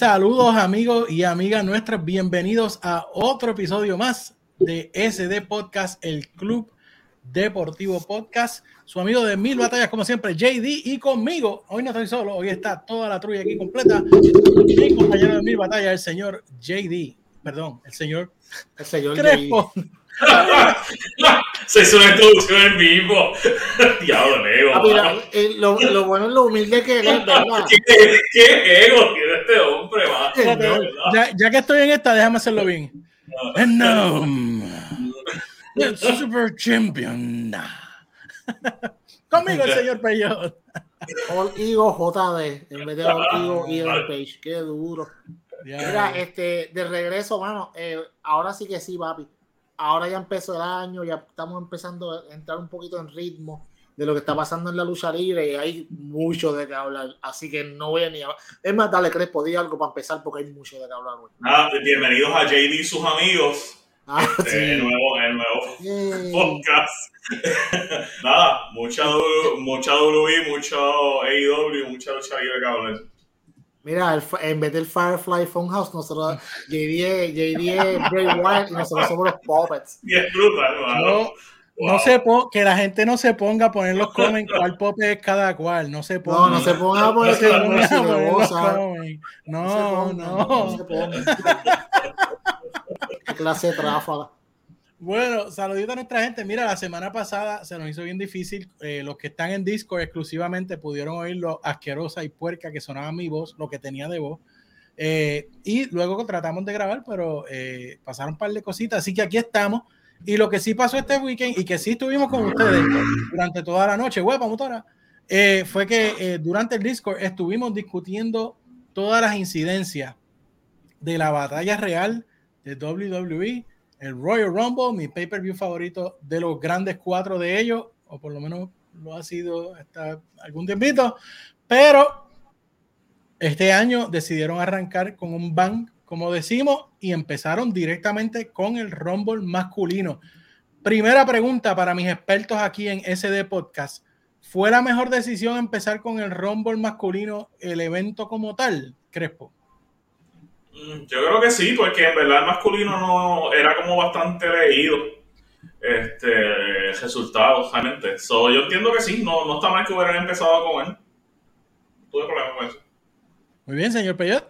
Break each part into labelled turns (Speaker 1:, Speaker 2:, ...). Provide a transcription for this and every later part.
Speaker 1: saludos amigos y amigas nuestras, bienvenidos a otro episodio más de SD Podcast, el Club Deportivo Podcast. Su amigo de mil batallas, como siempre, JD, y conmigo, hoy no estoy solo, hoy está toda la trulla aquí completa. Mi compañero de mil batallas, el señor JD, perdón, el señor,
Speaker 2: el señor
Speaker 1: Crespo.
Speaker 3: Se hizo una introducción el mismo. Diablo, ego.
Speaker 2: Ah, mira, eh, lo, lo, bueno es lo humilde que es, ¿verdad?
Speaker 3: ¿Qué, qué ego tiene este hombre, va?
Speaker 1: Ya, ya, que estoy en esta, déjame hacerlo bien. And now, the Super Champion. Conmigo el señor Peyot.
Speaker 2: All Ego JD en vez de All Ego Ian Page. Qué duro. Mira, este, de regreso, mano, eh, ahora sí que sí, papi ahora ya empezó el año, ya estamos empezando a entrar un poquito en ritmo de lo que está pasando en la lucha libre y hay mucho de qué hablar, así que no voy a ni a... Es más, dale, Crespo, di algo para empezar porque hay mucho de qué hablar hoy.
Speaker 3: Ah, bienvenidos a JD y sus amigos. Ah, este, sí. el nuevo, el nuevo podcast. Nada, mucha, mucha WWE, mucho AEW, mucha lucha libre que hablar.
Speaker 2: Mira, el, en vez del Firefly Funhouse, nosotros, JD, JD Bray Wyatt y nosotros somos los puppets.
Speaker 3: Y es brutal, no,
Speaker 1: no se que la gente no se ponga a poner los comments cuál puppet es cada cual. No se ponga.
Speaker 2: No, no se ponga a poner,
Speaker 1: no, no, no, no, se ponga.
Speaker 2: Qué clase de tráfaga.
Speaker 1: Bueno, saludito a nuestra gente. Mira, la semana pasada se nos hizo bien difícil. Eh, los que están en Discord exclusivamente pudieron oír lo asquerosa y puerca que sonaba mi voz, lo que tenía de voz. Eh, y luego tratamos de grabar, pero eh, pasaron un par de cositas. Así que aquí estamos. Y lo que sí pasó este weekend y que sí estuvimos con ustedes durante toda la noche, huepa, motora, fue que durante el Discord estuvimos discutiendo todas las incidencias de la batalla real de WWE el Royal Rumble, mi pay-per-view favorito de los grandes cuatro de ellos, o por lo menos lo ha sido hasta algún tiempito, pero este año decidieron arrancar con un bang, como decimos, y empezaron directamente con el Rumble masculino. Primera pregunta para mis expertos aquí en SD Podcast. ¿Fue la mejor decisión empezar con el Rumble masculino, el evento como tal, Crespo?
Speaker 3: Mm, yo creo que sí, porque en verdad el masculino no era como bastante leído este resultado realmente. So, yo entiendo que sí, no, no está mal que hubieran empezado con él. Tuve problemas con eso.
Speaker 1: Muy bien, señor Peyot.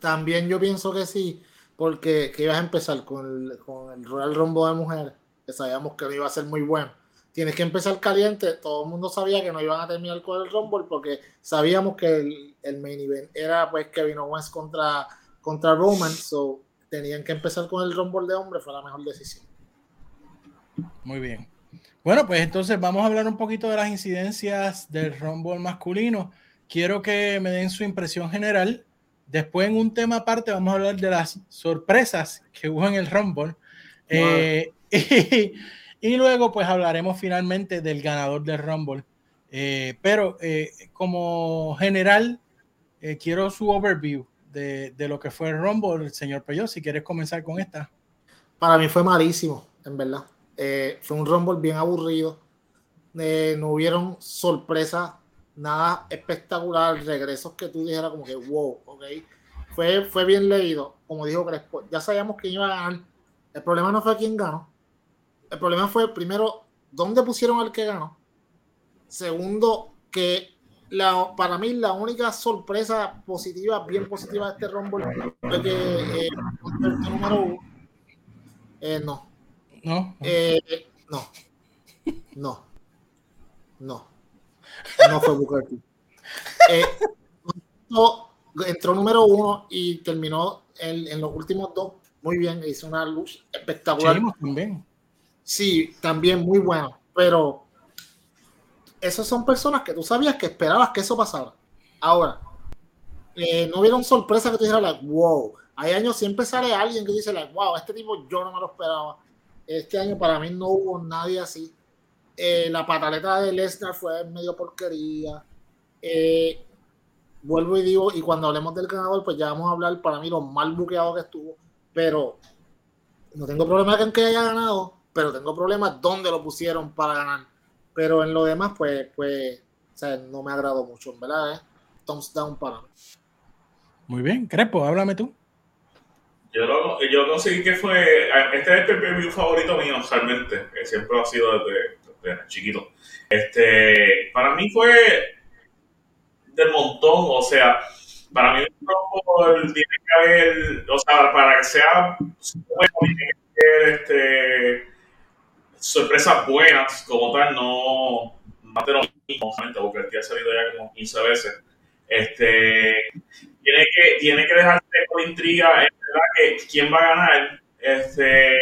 Speaker 2: También yo pienso que sí, porque que ibas a empezar con el, con el Royal Rumble de mujeres, que sabíamos que no iba a ser muy bueno. Tienes que empezar caliente, todo el mundo sabía que no iban a terminar con el Rumble porque sabíamos que el, el main event era pues Kevin Owens contra contra Roman, so tenían que empezar con el Rumble de hombre, fue la mejor decisión.
Speaker 1: Muy bien. Bueno, pues entonces vamos a hablar un poquito de las incidencias del Rumble masculino. Quiero que me den su impresión general. Después, en un tema aparte, vamos a hablar de las sorpresas que hubo en el Rumble. Eh, y, luego, pues hablaremos finalmente del ganador del Rumble. Eh, pero eh, como general, quiero su overview de, lo que fue el Rumble, señor Peyo, si quieres comenzar con esta.
Speaker 2: Para mí fue malísimo, en verdad. Eh, fue un Rumble bien aburrido. Eh, no hubieron sorpresas, nada espectacular, regresos que tú dijeras como que wow, ok. Fue, fue bien leído, como dijo Crespo. Ya sabíamos quién iba a ganar. El problema no fue quién ganó. El problema fue, primero, dónde pusieron al que ganó. Segundo, que la, para mí la única sorpresa positiva, bien positiva de este Rumble fue que eh, el número uno, eh, no.
Speaker 1: No.
Speaker 2: Eh, no. No. No. No fue Booker T. Eh, entró número uno y terminó en, en, los últimos dos muy bien. Hizo una luz espectacular.
Speaker 1: también.
Speaker 2: Sí, también muy bueno. Pero esas son personas que tú sabías que esperabas que eso pasara. Ahora, eh, no hubieron sorpresa que tú dijeras, like, wow. Hay años siempre sale alguien que dice, like, wow, este tipo yo no me lo esperaba. Este año para mí no hubo nadie así. Eh, la pataleta de Lesnar fue medio porquería. Eh, vuelvo y digo, y cuando hablemos del ganador, pues ya vamos a hablar para mí lo mal buqueado que estuvo. Pero no tengo problema con que haya ganado, pero tengo problemas dónde lo pusieron para ganar. Pero en lo demás, pues, pues, o sea, no me agradó mucho, ¿verdad? Eh? Thumbs down para mí.
Speaker 1: Muy bien, Crepo, háblame tú.
Speaker 3: Yo, lo, yo conseguí que fue. Este es el mi favorito mío, realmente. Que siempre ha sido desde, chiquito. Este, para mí fue del montón. O sea, para mí el tiene que haber. O sea, para que sea bueno, tiene que haber este, sorpresas buenas como tal. No, más de lo mismo, porque el día ha salido ya como 15 veces. Este, tiene que, tiene que dejarse con intriga, en verdad, que quién va a ganar. Este,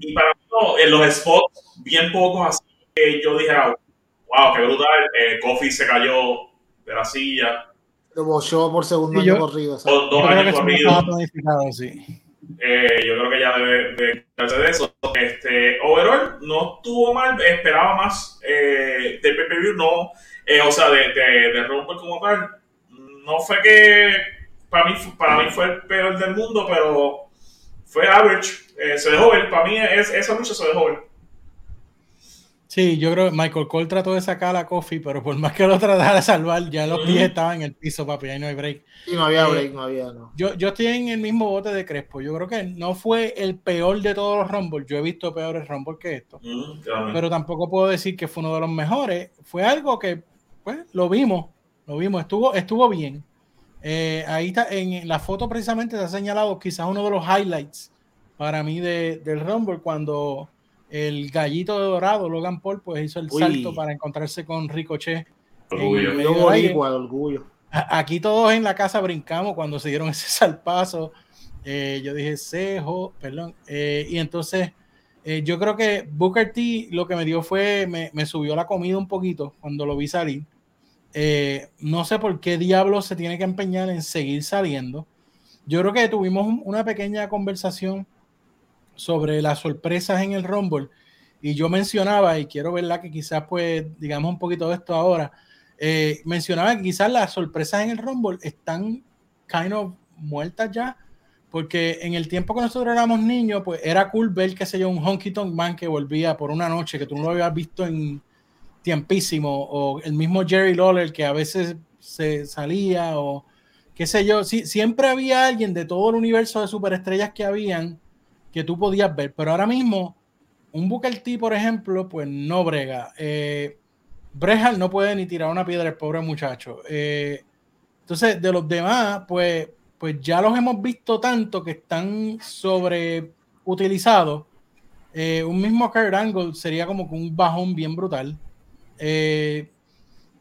Speaker 3: y para mí, en los spots, bien pocos así que yo dije, wow, qué brutal, eh, Kofi se cayó de la silla.
Speaker 2: Lo bochó por segundo año corrido.
Speaker 3: Dos, dos años corridos. Sí. Eh, yo creo que ya debe, de de eso. Este, overall, no estuvo mal, esperaba más eh, del PPV, no, eh, o sea, de, de, de Rumble como tal no fue que para mí, para mí fue el peor del mundo, pero fue average. Eh, se dejó ver. Para mí es, esa lucha se dejó ver.
Speaker 1: Sí, yo creo que Michael Cole trató de sacar a Kofi, pero por más que lo tratara de salvar, ya los pies estaban en el piso, papi, ahí no hay break.
Speaker 2: Sí, no había eh, break, no había, no.
Speaker 1: Yo, yo estoy en el mismo bote de Crespo. Yo creo que no fue el peor de todos los Rumble. Yo he visto peores Rumble que esto. pero tampoco puedo decir que fue uno de los mejores. Fue algo que, pues, lo vimos. Lo vimos, estuvo, estuvo bien. Eh, ahí está, en la foto precisamente se ha señalado quizás uno de los highlights para mí de, del Rumble cuando el gallito de dorado, Logan Paul, pues hizo el salto para encontrarse con Ricochet.
Speaker 2: Orgullo.
Speaker 1: Aquí todos en la casa brincamos cuando se dieron ese salpazo. Eh, yo dije, cejo, perdón. Eh, y entonces, yo creo que Booker T lo que me dio fue, me, me, subió la comida un poquito cuando lo vi salir. Eh, no sé por qué diablo se tiene que empeñar en seguir saliendo. Yo creo que tuvimos una pequeña conversación sobre las sorpresas en el Rumble y yo mencionaba, y quiero verla que quizás pues digamos un poquito de esto ahora, eh, mencionaba que quizás las sorpresas en el Rumble están kind of muertas ya, porque en el tiempo que nosotros éramos niños, pues era cool ver, qué sé yo, un Honky Tonk Man que volvía por una noche que tú no lo habías visto en tiempísimo, o el mismo Jerry Lawler que a veces se salía, o qué sé yo, sí, siempre había alguien de todo el universo de superestrellas que habían que tú podías ver, pero ahora mismo un Booker T, por ejemplo, pues no brega. Eh, Brejal no puede ni tirar una piedra, el pobre muchacho. Eh, entonces, de los demás, pues, pues ya los hemos visto tanto que están sobreutilizados. Eh, un mismo Kurt Angle sería como un bajón bien brutal. Eh,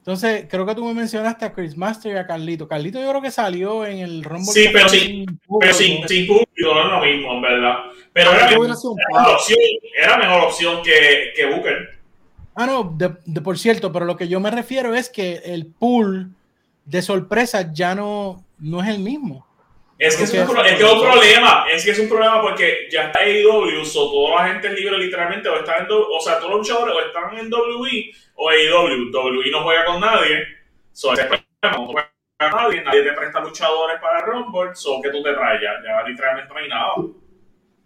Speaker 1: entonces, creo que tú me mencionaste a Chris Master y a Carlito. Carlito yo creo que salió en el Rumble.
Speaker 3: Sí, pero, sí, pero sin, sin, público no es lo mismo, en verdad. Pero era, mejor, opción, era mejor opción que, que Booker.
Speaker 1: Ah, no, de, por cierto, pero lo que yo me refiero es que el pool de sorpresas ya no, no es el mismo.
Speaker 3: Es que es, un, es que un problema, es que es un problema porque ya está AEW, so toda la gente libre literalmente o están en, o sea, todos los luchadores o están en WWE o AEW. WWE no juega con nadie, so ese problema, no juega con nadie, nadie te presta luchadores para Rumble, so que tú te traes, ya, literalmente no hay nada.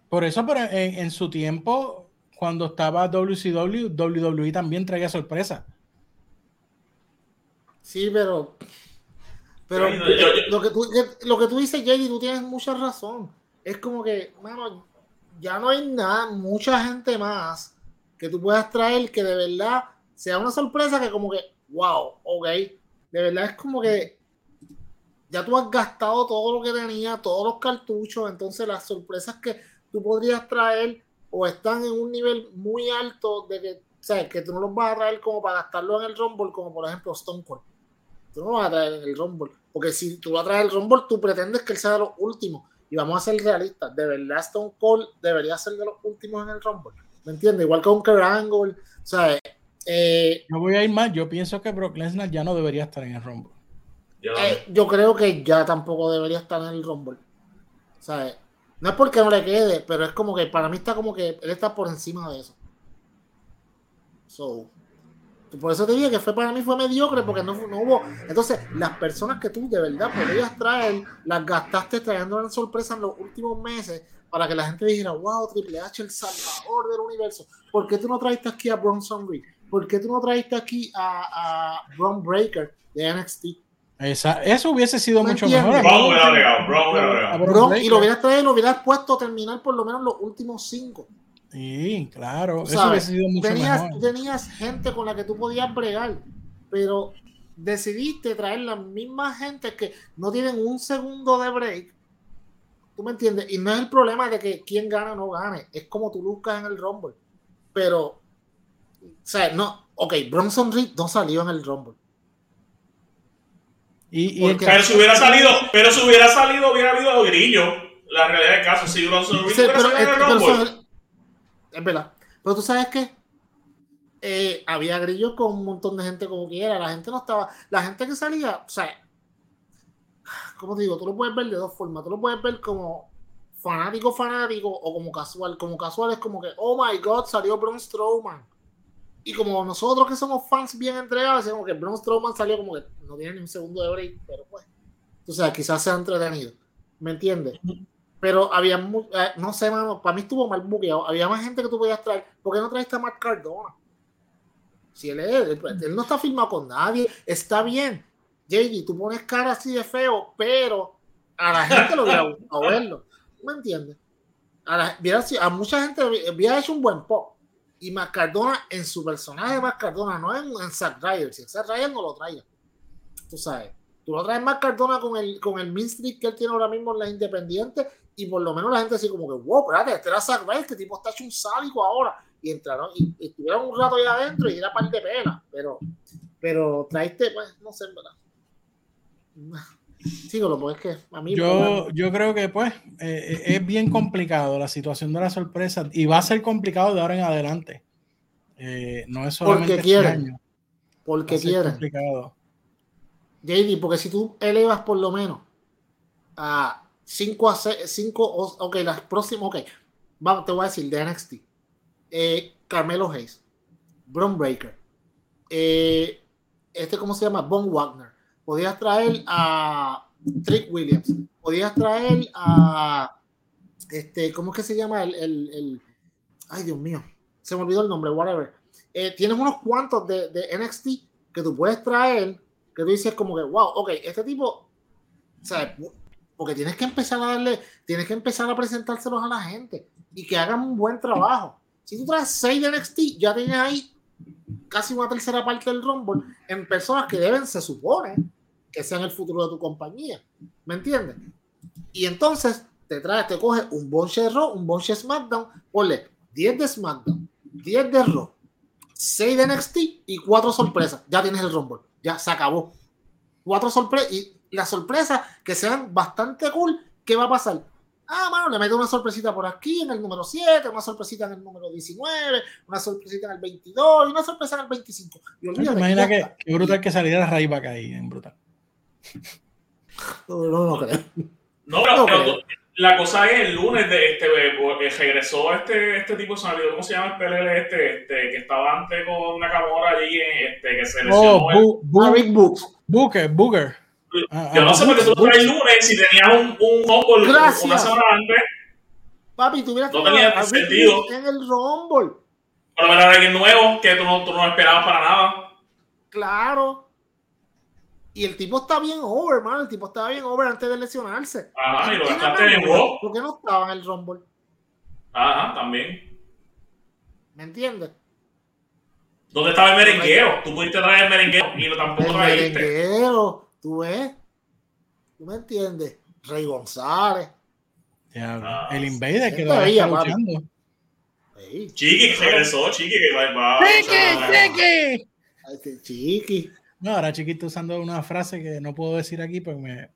Speaker 1: Por eso, pero en, en su tiempo, cuando estaba WCW, WWE también traía sorpresa.
Speaker 2: Sí, pero pero lo, que tú, lo que tú dices, JD, tú tienes mucha razón. Es como que, mano, ya no hay nada, mucha gente más que tú puedas traer que de verdad sea una sorpresa que como que, wow, ok. De verdad es como que ya tú has gastado todo lo que tenía, todos los cartuchos, entonces las sorpresas que tú podrías traer o están en un nivel muy alto de que, o sea, que tú no los vas a traer como para gastarlo en el Rumble, como por ejemplo Stone Cold tú no lo vas a traer en el Rumble. Porque si tú vas a traer el Rumble, tú pretendes que él sea de los últimos. Y vamos a ser realistas. De verdad, Stone Cold debería ser de los últimos en el Rumble. ¿Me entiendes? Igual con Kurt Angle. O sea, eh,
Speaker 1: yo voy a ir más. Yo pienso que Brock Lesnar ya no debería estar en el Rumble.
Speaker 2: Eh, yo creo que ya tampoco debería estar en el Rumble. Sea, no es porque no le quede, pero es como que para mí está como que él está por encima de eso. So, por eso te dije que fue para mí fue mediocre porque no, no, hubo. Entonces, las personas que tú de verdad podrías traer, las gastaste trayendo una sorpresa en los últimos meses para que la gente dijera, wow, Triple H, el salvador del universo. ¿Por qué tú no traiste aquí a Bronson Reed? ¿Por qué tú no traiste aquí a, a Breaker de NXT?
Speaker 1: Esa, eso hubiese sido
Speaker 2: ¿Me
Speaker 1: mucho
Speaker 2: entiendes?
Speaker 1: mejor.
Speaker 3: Hubiera hubiera
Speaker 2: y lo hubieras traído, lo hubieras puesto a terminar por lo menos los últimos cinco.
Speaker 1: Sí, claro. Eso
Speaker 2: sabes,
Speaker 1: sido mucho
Speaker 2: tenías,
Speaker 1: mejor.
Speaker 2: tenías gente con la que tú podías bregar, pero decidiste traer la misma gente que no tienen un segundo de break. ¿Tú me entiendes? Y no es el problema de que quién gana o no gane, es como tú lucas en el Rumble. Pero, o sea, no, ok, Bronson Reed no salió en el Rumble.
Speaker 1: Y, y el
Speaker 3: Pero si hubiera salido, pero si hubiera salido, hubiera habido grillo. La realidad del caso, si Bronson Reed
Speaker 2: Sí,
Speaker 3: hubiera
Speaker 2: pero,
Speaker 3: salido en el Rumble,
Speaker 2: es verdad. Pero tú sabes que había grillos con un montón de gente como quiera. La gente no estaba. La gente que salía, o sea, como te digo, tú lo puedes ver de dos formas. Tú lo puedes ver como fanático, fanático o como casual. Como casual es como que, oh my god, salió Braun Strowman. Y como nosotros que somos fans bien entregados, decimos que Braun Strowman salió como que no tiene ni un segundo de break, pero pues. O sea, quizás sea entretenido. ¿Me entiendes? Pero había, eh, no sé, para mí estuvo mal buqueado. Había más gente que tú podías traer. ¿Por qué no traiste a Mark Cardona? Si él es, él, él no está firmado con nadie, está bien. JD, tú pones cara así de feo, pero a la gente lo hubiera gustado verlo. ¿Me entiendes? A, la- sido- a mucha gente hubiera- hecho un buen pop. Y Mark Cardona, en su personaje de Mark Cardona, no en, en Zack Ryder. Si en Zack Ryder no lo traiga. Tú sabes. Tú lo traes Mark Cardona con el, con el mean streak que él tiene ahora mismo en las independientes y por lo menos la gente así como que, wow, espérate, este era Zack este tipo está hecho un sádico ahora. Y entraron y, y estuvieron un rato ahí adentro y era par de pela. Pero, pero traiste, pues, no sé, verdad. Síguelo, pues es que a mí.
Speaker 1: Yo, yo creo que pues eh, es bien complicado la situación de la sorpresa y va a ser complicado de ahora en adelante. Eh, no es solamente
Speaker 2: Porque
Speaker 1: este
Speaker 2: quieren.
Speaker 1: año, va
Speaker 2: porque quieren.
Speaker 1: complicado.
Speaker 2: JD, porque si tú elevas por lo menos a 5 a 6, 5, ok, las próximas, ok, vamos, te voy a decir de NXT, eh, Carmelo Hayes, Bron Breaker, eh, este, ¿cómo se llama? Von Wagner, podías traer a Trick Williams, podías traer a, este, ¿cómo es que se llama? El, el, ay, Dios mío, se me olvidó el nombre, whatever. Eh, tienes unos cuantos de, NXT que tú puedes traer que tú dices como que, wow, ok, este tipo, ¿sabes? Porque tienes que empezar a darle, tienes que empezar a presentárselos a la gente y que hagan un buen trabajo. Si tú traes 6 de NXT, ya tienes ahí casi una tercera parte del Rumble en personas que deben, se supone, que sean el futuro de tu compañía. ¿Me entiendes? Y entonces te traes, te coges un bonche de Raw, un bonche de SmackDown, ponle 10 de SmackDown, 10 de Raw, 6 de NXT y 4 sorpresas. Ya tienes el Rumble. Ya se acabó. Cuatro sorpresas. Y las sorpresas que sean bastante cool, ¿qué va a pasar? Ah, mano, le meto una sorpresita por aquí en el número 7, una sorpresita en el número 19, una sorpresita en el 22 y una sorpresa en el 25. Y
Speaker 1: ¿Te
Speaker 2: olvídate,
Speaker 1: imaginas
Speaker 2: ya
Speaker 1: que, que brutal que saliera Rayback ahí en brutal?
Speaker 2: No, no, no creo.
Speaker 3: No, pero,
Speaker 2: No
Speaker 3: pero
Speaker 2: creo.
Speaker 3: la cosa es el lunes de este eh, regresó este, este tipo, se cómo se llama el PLL este, este, que estaba antes con Nakamura allí, este, que se lesionó.
Speaker 1: Oh,
Speaker 3: el-
Speaker 2: Ah.
Speaker 1: Booker, Booker. Ah,
Speaker 3: Yo no
Speaker 1: ah,
Speaker 3: sé por qué tú lo traes el lunes si tenías un, un Rumble
Speaker 2: Gracias.
Speaker 3: una semana antes,
Speaker 2: Papi, tú hubieras
Speaker 3: No tenía sentido.
Speaker 2: En el Rumble.
Speaker 3: pero era alguien nuevo que tú no, tú no esperabas para nada.
Speaker 2: Claro. Y el tipo está bien over, man. El tipo estaba bien over antes de lesionarse.
Speaker 3: Ajá, y lo
Speaker 2: ¿Quién
Speaker 3: gastaste en
Speaker 2: Raw? ¿Por qué no estaba en el Rumble?
Speaker 3: Ajá, también.
Speaker 2: ¿Me entiendes?
Speaker 3: ¿Dónde estaba el merengueo? Tú pudiste traer el merengueo y tampoco
Speaker 2: El
Speaker 3: trajiste.
Speaker 2: merenguero, tú ves. ¿Tú me entiendes? Rey González.
Speaker 1: Diablo.
Speaker 3: Ah,
Speaker 1: el Invader que todavía está luchando.
Speaker 2: Sí.
Speaker 3: Chiqui, que regresó, Chiqui, que va. va-
Speaker 1: ¡Chiqui, chiqui!
Speaker 2: Este chiqui.
Speaker 1: No, ahora chiquito usando una frase que no puedo decir aquí porque me,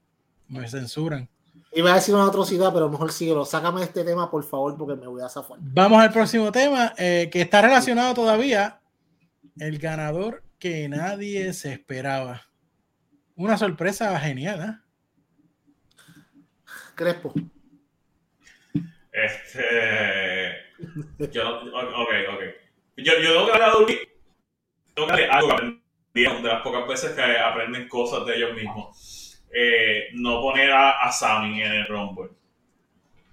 Speaker 1: me censuran.
Speaker 2: Iba a decir una atrocidad, pero mejor síguelo. Sácame este tema, por favor, porque me voy a zafar.
Speaker 1: Vamos al próximo tema, eh, que está relacionado todavía. El ganador que nadie se esperaba. Una sorpresa genial, ¿eh?
Speaker 2: Crespo.
Speaker 3: Este. Yo no. Ok, ok. Yo, yo tengo que hablar de tengo que hablar algo que aprendí de las pocas veces que aprenden cosas de ellos mismos. Eh, no poner a, a Sammy en el Rumble.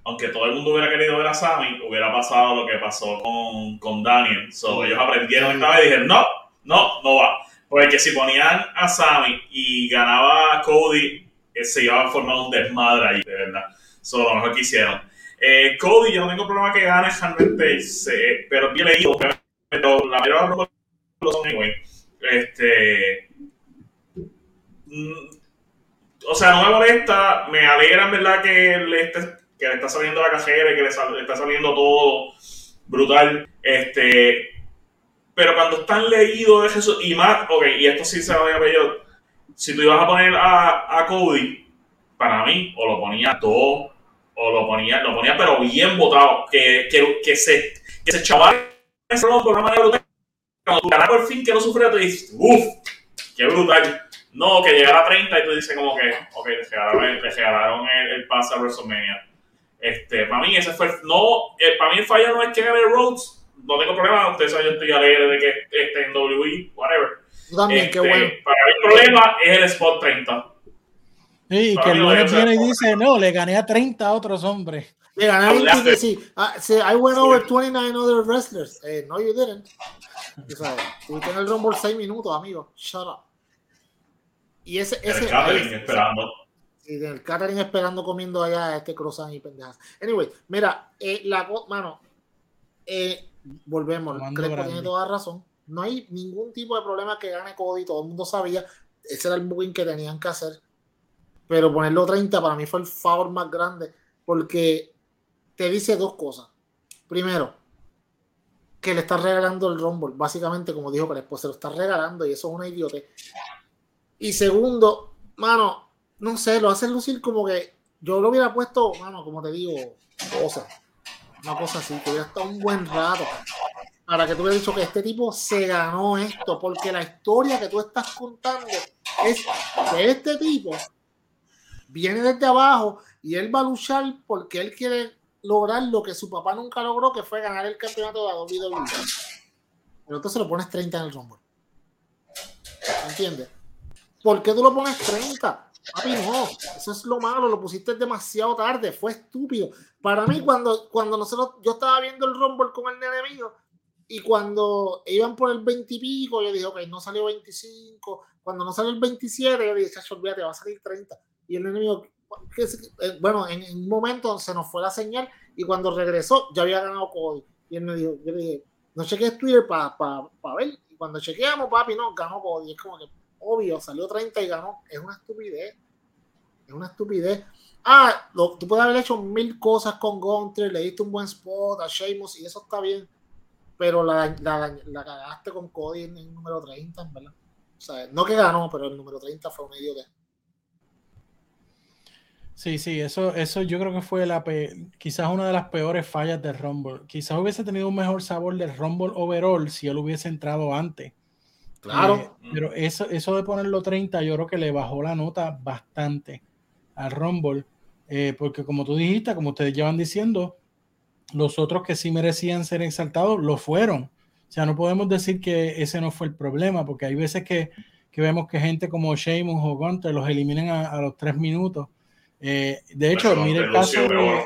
Speaker 3: Aunque todo el mundo hubiera querido ver a Sammy, hubiera pasado lo que pasó con, con Daniel. So, ellos aprendieron esta vez y dijeron: No, no, no va. Porque si ponían a Sammy y ganaba Cody, eh, se iba a formar un desmadre ahí, de verdad. Eso lo mejor que hicieron. Eh, Cody, yo no tengo problema que gane realmente, pero bien leído, pero la mayoría de los lo son anyway. Este. Mm, o sea, no me molesta, me alegra en verdad que le, que le está saliendo la cajera y que le, está saliendo todo brutal. Este, pero cuando están leídos Jesús, y más, ok, y esto sí se va a ver yo, si tú ibas a poner a, a Cody, para mí, o lo ponía todo, o lo ponía, lo ponía pero bien votado, que, que, que se, que se chaval por una manera brutal. Cuando tú ganas por fin que no sufre, te dices, uff, qué brutal. No, que llegara a 30 y tú dices como que, ok, le regalaron, le regalaron el, el a WrestleMania. Este, para mí ese fue, no, eh, para mí el fallo no es que gane Rhodes, no tengo problema, ustedes saben, yo estoy alegre de que esté en WWE, whatever.
Speaker 2: también, qué este, bueno.
Speaker 3: Para mí el problema es el spot 30.
Speaker 1: Sí, que el lunes viene y dice, no, le gané a 30 a otros hombres.
Speaker 2: Le gané a 20 sí. I went over 29 other wrestlers. Eh, no, you didn't. O sea, tuviste en el Rumble 6 minutos, amigo. Shut up. Y ese, ese,
Speaker 3: el catering esperando.
Speaker 2: Y el catering esperando comiendo allá este croissant y pendejas. Anyway, mira, eh, la mano, eh, volvemos. Crespo tiene toda razón. No hay ningún tipo de problema que gane Cody. Todo el mundo sabía. Ese era el booking que tenían que hacer. Pero ponerlo 30 para mí fue el favor más grande. Porque te dice dos cosas. Primero, que le está regalando el Rumble. Básicamente, como dijo Crespo, se lo está regalando y eso es una idiota. Y segundo, mano, no sé, lo hace lucir como que yo lo hubiera puesto, mano, como te digo, cosa. Una cosa así, que hubiera estado un buen rato. Para que tú hubieras dicho que este tipo se ganó esto, porque la historia que tú estás contando es que este tipo viene desde abajo y él va a luchar porque él quiere lograr lo que su papá nunca logró, que fue ganar el campeonato de la WWE. Pero se lo pones 30 en el Rumble. ¿Entiendes? ¿Por qué tú lo pones 30? Papi, no, eso es lo malo, lo pusiste demasiado tarde, fue estúpido. Para mí, cuando, cuando nosotros, yo estaba viendo el Rumble con el nene mío, y cuando iban por el 20 y pico, yo dije, ok, no salió 25. Cuando no salió el 27, yo dije, chacho, olvídate, va a salir 30. Y el nene mío, eh, bueno, en, un momento se nos fue la señal, y cuando regresó, ya había ganado Cody. Y él me dijo, yo le dije, no chequees Twitter para ver. Y cuando chequeamos, papi, no, ganó Cody. Es como que, obvio, salió 30 y ganó. Es una estupidez. Es una estupidez. Ah, tú puedes haber hecho mil cosas con Gunter, le diste un buen spot a Sheamus y eso está bien. Pero la, la, la cagaste con Cody en el número 30, ¿verdad? O sea, no que ganó, pero el número 30 fue un idiota.
Speaker 1: Sí, sí, eso, eso yo creo que fue la quizás una de las peores fallas del Rumble. Quizás hubiese tenido un mejor sabor del Rumble overall si él hubiese entrado antes.
Speaker 2: Claro.
Speaker 1: Eh, pero eso, eso de ponerlo 30, yo creo que le bajó la nota bastante al Rumble. Eh, porque como tú dijiste, como ustedes llevan diciendo, los otros que sí merecían ser exaltados lo fueron. O sea, no podemos decir que ese no fue el problema, porque hay veces que, que vemos que gente como Sheamus o Gunter los eliminan a, los tres minutos. Eh, de hecho, mire el caso de,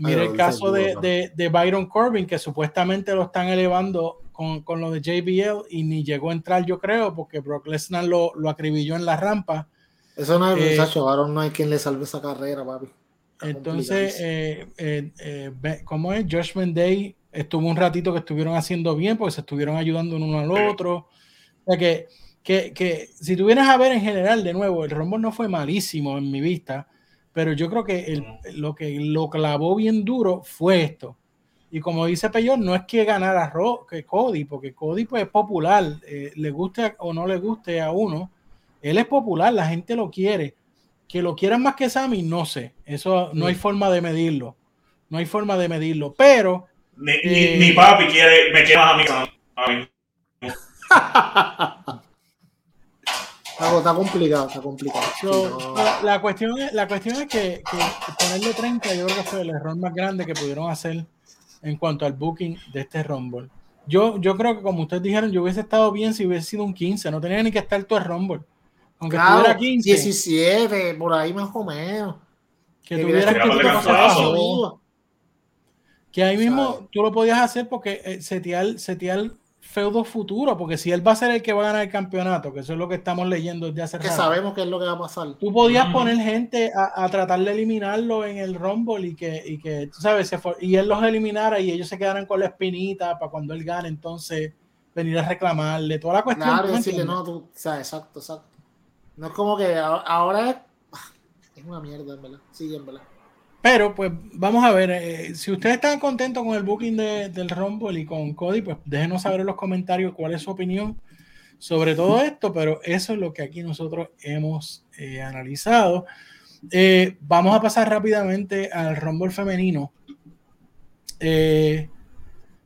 Speaker 1: mire el caso de, de, Byron Corbin, que supuestamente lo están elevando con, lo de JBL y ni llegó a entrar, yo creo, porque Brock Lesnar lo, lo acribilló en la rampa.
Speaker 2: Eso no es, eh, no hay quien le salve esa carrera, papi.
Speaker 1: entonces, eh, eh, ¿cómo es? Josh Day estuvo un ratito que estuvieron haciendo bien porque se estuvieron ayudando uno al otro. O sea que, que, que si tuvieras a ver en general, de nuevo, el Rumble no fue malísimo en mi vista, pero yo creo que el, lo que lo clavó bien duro fue esto. Y como dice Peyor, no es que ganara Ro, que Cody, porque Cody pues, es popular, eh, le guste o no le guste a uno, él es popular, la gente lo quiere. Que lo quieran más que Sammy, no sé. Eso no hay forma de medirlo. No hay forma de medirlo. Pero.
Speaker 3: Ni, eh, papi quiere, me quiere más a mí.
Speaker 2: está complicado, está complicado.
Speaker 1: la, cuestión es, la cuestión es que, que ponerle 30 yo creo que fue el error más grande que pudieron hacer en cuanto al booking de este Rumble. Yo, yo creo que como ustedes dijeron, yo hubiese estado bien si hubiese sido un 15, no tenía ni que estar todo el Rumble.
Speaker 2: Aunque tuviera 15. 17, por ahí más o menos.
Speaker 1: Que, tuviera que Que ahí mismo tú lo podías hacer porque eh, setear, setear feudo futuro, porque si él va a ser el que va a ganar el campeonato, que eso es lo que estamos leyendo desde hace
Speaker 2: Que sabemos qué es lo que va a pasar.
Speaker 1: Tú podías poner gente a, tratar de eliminarlo en el Rumble y que, y que tú sabes, se y él los eliminara y ellos se quedaran con la espinita para cuando él gane, entonces venir a reclamarle toda la cuestión.
Speaker 2: Claro, decirle, no, tú, o sea, exacto, exacto. No es como que ahora es, es una mierda, en verdad. Sí, en verdad.
Speaker 1: Pero pues vamos a ver, eh, si ustedes están contentos con el booking de, del Rumble y con Cody, pues déjenos saber en los comentarios cuál es su opinión sobre todo esto, pero eso es lo que aquí nosotros hemos eh, analizado. Eh, vamos a pasar rápidamente al Rumble femenino.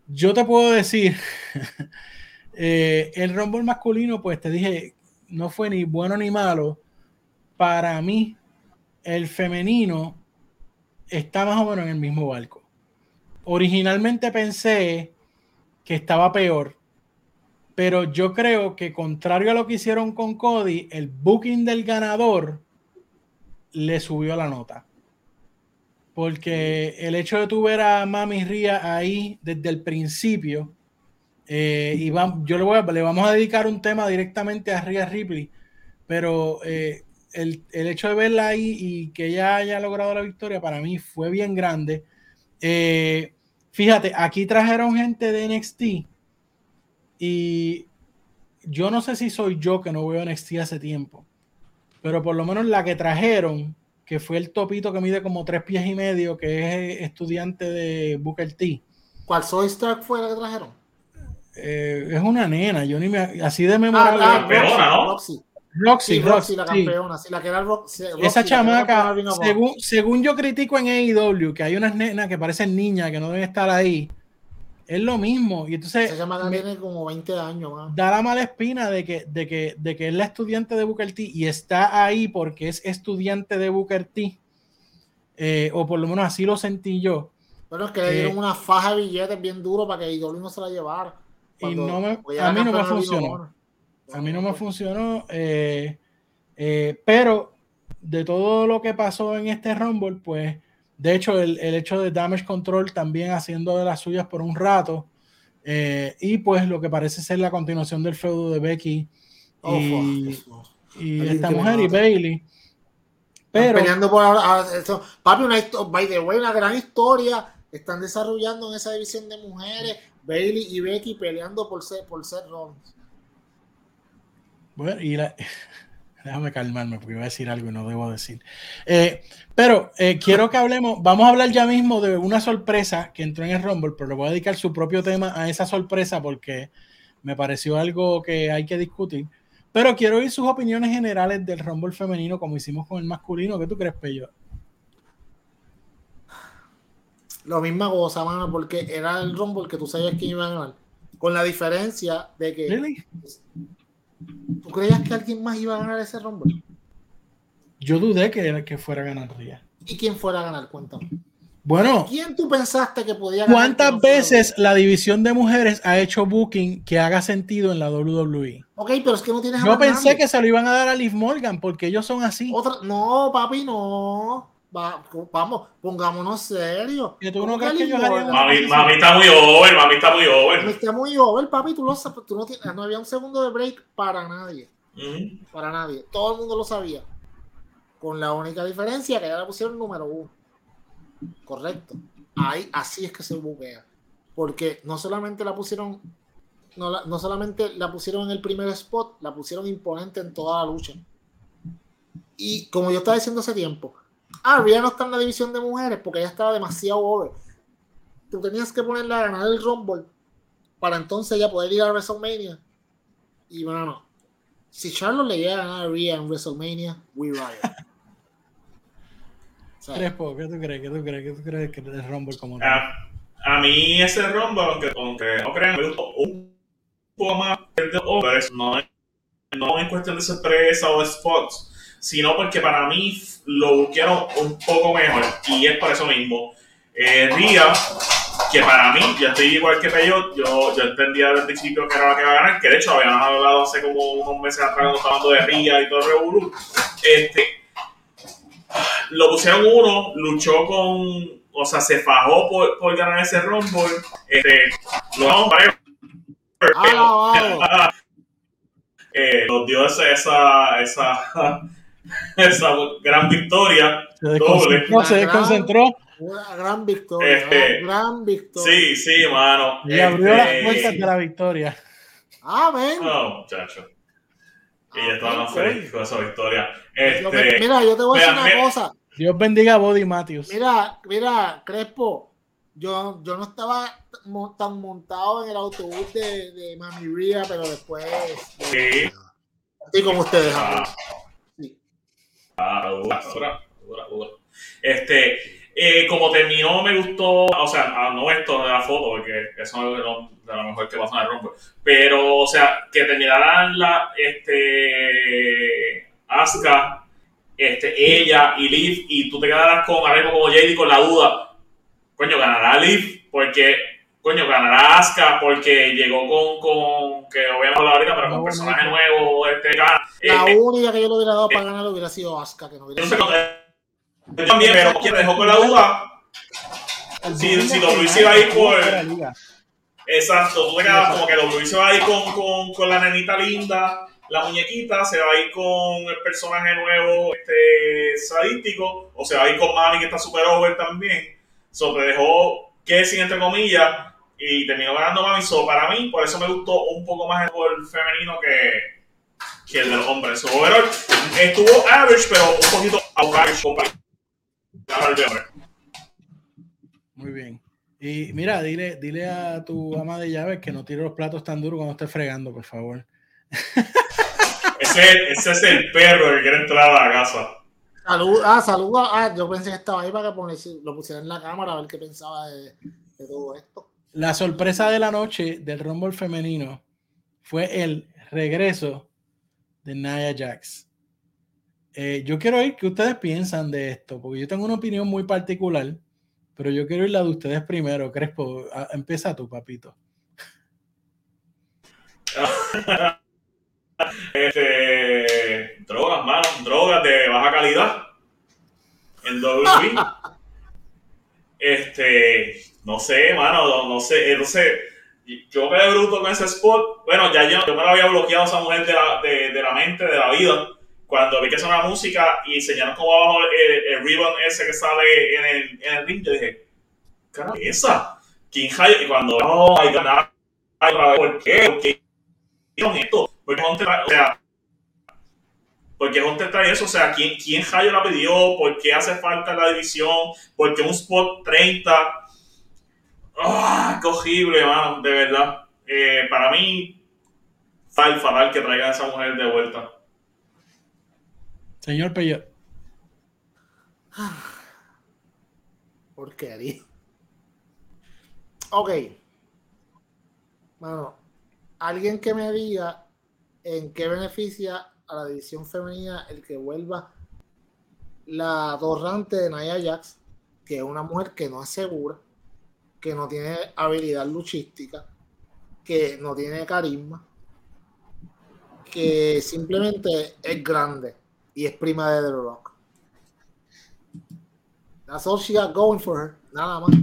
Speaker 1: yo te puedo decir, el Rumble masculino, pues te dije, no fue ni bueno ni malo. Para mí, el femenino está más o menos en el mismo barco. Originalmente pensé que estaba peor, pero yo creo que contrario a lo que hicieron con Cody, el booking del ganador le subió la nota. Porque el hecho de tu ver a Mami Ría ahí desde el principio, eh, y yo le, voy le vamos a dedicar un tema directamente a Ria Ripley, pero eh, el, hecho de verla ahí y que ella haya logrado la victoria para mí fue bien grande. Eh, fíjate, aquí trajeron gente de NXT y yo no sé si soy yo que no veo NXT hace tiempo, pero por lo menos la que trajeron, que fue el topito que mide como tres pies y medio, que es estudiante de Booker T.
Speaker 2: ¿Cuál Soy Stark fue la que trajeron?
Speaker 1: Eh, es una nena, yo ni me así de memoria. Ah,
Speaker 3: ¿no?
Speaker 1: Roxy,
Speaker 2: Roxy, la campeona, sí. la que era Roxy,
Speaker 1: Esa chamaca, según, según, yo critico en AEW, que hay unas nenas que parecen niñas que no deben estar ahí, es lo mismo. Y entonces.
Speaker 2: Esa chamaca tiene como 20 años más.
Speaker 1: Da la mala espina de que, de, que, de que es la estudiante de Booker T y está ahí porque es estudiante de Booker T. Eh, o por lo menos así lo sentí yo.
Speaker 2: Pero es que le dieron eh, una faja de billetes bien duro para que AEW no se la llevara.
Speaker 1: y no me, a mí no me funcionó. A mí no me funcionó, eh, eh, pero de todo lo que pasó en este Rumble, pues de hecho el, hecho de Damage Control también haciendo de las suyas por un rato, eh, y pues lo que parece ser la continuación del feudo de Becky y, esta mujer y Bailey.
Speaker 2: Pero, peleando por ahora, papi, una, by the way, una gran historia. Están desarrollando en esa división de mujeres Bailey y Becky peleando por ser, por ser Rollins.
Speaker 1: Bueno, y déjame calmarme porque iba a decir algo y no debo decir. Eh, pero eh, quiero que hablemos, vamos a hablar ya mismo de una sorpresa que entró en el Rumble, pero le voy a dedicar su propio tema a esa sorpresa porque me pareció algo que hay que discutir. Pero quiero oír sus opiniones generales del Rumble femenino como hicimos con el masculino. ¿Qué tú crees, Pello?
Speaker 2: Lo mismo mano, porque era el Rumble que tú sabías que iba a ganar. Con la diferencia de que ¿Tú creías que alguien más iba a ganar ese Rumble?
Speaker 1: Yo dudé que, que fuera a ganar Ria.
Speaker 2: ¿Y quién fuera a ganar? Cuéntame.
Speaker 1: Bueno,
Speaker 2: ¿quién tú pensaste que podía ganar?
Speaker 1: ¿Cuántas veces la división de mujeres ha hecho booking que haga sentido en la WWE?
Speaker 2: Ok, pero es que no tienes
Speaker 1: Yo pensé que se lo iban a dar a Liv Morgan porque ellos son así.
Speaker 2: No, papi, no vamos, pongámonos serios.
Speaker 3: mami, mami, está muy over, mami está muy over.
Speaker 2: Mami está muy over, papi, tú lo sabes, tú no, tienes, no había un segundo de break para nadie. Para nadie. Todo el mundo lo sabía. Con la única diferencia que ya la pusieron número uno. Correcto. Ahí, así es que se buquea. Porque no solamente la pusieron, no, no solamente la pusieron en el primer spot, la pusieron imponente en toda la lucha. Y como yo estaba diciendo hace tiempo, Ah, Rhea no está en la división de mujeres porque ella estaba demasiado over. Tú tenías que ponerla a ganar el Rumble para entonces ya poder ir a WrestleMania. Y bueno, si Charlotte le llega a ganar a Rhea en WrestleMania, we riot.
Speaker 1: Crespo, ¿qué tú crees? ¿Qué tú crees? ¿Qué tú crees que el Rumble como
Speaker 3: a, a mí ese Rumble, aunque, aunque no crean, me gustó un poco más el de hombres, no, no en cuestión de sorpresa o de spots, sino porque para mí lo buscaron un poco mejor y es por eso mismo. Eh, Ría, que para mí, yo estoy igual que Peyot, yo, yo entendía desde el principio que era la que iba a ganar, que de hecho habíamos hablado hace como unos meses atrás cuando estaba hablando de Ría y todo el Revolu. Este, lo pusieron uno, luchó con, o sea, se fajó por, por ganar ese Rumble, este, lo vamos a
Speaker 2: Ah,
Speaker 3: eh, nos dio esa, esa, esa, esa gran victoria.
Speaker 1: Se desconcentró, se desconcentró.
Speaker 2: Una gran victoria,
Speaker 3: Este,
Speaker 2: una gran victoria.
Speaker 3: Sí, sí, mano.
Speaker 1: Y abrió
Speaker 3: Este,
Speaker 1: las puertas de la victoria.
Speaker 2: Amén.
Speaker 3: No, muchacho. Y ya estaban
Speaker 2: coño.
Speaker 3: felices con esa victoria. Este,
Speaker 2: mira, yo te voy a decir
Speaker 3: mira,
Speaker 2: una
Speaker 3: mira.
Speaker 2: cosa.
Speaker 1: Dios bendiga a Body Matthews.
Speaker 2: Mira, mira, Crespo, yo, yo no estaba tan montado en el autobús de, de Mami Ria, pero después.
Speaker 3: Sí.
Speaker 2: Así como ustedes.
Speaker 3: Ah. Ah, dura, dura, dura, dura. Este, eh, como terminó, me gustó, o sea, ah, no esto de la foto, porque eso es lo, de lo mejor que pasa en el pero, o sea, que terminaran la, este, Asuka, este, ella y Liv, y tú te quedaras con, ahora mismo como JD con la duda, coño, ganará Liv, porque, coño, ganará Asuka, porque llegó con, con que obviamente hablar ahorita, pero con
Speaker 1: No,
Speaker 3: personaje
Speaker 1: no.
Speaker 3: nuevo, este, gana.
Speaker 2: La
Speaker 3: Eh,
Speaker 2: única que yo le hubiera dado para ganar hubiera sido Asuka, que no hubiera sido.
Speaker 3: yo también, pero quien dejó con la duda, si, si se iba a ir por. Exacto, tú te quedas como que W se va a ir con, con, con la nenita linda, la muñequita, se va a ir con el personaje nuevo este, sadístico, o se va a ir con Mami que está super over también. So, te dejó Kessing entre comillas y terminó ganando Mami. So, para mí, por eso me gustó un poco más el gol femenino que, que el de los hombres. So, overall, estuvo average, pero un poquito average.
Speaker 1: Muy bien. Y mira, dile, dile a tu ama de llaves que no tire los platos tan duros cuando esté fregando, por favor.
Speaker 3: Ese, ese es el perro que quiere entrar a la casa.
Speaker 2: Salud, ah, saluda. Ah, yo pensé que estaba ahí para que lo pusiera en la cámara a ver qué pensaba de, de todo esto.
Speaker 1: La sorpresa de la noche del Rumble femenino fue el regreso de Nia Jax. Eh, yo quiero oír qué ustedes piensan de esto, porque yo tengo una opinión muy particular, pero yo quiero oír la de ustedes primero. Crespo, a- empieza tú, papito.
Speaker 3: Este, drogas, mano, drogas de baja calidad en WWE. este, no sé, mano, no, no sé, entonces yo quedé bruto con ese spot. Bueno, ya yo, yo me lo había bloqueado a esa mujer de la, de, la mente, de la vida. Cuando vi que sonaba música y enseñaron como abajo el, el ribbon ese que sale en el, en el ring, yo dije, ¿qué era esa? ¿Quién hay? Y cuando no, hay ganar, ¿por qué? ¿Por qué hicieron esto? Porque Hunter, o sea, porque Hunter trae eso, o sea, ¿quién, quién la pidió? ¿Por qué hace falta la división? ¿Por qué un spot 30? ¡Ah! ¡Qué horrible, mano! De verdad. Eh, para mí, fatal, fatal que traigan a esa mujer de vuelta.
Speaker 1: Señor Peyot.
Speaker 2: Porquería. Ok. Bueno, alguien que me diga en qué beneficia a la división femenina el que vuelva la torrante de Naya Jax, que es una mujer que no es segura, que no tiene habilidad luchística, que no tiene carisma, que simplemente es grande y es prima de The Rock. That's all she got going for her. Nada más.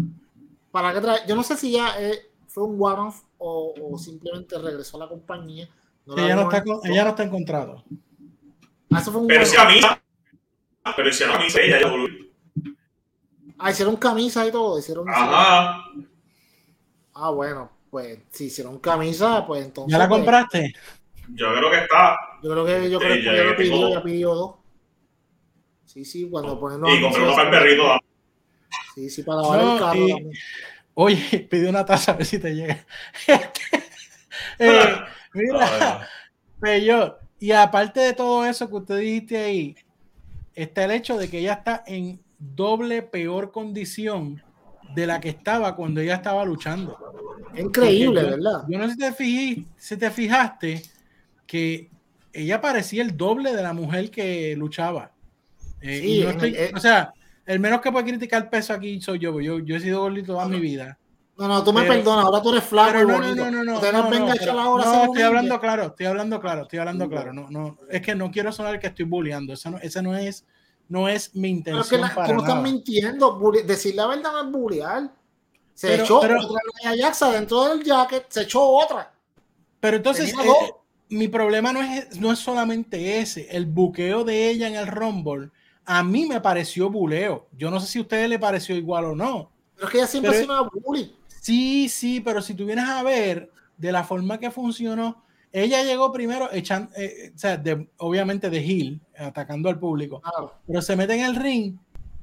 Speaker 2: ¿Para qué trae? Yo no sé si ya eh, fue un one-off o, o simplemente regresó a la compañía. No la
Speaker 1: Ella no, está, ella no está encontrado.
Speaker 2: Ah, eso fue un
Speaker 3: Pero si camisa. Pero hicieron camisa ella, ya
Speaker 2: Ah, hicieron camisa y todo. Hicieron,
Speaker 3: Ajá.
Speaker 2: Ah, bueno, pues si hicieron camisa, pues entonces.
Speaker 1: ¿Ya la
Speaker 2: pues,
Speaker 1: compraste?
Speaker 3: Yo creo que está.
Speaker 2: Yo creo que yo creo que
Speaker 3: ya-
Speaker 2: lo pidió, ya pidió dos. Sí, sí, cuando ponen los
Speaker 3: Y compré
Speaker 2: anuncios,
Speaker 3: para el perrito.
Speaker 2: Sí, sí, para lavar
Speaker 1: No,
Speaker 2: el carro.
Speaker 1: y-
Speaker 2: también.
Speaker 1: Oye, pide una taza a ver si te llega. Eh, mira,
Speaker 3: Ah,
Speaker 1: Peyot, y aparte de todo eso que usted dijiste ahí, está el hecho de que ella está en doble peor condición de la que estaba cuando ella estaba luchando.
Speaker 2: Increíble,
Speaker 1: yo-
Speaker 2: ¿verdad?
Speaker 1: Yo no sé si te, fijé- si te fijaste que ella parecía el doble de la mujer que luchaba. Eh,
Speaker 2: Sí,
Speaker 1: y no estoy-
Speaker 2: el-
Speaker 1: o sea, el menos que puede criticar peso aquí soy yo. Yo, yo he sido gordito toda mi vida.
Speaker 2: No, no, tú me
Speaker 1: Pero-
Speaker 2: perdonas, ahora tú eres flaco
Speaker 1: Pero no, no, no, no, no.
Speaker 2: Usted nos
Speaker 1: no,
Speaker 2: venga
Speaker 1: no,
Speaker 2: a
Speaker 1: pero-
Speaker 2: ahora
Speaker 1: no, estoy hablando claro, estoy hablando claro, estoy hablando claro. No, no, es que no quiero sonar que estoy bulleando. Eso no, ese no es, no es mi
Speaker 2: Pero es que
Speaker 1: intención
Speaker 2: la-
Speaker 1: para
Speaker 2: tú no estás
Speaker 1: nada.
Speaker 2: mintiendo. bully- decir la verdad no es bullear. Se
Speaker 1: Pero-
Speaker 2: echó
Speaker 1: pero-
Speaker 2: otra Nia Jax dentro del jacket, se echó otra.
Speaker 1: Pero entonces, eh, mi problema no es, no es solamente ese. El buqueo de ella en el Rumble, a mí me pareció buleo. Yo no sé si a ustedes le pareció igual o no.
Speaker 2: Pero es que ella siempre
Speaker 1: Pero-
Speaker 2: sido una bully.
Speaker 1: Sí, sí, pero si tú vienes a ver de la forma que funcionó, ella llegó primero echando, o sea, de- obviamente de heel, atacando al público,
Speaker 2: Claro.
Speaker 1: pero se mete en el ring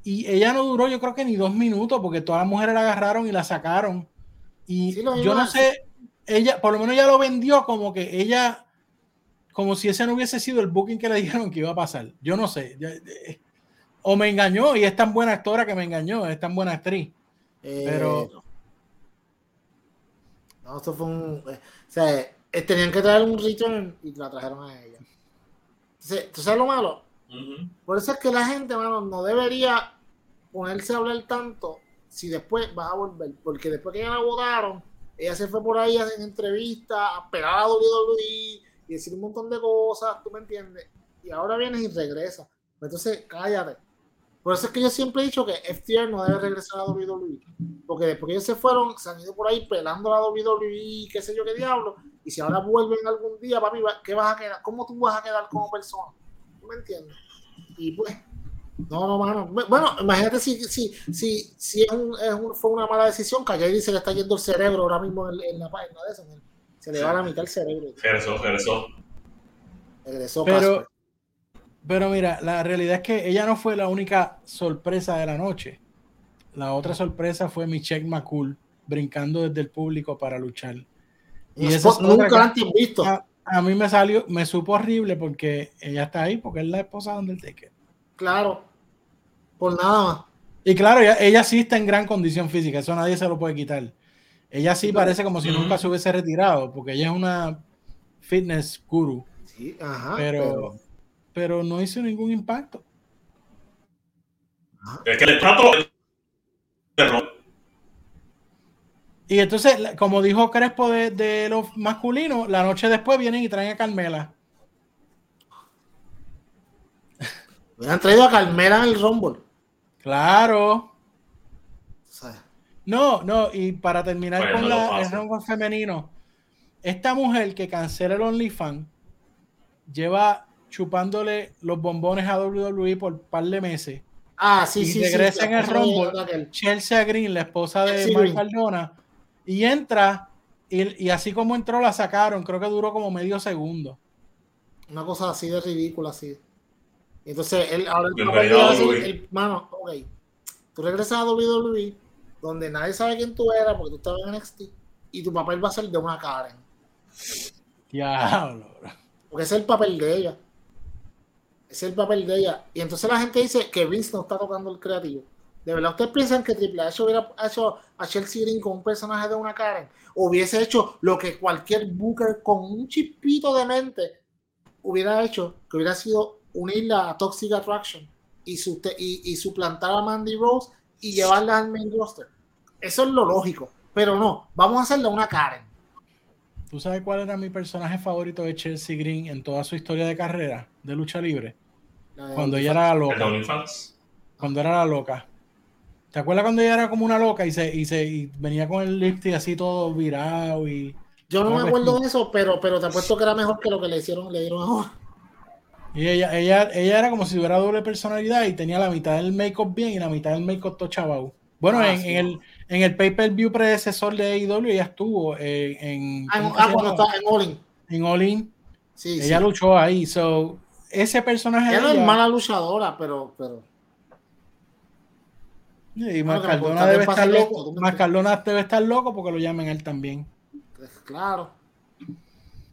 Speaker 1: y ella no duró, yo creo que ni dos minutos, porque todas las mujeres la agarraron y la sacaron. Y
Speaker 2: Sí,
Speaker 1: yo no sé, ella, por lo menos ella lo vendió como que ella, como si ese no hubiese sido el booking que le dijeron que iba a pasar. Yo no sé. ya- eh, o me engañó y es tan buena actora que me engañó, es tan buena actriz.
Speaker 2: Eh,
Speaker 1: Pero-
Speaker 2: No, esto fue un. eh, o sea, eh, tenían que traer un return y la trajeron a ella. Entonces, ¿tú sabes lo malo? Por eso es que la gente, mano, no debería ponerse a hablar tanto si después vas a volver. Porque después que ya la votaron, ella se fue por ahí en entrevistas, a pegar a WWE y decir un montón de cosas, ¿tú me entiendes? Y ahora vienes y regresas. Entonces, cállate. Por eso es que yo siempre he dicho que FTR no debe regresar a WWE. Porque después que ellos se fueron, se han ido por ahí pelando la WWE, qué sé yo qué diablo. Y si ahora vuelven algún día, papi, ¿qué vas a quedar? ¿Cómo tú vas a quedar como persona? ¿Tú me entiendes? Y pues, no, no, mano. Bueno, imagínate si, si, si, si es un, es un- fue una mala decisión, que ayer se le está yendo el cerebro ahora mismo en, en la página de eso. Se le va la mitad el cerebro.
Speaker 3: Regresó, regresó.
Speaker 2: Regresó
Speaker 1: Pero. Pero mira, la realidad es que ella no fue la única sorpresa de la noche. La otra sorpresa fue Michelle McCool brincando desde el público para luchar. Y
Speaker 2: Un
Speaker 1: esa
Speaker 2: spot
Speaker 1: es otra
Speaker 2: nunca
Speaker 1: que-
Speaker 2: antes visto.
Speaker 1: A, a mí me salió, me supo horrible porque ella está ahí, porque es la esposa de Undertaker.
Speaker 2: Claro. Por nada más.
Speaker 1: Y claro, ella, ella sí está en gran condición física, eso nadie se lo puede quitar. Ella sí parece como si nunca se hubiese retirado, porque ella es una fitness guru,
Speaker 2: Sí, ajá.
Speaker 1: pero, pero no hizo ningún impacto.
Speaker 3: Es que el trato.
Speaker 1: Y entonces, como dijo Crespo de, de los masculinos, la noche después vienen y traen a Carmela.
Speaker 2: Hubieran traído a Carmela en el Rumble.
Speaker 1: Claro. No, no, y para terminar
Speaker 3: Pues
Speaker 1: con la, el rango femenino, esta mujer que cancela el OnlyFans lleva chupándole los bombones a WWE por un par de meses.
Speaker 2: Ah, sí,
Speaker 1: Y
Speaker 2: sí,
Speaker 1: regresa
Speaker 2: sí.
Speaker 1: en el Rumble. Chelsea Green, la esposa de
Speaker 2: Chelsea
Speaker 1: Mark. Cardona, y entra, y, y así como entró, la sacaron. Creo que duró como medio segundo.
Speaker 2: Una cosa así de ridícula, así. Entonces, él ahora el
Speaker 3: WWE.
Speaker 2: el- mano, ok. Tú regresas a WWE, donde nadie sabe quién tú eras, porque tú estabas en NXT, y tu papel va a ser de una Karen.
Speaker 1: Diablo. bro.
Speaker 2: Porque ese es el papel de ella. Es el papel de ella. Y entonces la gente dice que Vince no está tocando el creativo. ¿De verdad ustedes piensan que Triple H hubiera hecho a Chelsea Green con un personaje de una Karen? Hubiese hecho lo que cualquier Booker con un chispito de mente hubiera hecho, que hubiera sido unirla a Toxic Attraction y, su y, y suplantar a Mandy Rose y llevarla al main roster. Eso es lo lógico. Pero no, vamos a hacerle una Karen.
Speaker 1: ¿Tú sabes cuál era mi personaje favorito de Chelsea Green en toda su historia de carrera de lucha libre? Cuando ella era la loca. Cuando era la loca. ¿Te acuerdas cuando ella era como una loca y se, y se y venía con el lipstick así todo virado y,
Speaker 2: Yo no me acuerdo de eso, pero, pero te apuesto que era mejor que lo que le hicieron, le dieron ahora.
Speaker 1: y ella, ella, ella era como si tuviera doble personalidad y tenía la mitad del make-up bien y la mitad del make-up todo chabao. Bueno,
Speaker 2: Ah,
Speaker 1: en,
Speaker 2: sí.
Speaker 1: en el, en el pay-per-view predecesor de AEW ella estuvo en,
Speaker 2: Ah,
Speaker 1: ¿cómo
Speaker 2: en- ah,
Speaker 1: se
Speaker 2: cuando está en All In.
Speaker 1: en All In.
Speaker 2: Sí,
Speaker 1: Ella
Speaker 2: sí.
Speaker 1: luchó ahí. So, ese personaje
Speaker 2: Ella no es mala luchadora, pero, pero
Speaker 1: Y Mascardona debe estar loco.
Speaker 2: ¿tú me
Speaker 1: Mascardona debe estar loco porque lo llaman él también.
Speaker 2: pues, claro.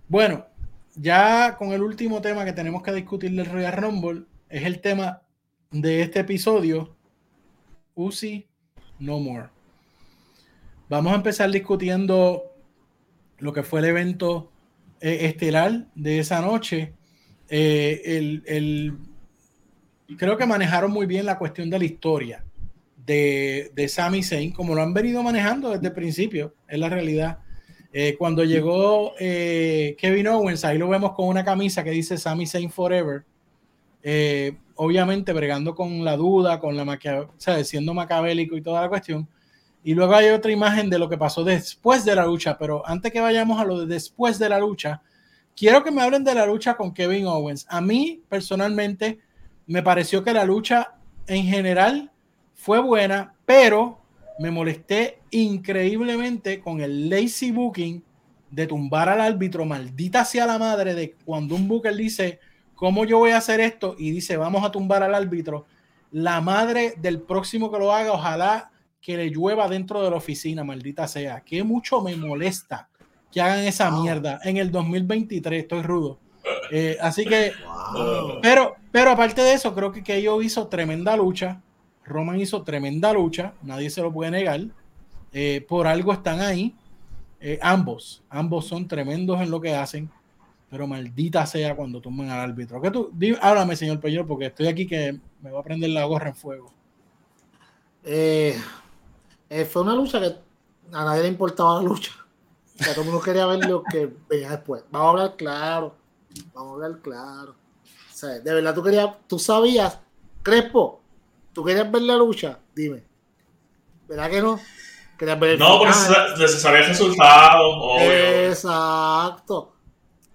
Speaker 1: Bueno, ya con el último tema que tenemos que discutir del Royal Rumble es el tema de este episodio. Uzi No More. Vamos a empezar discutiendo lo que fue el evento eh, estelar de esa noche. Eh, creo que manejaron muy bien la cuestión de la historia de, de Sami Zayn, como lo han venido manejando desde el principio, es la realidad. Eh, cuando llegó Kevin Owens, ahí lo vemos con una camisa que dice Sami Zayn Forever. Obviamente bregando con la duda, con la maquia- o sea, siendo macabélico y toda la cuestión. Y luego hay otra imagen de lo que pasó después de la lucha, pero antes que vayamos a lo de después de la lucha, quiero que me hablen de la lucha con Kevin Owens. A mí, personalmente, me pareció que la lucha en general fue buena, pero me molesté increíblemente con el lazy booking de tumbar al árbitro, maldita sea la madre de cuando un booker dice, ¿cómo yo voy a hacer esto? Y dice, vamos a tumbar al árbitro. La madre del próximo que lo haga, ojalá que le llueva dentro de la oficina, maldita sea. Que mucho me molesta que hagan esa mierda en el 2023. Estoy rudo. Eh, así que, pero, pero aparte de eso, creo que, que ellos hizo tremenda lucha. Roman hizo tremenda lucha, nadie se lo puede negar. Eh, por algo están ahí. Eh, ambos, ambos son tremendos en lo que hacen, pero maldita sea cuando tomen al árbitro. ¿Qué tú? háblame, señor Peñor, porque estoy aquí que me va a prender la gorra en fuego.
Speaker 2: Eh, eh, fue una lucha que a nadie le importaba la lucha. O sea, todo el mundo quería ver lo que venía después. Vamos a hablar claro. Vamos a hablar claro. O sea, de verdad tú querías, tú sabías, Crespo, tú querías ver la lucha, dime. ¿Verdad que no?
Speaker 3: Querías ver el no, porque se sabía el resultado.
Speaker 2: Exacto.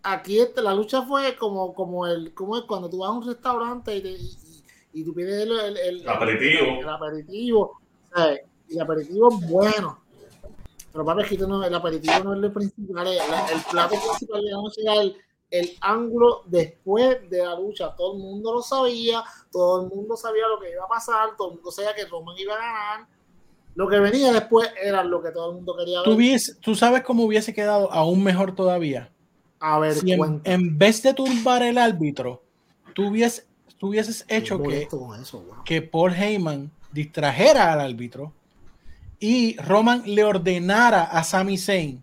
Speaker 2: Aquí este, la lucha fue como, como el, como es cuando tú vas a un restaurante y, y, tú pides el, el,
Speaker 3: aperitivo.
Speaker 2: El, aperitivo. O sea, el aperitivo es bueno. Pero para que no, el aperitivo no es lo principal, el, el plato principal era el, el ángulo después de la lucha. Todo el mundo lo sabía, todo el mundo sabía lo que iba a pasar, todo el mundo sabía que Roman iba a ganar. Lo que venía después era lo que todo el mundo quería
Speaker 1: ver. ¿Tú, sabes cómo hubiese quedado aún mejor todavía?
Speaker 2: A ver,
Speaker 1: si en, vez de tumbar el árbitro, tú, hubieses hecho que, que Paul Heyman distrajera al árbitro y Roman le ordenara a Sami Zayn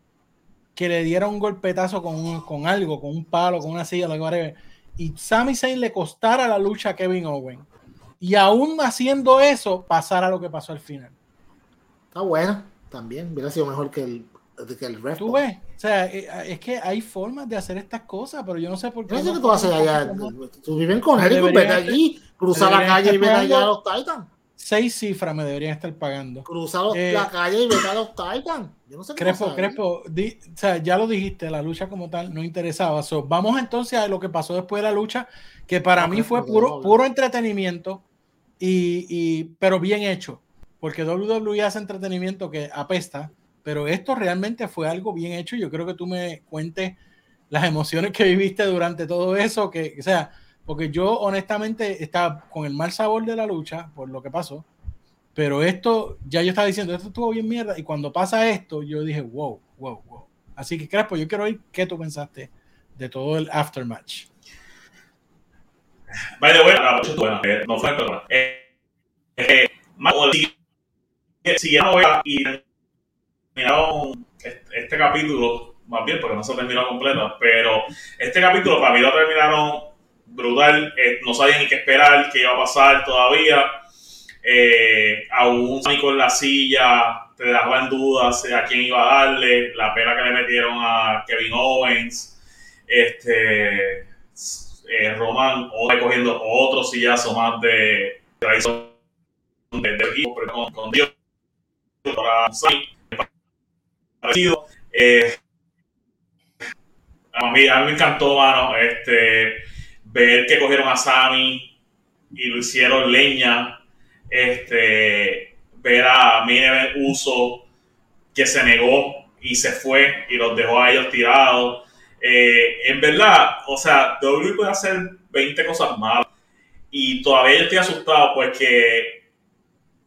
Speaker 1: que le diera un golpetazo con, con algo, con un palo, con una silla, lo que y Sami Zayn le costara la lucha a Kevin Owen. Y aún haciendo eso, pasara lo que pasó al final.
Speaker 2: Está bueno, también. Hubiera sido mejor que el, que el resto.
Speaker 1: Tú ves, o sea, eh, es que hay formas de hacer estas cosas, pero yo no sé por qué.
Speaker 2: No sé qué tú haces allá. Tú vives con él y vete allí, cruza la calle y ven allá a los Titans
Speaker 1: seis cifras me deberían estar pagando.
Speaker 2: Cruza eh, la calle y vete a los Titans. Yo no sé
Speaker 1: Crespo, Crespo, o sea, ya lo dijiste, la lucha como tal no interesaba. vamos entonces a lo que pasó después de la lucha, que para mí fue puro, puro entretenimiento, y, y, pero bien hecho, porque WWE hace entretenimiento que apesta, pero esto realmente fue algo bien hecho. Yo creo que tú me cuentes las emociones que viviste durante todo eso, que, o sea, porque yo honestamente estaba con el mal sabor de la lucha por lo que pasó. Pero esto, ya yo estaba diciendo, esto estuvo bien mierda. Y cuando pasa esto, yo dije, wow, wow, wow. Así que, Crespo, yo quiero oír qué tú pensaste de todo el aftermatch.
Speaker 3: Vaya, bueno, buena. Eh, no fue perdón. Eh, eh, si y terminaron este, este, capítulo, más bien porque no se terminó completo, pero este capítulo para mí lo terminaron brutal. Eh, no sabía ni qué esperar, qué iba a pasar todavía. Eh, aún con la silla te dejaba en dudas a quién iba a darle. La pena que le metieron a Kevin Owens. Este. Eh, Roman hoy cogiendo otro sillazo más de traición de, equipo con, con Dios. Eh, a, mí, a mí me encantó, mano. Este, ver que cogieron a Sammy y lo hicieron leña, este, ver a Mine Uso que se negó y se fue y los dejó a ellos tirados. Eh, en verdad, o sea, WWE puede hacer 20 cosas malas y todavía yo estoy asustado porque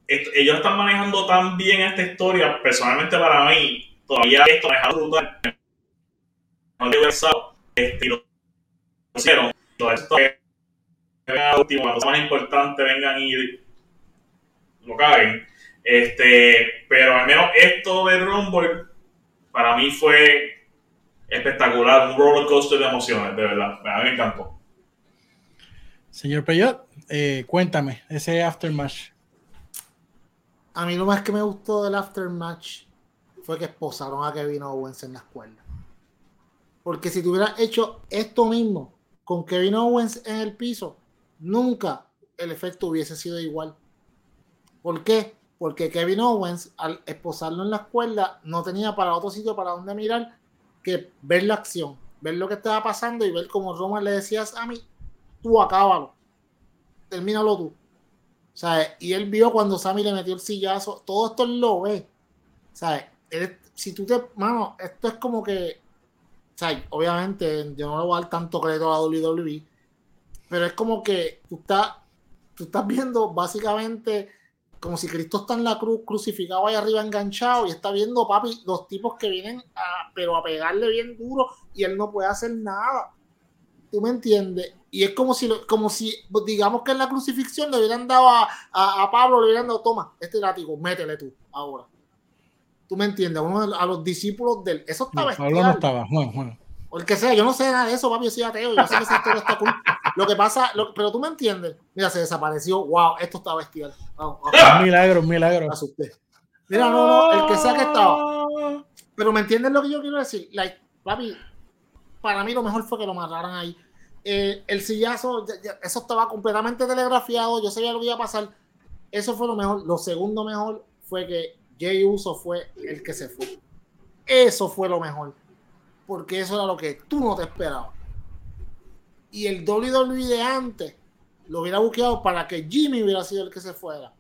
Speaker 3: ellos están manejando tan bien esta historia, personalmente para mí, todavía esto me deja brutal. No este, lo hicieron esto es último, cuando más importante vengan y lo caguen. Este, pero al menos esto de Rumble para mí fue espectacular, un roller coaster de emociones, de verdad. A mí me encantó.
Speaker 1: Señor Peyot, eh, cuéntame, ese aftermatch.
Speaker 2: A mí lo más que me gustó del aftermatch fue que esposaron a Kevin Owens en la escuela. Porque si tuviera hecho esto mismo con Kevin Owens en el piso, nunca el efecto hubiese sido igual. ¿Por qué? porque Kevin Owens, al esposarlo en la escuela, no tenía para otro sitio para donde mirar que ver la acción, ver lo que estaba pasando y ver como Roman le decías a mí, tú acábalo, termínalo tú. Sea, y él vio cuando Sammy le metió el sillazo, todo esto él lo ve. Sea, si tú te, mano, esto es como que, sea, obviamente yo no le voy a dar tanto crédito a la WWE, pero es como que tú estás, viendo básicamente como si Cristo está en la cruz crucificado ahí arriba enganchado y está viendo papi los tipos que vienen a, pero a pegarle bien duro y él no puede hacer nada. ¿Tú me entiendes? Y es como si, como si digamos que en la crucifixión le hubieran dado a, a, Pablo, le hubieran dado, toma, este látigo, métele tú ahora. ¿Tú me entiendes? A, los discípulos del... Eso estaba...
Speaker 1: Pablo no estaba, Juan, Juan.
Speaker 2: O el que sea, yo no sé nada de eso, papi, yo soy ateo, yo sé que esa historia está cool. Lo que pasa, pero tú me entiendes. Mira, se desapareció. Wow, esto está bestial.
Speaker 1: Un milagro, un milagro.
Speaker 2: Mira, no, no, el que sea que estaba. Pero me entiendes lo que yo quiero decir. Like, papi, para mí lo mejor fue que lo mataran ahí. Eh, el sillazo, eso estaba completamente telegrafiado. Yo sabía lo que iba a pasar. Eso fue lo mejor. Lo segundo mejor fue que Jay Uso fue el que se fue. Eso fue lo mejor porque eso era lo que tú no te esperabas. Y el WWE de antes lo hubiera buqueado para que Jimmy hubiera sido el que se fuera.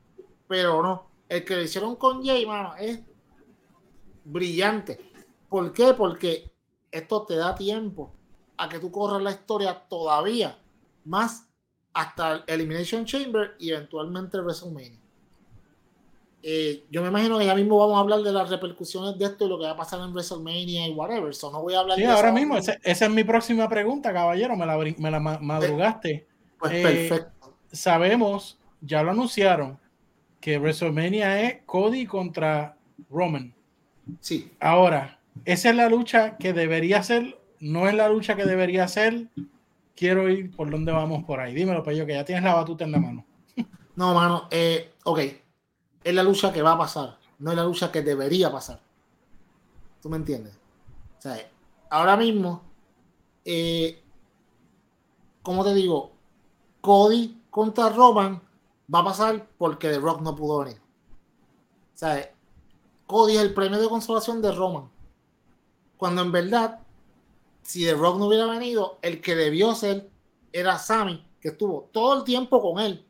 Speaker 2: Pero no, el que lo hicieron con Jay, mano, es brillante. ¿Por qué? Porque esto te da tiempo a que tú corras la historia todavía más hasta Elimination Chamber y eventualmente WrestleMania. Eh, yo me imagino que ya mismo vamos a hablar de las repercusiones de esto y lo que va a pasar en WrestleMania y whatever. So no voy a hablar
Speaker 1: sí, ahora mismo, esa es mi próxima pregunta, caballero. Me la, me la madrugaste.
Speaker 2: Pues eh, perfecto.
Speaker 1: Sabemos, ya lo anunciaron, que WrestleMania es Cody contra Roman.
Speaker 2: Sí.
Speaker 1: Ahora, esa es la lucha que debería ser, no es la lucha que debería ser. Quiero ir por donde vamos por ahí. Dímelo, yo que ya tienes la batuta en la mano.
Speaker 2: No, mano, eh, ok es la lucha que va a pasar, no es la lucha que debería pasar. ¿Tú me entiendes? O sea, ahora mismo, eh, como te digo, Cody contra Roman va a pasar porque The Rock no pudo venir. O sea, Cody es el premio de consolación de Roman. Cuando en verdad, si The Rock no hubiera venido, el que debió ser era Sammy, que estuvo todo el tiempo con él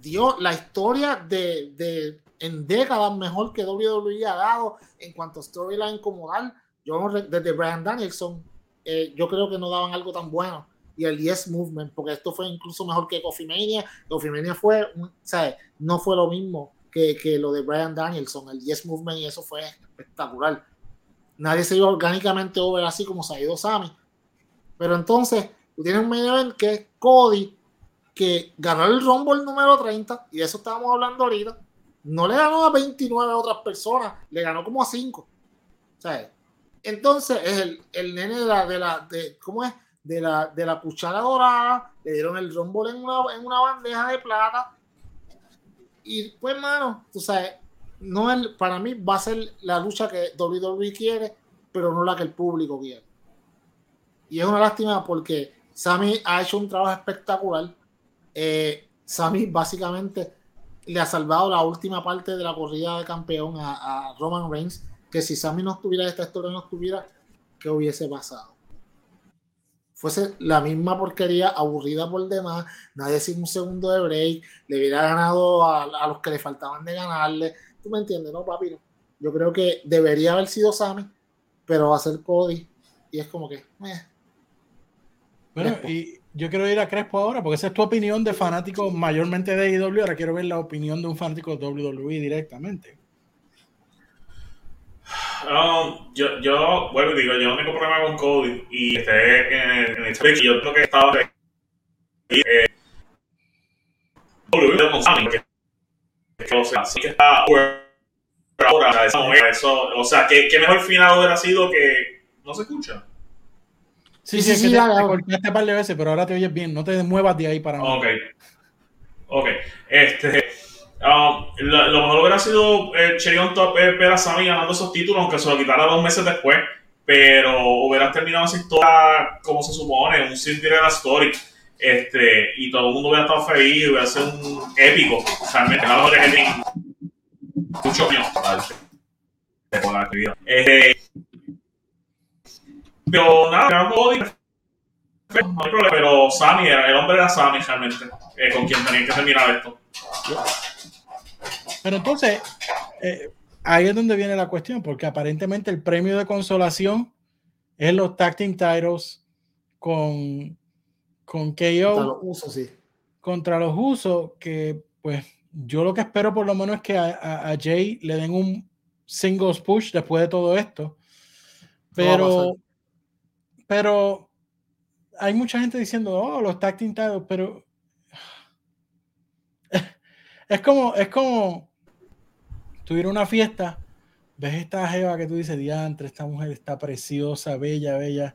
Speaker 2: dio la historia de, de en décadas mejor que WWE ha dado en cuanto a storyline como tal. Yo desde Brian Danielson, eh, yo creo que no daban algo tan bueno. Y el Yes Movement, porque esto fue incluso mejor que Coffee Mania. Coffee Mania fue, sea, no fue lo mismo que, que, lo de Brian Danielson. El Yes Movement y eso fue espectacular. Nadie se iba orgánicamente over así como se ha ido Sammy. Pero entonces, tú tienes un main event que es Cody que ganó el Rumble número 30, y de eso estábamos hablando ahorita, no le ganó a 29 otras personas, le ganó como a 5. O sea, entonces es el, el nene de la, de la, ¿cómo es? De la, de la cuchara dorada, le dieron el Rumble en una, en una bandeja de plata. Y pues, mano, tú sabes, no es, para mí va a ser la lucha que WWE quiere, pero no la que el público quiere. Y es una lástima porque Sammy ha hecho un trabajo espectacular eh, Sami básicamente le ha salvado la última parte de la corrida de campeón a, Roman Reigns, que si Sami no estuviera, esta historia no estuviera, ¿qué hubiese pasado? Fuese la misma porquería, aburrida por demás, nadie sin un segundo de break, le hubiera ganado a, los que le faltaban de ganarle. ¿Tú me entiendes, no, papi? Yo creo que debería haber sido Sami, pero va a ser Cody. Y es como que. Eh.
Speaker 1: Bueno, y, yo quiero ir a Crespo ahora, porque esa es tu opinión de fanático mayormente de IW. Ahora quiero ver la opinión de un fanático de WWE directamente.
Speaker 3: Um, yo, yo, bueno, digo, yo no tengo problema con Cody y este, en el, en el yo creo que estaba eh, WWE con Sammy, que, está ahora, eso, o sea, que, que mejor final hubiera sido que no se escucha.
Speaker 1: Sí, sí, sí, te, cortaste un par de veces, pero ahora te oyes bien. No te muevas de ahí para
Speaker 3: nada. Ok. Ok. Este. Um, lo, mejor hubiera sido el Cherry Top eh, ver a Sammy ganando esos títulos, aunque se lo quitara dos meses después. Pero hubiera terminado esa historia como se supone, un Cinderella Story. Este, y todo el mundo hubiera estado feliz, hubiera sido un épico. Realmente, la mejor que tiene la actividad. Este, pero nada, no hay problema. Pero Sammy, el hombre era Sammy realmente, eh, con quien tenía que terminar esto.
Speaker 1: Pero entonces, eh, ahí es donde viene la cuestión, porque aparentemente el premio de consolación es los tag team titles con, con KO
Speaker 2: Contra los usos, sí.
Speaker 1: contra los usos, que pues yo lo que espero por lo menos es que a, a- a Jay le den un singles push después de todo esto. Pero. Pero hay mucha gente diciendo, oh, los tag team titles, pero es como, es como tuviera una fiesta, ves esta jeva que tú dices, diantre, esta mujer está preciosa, bella, bella.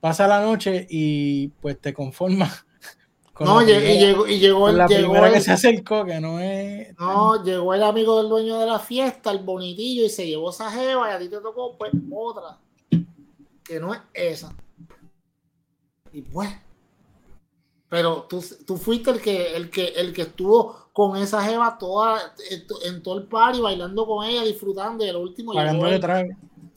Speaker 1: Pasa la noche y pues te conformas. con
Speaker 2: No, y llegó, y llegó el,
Speaker 1: la
Speaker 2: llegó
Speaker 1: primera que se acercó, que no es.
Speaker 2: no, llegó el amigo del dueño de la fiesta, el bonitillo, y se llevó esa jeva, y a ti te tocó, pues, otra, que no es esa. Y pues, pero tú, tú fuiste el que, el que, el que estuvo con esa jeva toda, en, to- en todo el party, bailando con ella, disfrutando, y el último llegó el,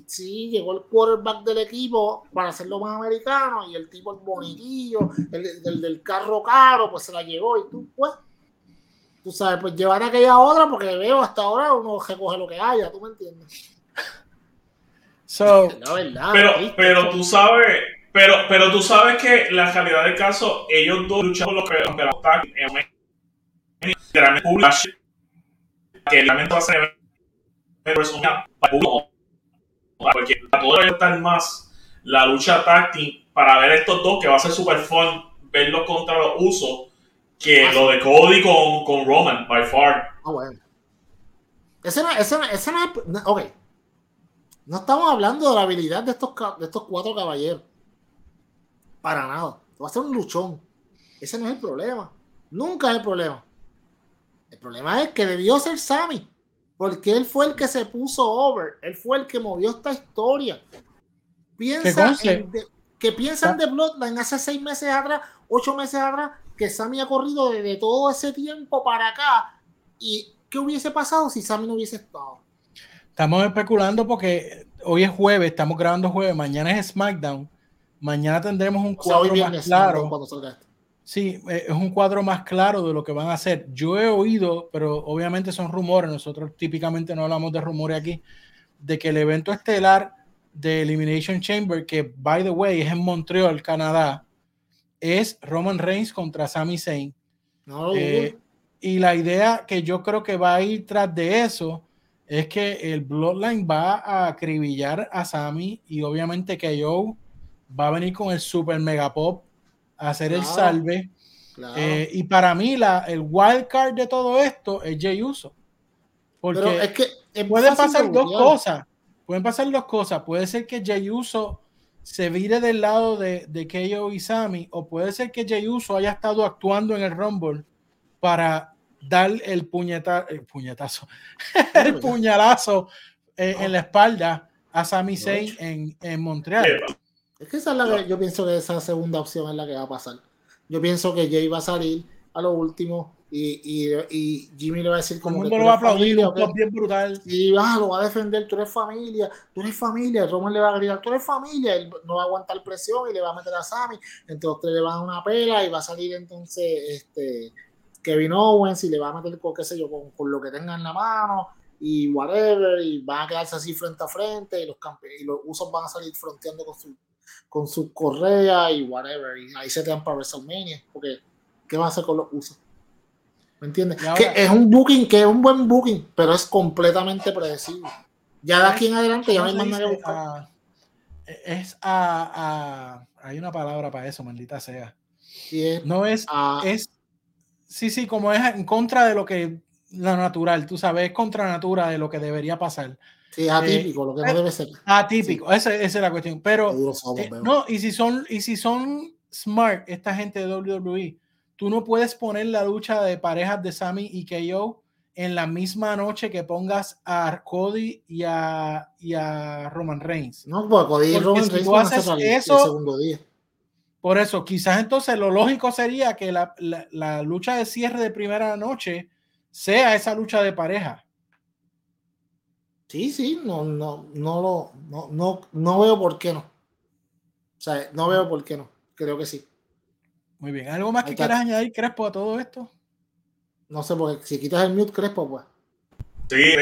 Speaker 2: sí, llegó el quarterback del equipo para hacerlo más americano, y el tipo, el bonitillo, el, del- del carro caro, pues se la llevó, y tú, pues, tú sabes, pues llevar aquella otra, porque veo hasta ahora uno recoge lo que haya, ¿tú me entiendes?
Speaker 1: So,
Speaker 2: La verdad.
Speaker 3: Pero, pero tú sabes, pero, pero tú sabes que la realidad del caso, ellos dos luchan por los tag en un- público, que realmente va a ser para público, porque a todo debe estar más la lucha táctil para ver estos dos que va a ser super fun verlos contra los usos que
Speaker 2: Ah,
Speaker 3: lo de Cody con, con Roman by far
Speaker 2: Ah, bueno. Ese no, ese no- ese no es. no- ok. No estamos hablando de la habilidad de estos, de estos cuatro caballeros. Para nada. Va a ser un luchón. Ese no es el problema. Nunca es el problema. El problema es que debió ser Sammy. Porque él fue el que se puso over. Él fue el que movió esta historia. Piensa en de- que piensan de Bloodline hace seis meses atrás, ocho meses atrás, que Sammy ha corrido desde todo ese tiempo para acá. ¿Y qué hubiese pasado si Sammy no hubiese estado?
Speaker 1: Estamos especulando porque hoy es jueves, estamos grabando jueves, mañana es SmackDown. Mañana tendremos un
Speaker 2: O sea, hoy
Speaker 1: cuadro más claro. Sí, eh, es un cuadro más claro de lo que van a hacer. Yo he oído, pero obviamente son rumores, nosotros típicamente no hablamos de rumores aquí, de que el evento estelar de Elimination Chamber, que by the way es en Montreal, Canadá, es Roman Reigns contra Sami Zayn.
Speaker 2: No
Speaker 1: Eh, y la idea que yo creo que va a ir tras de eso es que el Bloodline va a acribillar a Sami y obviamente que Joe va a venir con el super mega pop a hacer el salve.
Speaker 2: Claro.
Speaker 1: Eh, y para mí la, el wild card de todo esto es Jey Uso. Porque
Speaker 2: Pero es que
Speaker 1: pueden pasar dos cosas. Pueden pasar dos cosas. Puede ser que Jey Uso se vire del lado de, de y Sami, o puede ser que Jey Uso haya estado actuando en el Rumble para dar el, puñeta, el puñetazo, el puñalazo eh, en la espalda a Sami Zayn en, en Montreal.
Speaker 2: Es que esa es la que yo pienso que esa segunda opción es la que va a pasar. Yo pienso que Jay va a salir a lo último y, y, y Jimmy le va a decir
Speaker 1: el
Speaker 2: como que
Speaker 1: mundo
Speaker 2: tú
Speaker 1: lo va a aplaudir,
Speaker 2: familia,
Speaker 1: un bien brutal.
Speaker 2: Y ah, lo va a defender, tú eres familia, tú eres familia, Roman le va a gritar, tú eres familia, él no va a aguantar presión y le va a meter a Sammy, entonces le van a dar una pela y va a salir entonces este Kevin Owens y le va a meter con qué sé yo, con, con lo que tenga en la mano y whatever, y van a quedarse así frente a frente y los y los usos van a salir fronteando con su con su correa y whatever, y ahí se te dan para WrestleMania, porque ¿qué va a hacer con los usos? ¿Me entiendes?
Speaker 1: Ahora-
Speaker 2: que es un booking, que es un buen booking, pero es completamente predecible. Ya de aquí en adelante ya no hay
Speaker 1: ¿Cómo
Speaker 2: más nada que buscar.
Speaker 1: Ah, es a, a- hay una palabra para eso, maldita sea. No es,
Speaker 2: ah,
Speaker 1: es, sí, sí, como es en contra de lo que la natural, tú sabes, es contra natura de lo que debería pasar.
Speaker 2: sí, es atípico, lo que no
Speaker 1: eh,
Speaker 2: debe ser.
Speaker 1: Atípico, esa, esa es la cuestión. Pero
Speaker 2: somos,
Speaker 1: eh, no, y si son, y si son smart, esta gente de WWE, tú no puedes poner la lucha de parejas de Sammy y KO en la misma noche que pongas a Cody y a, y a Roman Reigns.
Speaker 2: No, porque Cody y Roman
Speaker 1: si
Speaker 2: Reigns van a
Speaker 1: haces
Speaker 2: ser el,
Speaker 1: eso-
Speaker 2: segundo día.
Speaker 1: Por eso, quizás entonces lo lógico sería que la, la, la, lucha de cierre de primera noche sea esa lucha de pareja.
Speaker 2: Sí, sí, no, no, no lo, no, no, no veo por qué no. O sea, no veo por qué no. Creo que sí.
Speaker 1: Muy bien. ¿Algo más que quieras añadir, Crespo, a todo esto?
Speaker 2: No sé, porque si quitas el mute, Crespo, pues.
Speaker 3: Sí,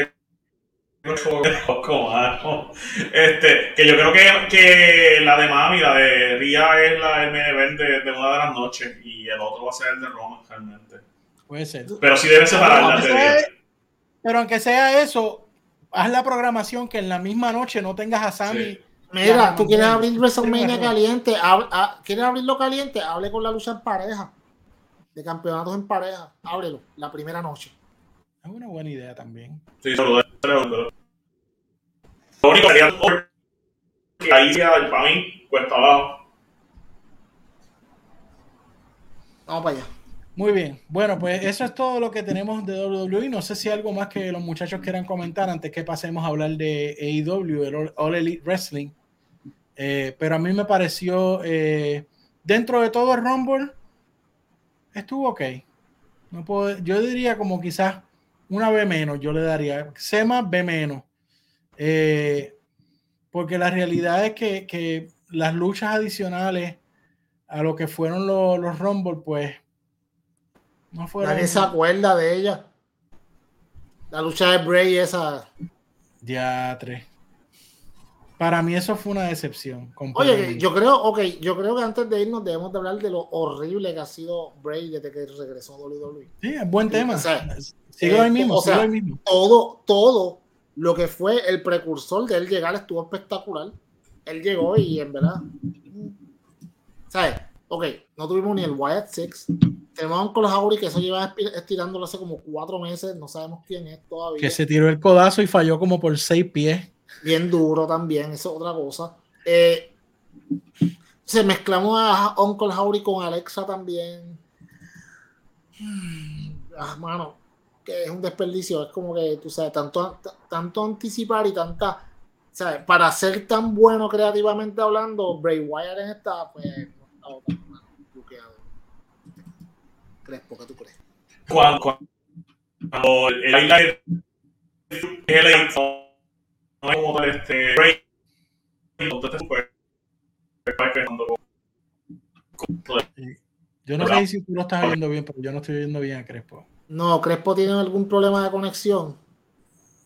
Speaker 3: este, que yo creo que, que, la de Mami, la de Ria es la MV de, de una de las noches y el otro va a ser el de Roma, realmente.
Speaker 1: Puede ser.
Speaker 3: Pero sí debe separar
Speaker 1: pero, de pero aunque sea eso, haz la programación que en la misma noche no tengas a Sammy.
Speaker 2: Sí. Mira, tú quieres abrir WrestleMania caliente, hab, ¿quieres abrirlo caliente? Hable con la lucha en pareja, de campeonatos en pareja, ábrelo, la primera noche.
Speaker 1: Es una buena idea también.
Speaker 3: Sí, solo Lo único sería que ahí para mí cuesta abajo.
Speaker 2: Vamos para allá.
Speaker 1: Muy bien. Bueno, pues eso es todo lo que tenemos de WWE. No sé si algo más que los muchachos quieran comentar antes que pasemos a hablar de AEW, el All Elite Wrestling. Eh, pero a mí me pareció, eh, dentro de todo el Rumble, estuvo ok. No puedo, yo diría como quizás una B menos, yo le daría. C más B menos. Eh, porque la realidad es que, que, las luchas adicionales a lo que fueron los, los Rumble, pues no fueron.
Speaker 2: Nadie se acuerda de ella. La lucha de Bray, esa.
Speaker 1: Diatre. Para mí eso fue una decepción.
Speaker 2: Oye, yo creo, ok, yo creo que antes de irnos debemos de hablar de lo horrible que ha sido Bray desde que regresó a WWE.
Speaker 1: Sí, es buen tema. O sea, sigo ahí mismo,
Speaker 2: o sea,
Speaker 1: ahí mismo.
Speaker 2: Todo, todo lo que fue el precursor de él llegar estuvo espectacular. Él llegó y en verdad, ¿sabes? Ok, no tuvimos ni el Wyatt Six. Tenemos a Uncle Howry que eso lleva estirándolo hace como cuatro meses. No sabemos quién es todavía.
Speaker 1: Que se tiró el codazo y falló como por seis pies.
Speaker 2: Bien duro también, eso es otra cosa. Eh, se mezclamos a Uncle Howry con Alexa también. Ah, mano, que es un desperdicio. Es como que, tú sabes, tanto, tanto anticipar y tanta. ¿sabes? Para ser tan bueno creativamente hablando, Bray Wyatt en esta, pues, no está tan. Crespo, ¿qué tú crees?
Speaker 3: Cuando, cuando el highlight el no es como este Bray, entonces pues,
Speaker 1: yo no sé si tú lo estás viendo bien, pero yo no estoy viendo bien a Crespo.
Speaker 2: No, Crespo tiene algún problema de conexión.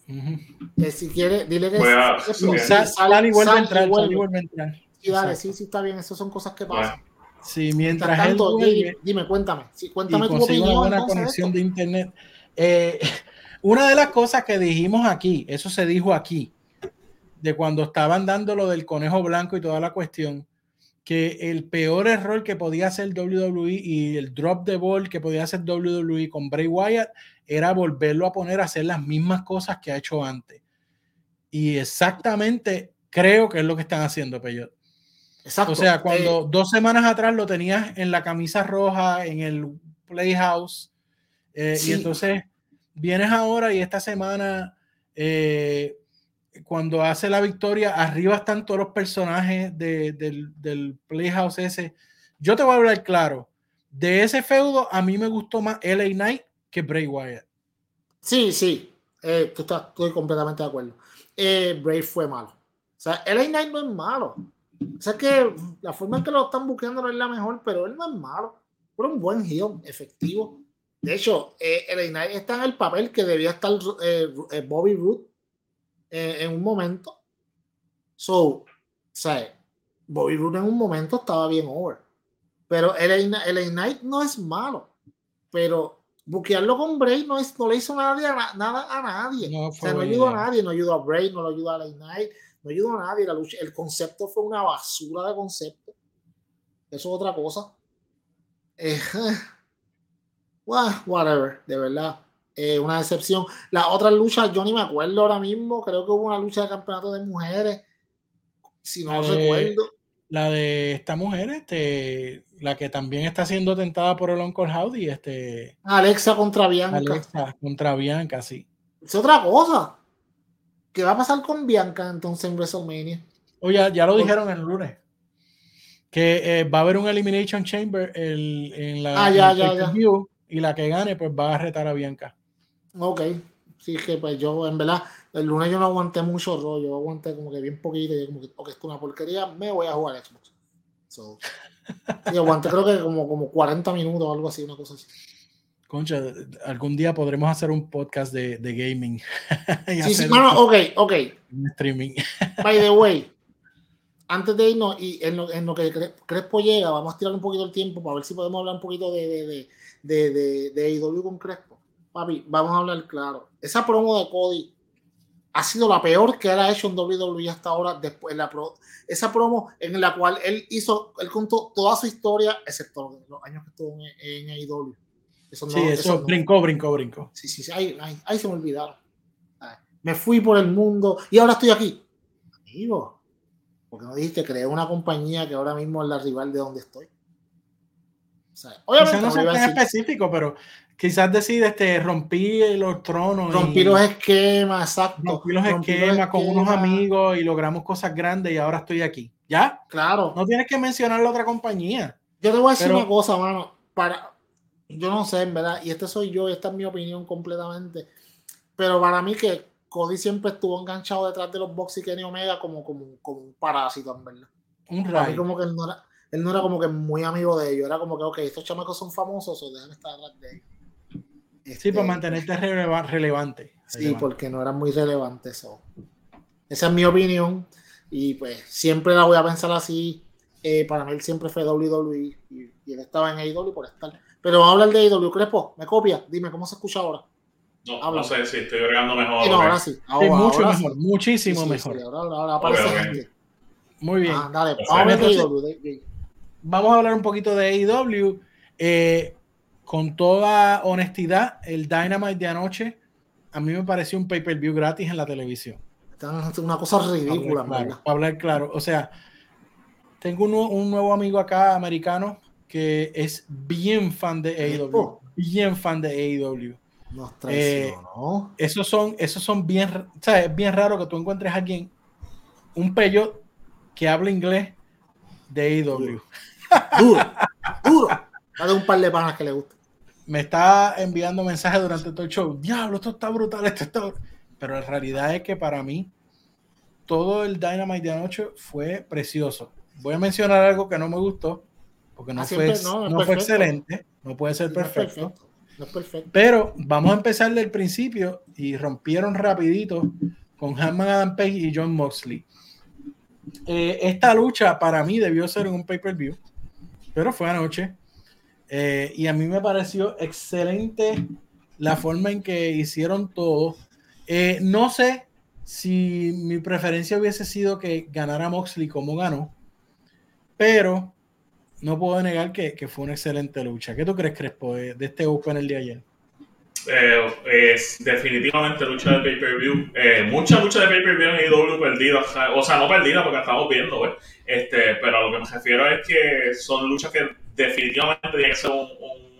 Speaker 2: Uh -huh. eh, si quiere, dile que
Speaker 1: sí, sal, sal, y vuelve a entrar. Sal y vuelve a entrar.
Speaker 2: Sí, dale, sí, sí, está bien. Esas son cosas que pasan.
Speaker 1: Sí, mientras
Speaker 2: tanto,
Speaker 1: él
Speaker 2: dime, dime, cuéntame. Sí, cuéntame tu opinión.
Speaker 1: una buena conexión de internet. Eh, una de las cosas que dijimos aquí, eso se dijo aquí, de cuando estaban dando lo del conejo blanco y toda la cuestión, que el peor error que podía hacer WWE y el drop the ball que podía hacer WWE con Bray Wyatt era volverlo a poner a hacer las mismas cosas que ha hecho antes. Y exactamente creo que es lo que están haciendo, Peyot.
Speaker 2: Exacto.
Speaker 1: O sea, cuando eh, dos semanas atrás lo tenías en la camisa roja, en el Playhouse, eh, sí. y entonces vienes ahora y esta semana eh, cuando hace la victoria, arriba están todos los personajes de, del, del Playhouse ese. Yo te voy a hablar claro. De ese feudo, a mí me gustó más LA Knight que Bray Wyatt.
Speaker 2: Sí, sí. Eh, estás, estoy completamente de acuerdo. Eh, Bray fue malo. O sea, LA Knight no es malo. O sea, que la forma en que lo están buscando no es la mejor, pero él no es malo. Fue un buen heel, efectivo. De hecho, eh, LA Knight está en el papel que debía estar eh, Bobby Roode eh, en un momento. So, sea, Bobby Roode en un momento estaba bien over. Pero LA Knight no es malo. Pero buquearlo con Bray no, es, no le hizo nada, nada a nadie.
Speaker 1: No,
Speaker 2: o sea, no ayudó a nadie. No ayudó a Bray, no lo ayudó a LA Knight, no ayudó a nadie. La lucha, el concepto fue una basura de concepto. Eso es otra cosa. Eh, well, whatever, de verdad. Eh, una decepción. La otra lucha, yo ni me acuerdo ahora mismo. Creo que hubo una lucha de campeonato de mujeres. Si no
Speaker 1: la
Speaker 2: recuerdo.
Speaker 1: De, la de esta mujer, este, la que también está siendo tentada por el Uncle Howdy, este.
Speaker 2: Alexa contra Bianca.
Speaker 1: Alexa contra Bianca, sí.
Speaker 2: Es otra cosa. ¿Qué va a pasar con Bianca entonces en WrestleMania?
Speaker 1: O ya, ya lo dijeron el lunes. que eh, va a haber un Elimination Chamber el, en la
Speaker 2: Ah, ya,
Speaker 1: en el
Speaker 2: ya, ya.
Speaker 1: pay-per-view, y la que gane pues va a retar a Bianca.
Speaker 2: Ok. Sí, que pues yo, en verdad, el lunes yo no aguanté mucho rollo, yo aguanté como que bien poquito, y como que, ok, esto es una porquería, me voy a jugar Xbox. So, y aguanté creo que como, como 40 minutos o algo así, una cosa así.
Speaker 1: Concha, algún día podremos hacer un podcast de, de gaming.
Speaker 2: Sí, sí,
Speaker 1: hacer
Speaker 2: mano, ok, ok.
Speaker 1: streaming.
Speaker 2: By the way, antes de irnos, y en lo, en lo que Cre- Crespo llega, vamos a tirar un poquito el tiempo para ver si podemos hablar un poquito de, de, de, de, de, AEW con Crespo. Papi, vamos a hablar claro. Esa promo de Cody ha sido la peor que él ha hecho en WWE hasta ahora. Después, la pro- esa promo en la cual él hizo, él contó toda su historia, excepto los años que estuvo en, en AEW. Eso no,
Speaker 1: sí, eso,
Speaker 2: no.
Speaker 1: brincó, brincó, brincó.
Speaker 2: Sí, sí, sí, ahí, ahí, ahí se me olvidaron. Me fui por el mundo y ahora estoy aquí. Amigo, porque no dijiste creé una compañía que ahora mismo es la rival de donde estoy. O sea, obviamente
Speaker 1: no
Speaker 2: decir,
Speaker 1: específico, pero quizás decir, este, rompí los tronos.
Speaker 2: rompí
Speaker 1: y-
Speaker 2: los esquemas, exacto.
Speaker 1: rompí los
Speaker 2: rompí los
Speaker 1: esquemas con unos amigos y logramos cosas grandes y ahora estoy aquí. ¿Ya?
Speaker 2: Claro.
Speaker 1: No tienes que mencionar la otra compañía.
Speaker 2: Yo te voy a decir
Speaker 1: Pero-
Speaker 2: una cosa, mano. Para, yo no sé, en verdad, y este soy yo, y esta es mi opinión completamente. Pero para mí que Cody siempre estuvo enganchado detrás de los Box y Kenny Omega como, como, como un parásito, en verdad.
Speaker 1: Un
Speaker 2: Para mí
Speaker 1: rayo.
Speaker 2: como que él no, era, él no era como que muy amigo de ellos. Era como que, ok, estos chamacos son famosos, o déjame estar detrás de ellos.
Speaker 1: Sí,
Speaker 2: Este,
Speaker 1: para mantenerte releva- relevante.
Speaker 2: Sí,
Speaker 1: Relevante.
Speaker 2: porque no eran muy relevantes. so. Esa es mi opinión. Y pues siempre la voy a pensar así. Eh, para mí él siempre fue WWE y, y él estaba en AEW por estar. Pero vamos a hablar de AEW. Crespo, ¿me copia? Dime, ¿cómo se escucha ahora?
Speaker 3: No,
Speaker 2: Habla.
Speaker 3: no sé si estoy agregando mejor.
Speaker 2: Sí, no, ahora sí.
Speaker 1: Sí,
Speaker 2: Ahora,
Speaker 1: mucho
Speaker 2: ahora
Speaker 1: mejor,
Speaker 2: sí.
Speaker 1: muchísimo
Speaker 2: Sí, sí,
Speaker 1: mejor.
Speaker 2: sí, ahora, ahora, ahora aparece
Speaker 3: Ok, ok.
Speaker 2: gente.
Speaker 1: Muy bien.
Speaker 2: Ah, dale, vamos a hablar de AEW. de- de-
Speaker 1: Vamos a hablar un poquito de AEW. Eh, con toda honestidad, el Dynamite de anoche a mí me pareció un pay-per-view gratis en la televisión.
Speaker 2: Una cosa
Speaker 1: Para
Speaker 2: ridícula,
Speaker 1: hablar, claro, para hablar claro. O sea, tengo un, nuevo- un nuevo amigo acá americano que es bien fan de AEW.
Speaker 2: Oh.
Speaker 1: Bien fan de AEW.
Speaker 2: Nos
Speaker 1: Eh. Esos son, esos son bien, o sea, es bien raro que tú encuentres a alguien, un pello que habla inglés de AEW.
Speaker 2: Duro, duro. Dale un par de panas que le gusta.
Speaker 1: Me está enviando mensajes durante todo el show. Diablo, esto está brutal, esto está br-". Pero la realidad es que para mí, todo el Dynamite de anoche fue precioso. Voy a mencionar algo que no me gustó, porque no,
Speaker 2: Ah,
Speaker 1: fue,
Speaker 2: no,
Speaker 1: fue excelente, no puede ser
Speaker 2: No es
Speaker 1: perfecto.
Speaker 2: No es perfecto.
Speaker 1: Pero vamos a empezar del principio y rompieron rapidito con Hanman Adam Page y John Moxley. Eh, esta lucha para mí debió ser en un pay-per-view, pero fue anoche. Eh, y a mí me pareció excelente la forma en que hicieron todo. Eh, no sé si mi preferencia hubiese sido que ganara Moxley como ganó, pero no puedo negar que, fue una excelente lucha. ¿Qué tú crees, Crespo, de, de este Open el de ayer?
Speaker 3: Eh, es definitivamente lucha de pay-per-view. Eh, mucha lucha de pay-per-view en AEW perdida. O sea, no perdida porque estamos viendo, güey. Este, pero a lo que me refiero es que son luchas que definitivamente tienen que ser un,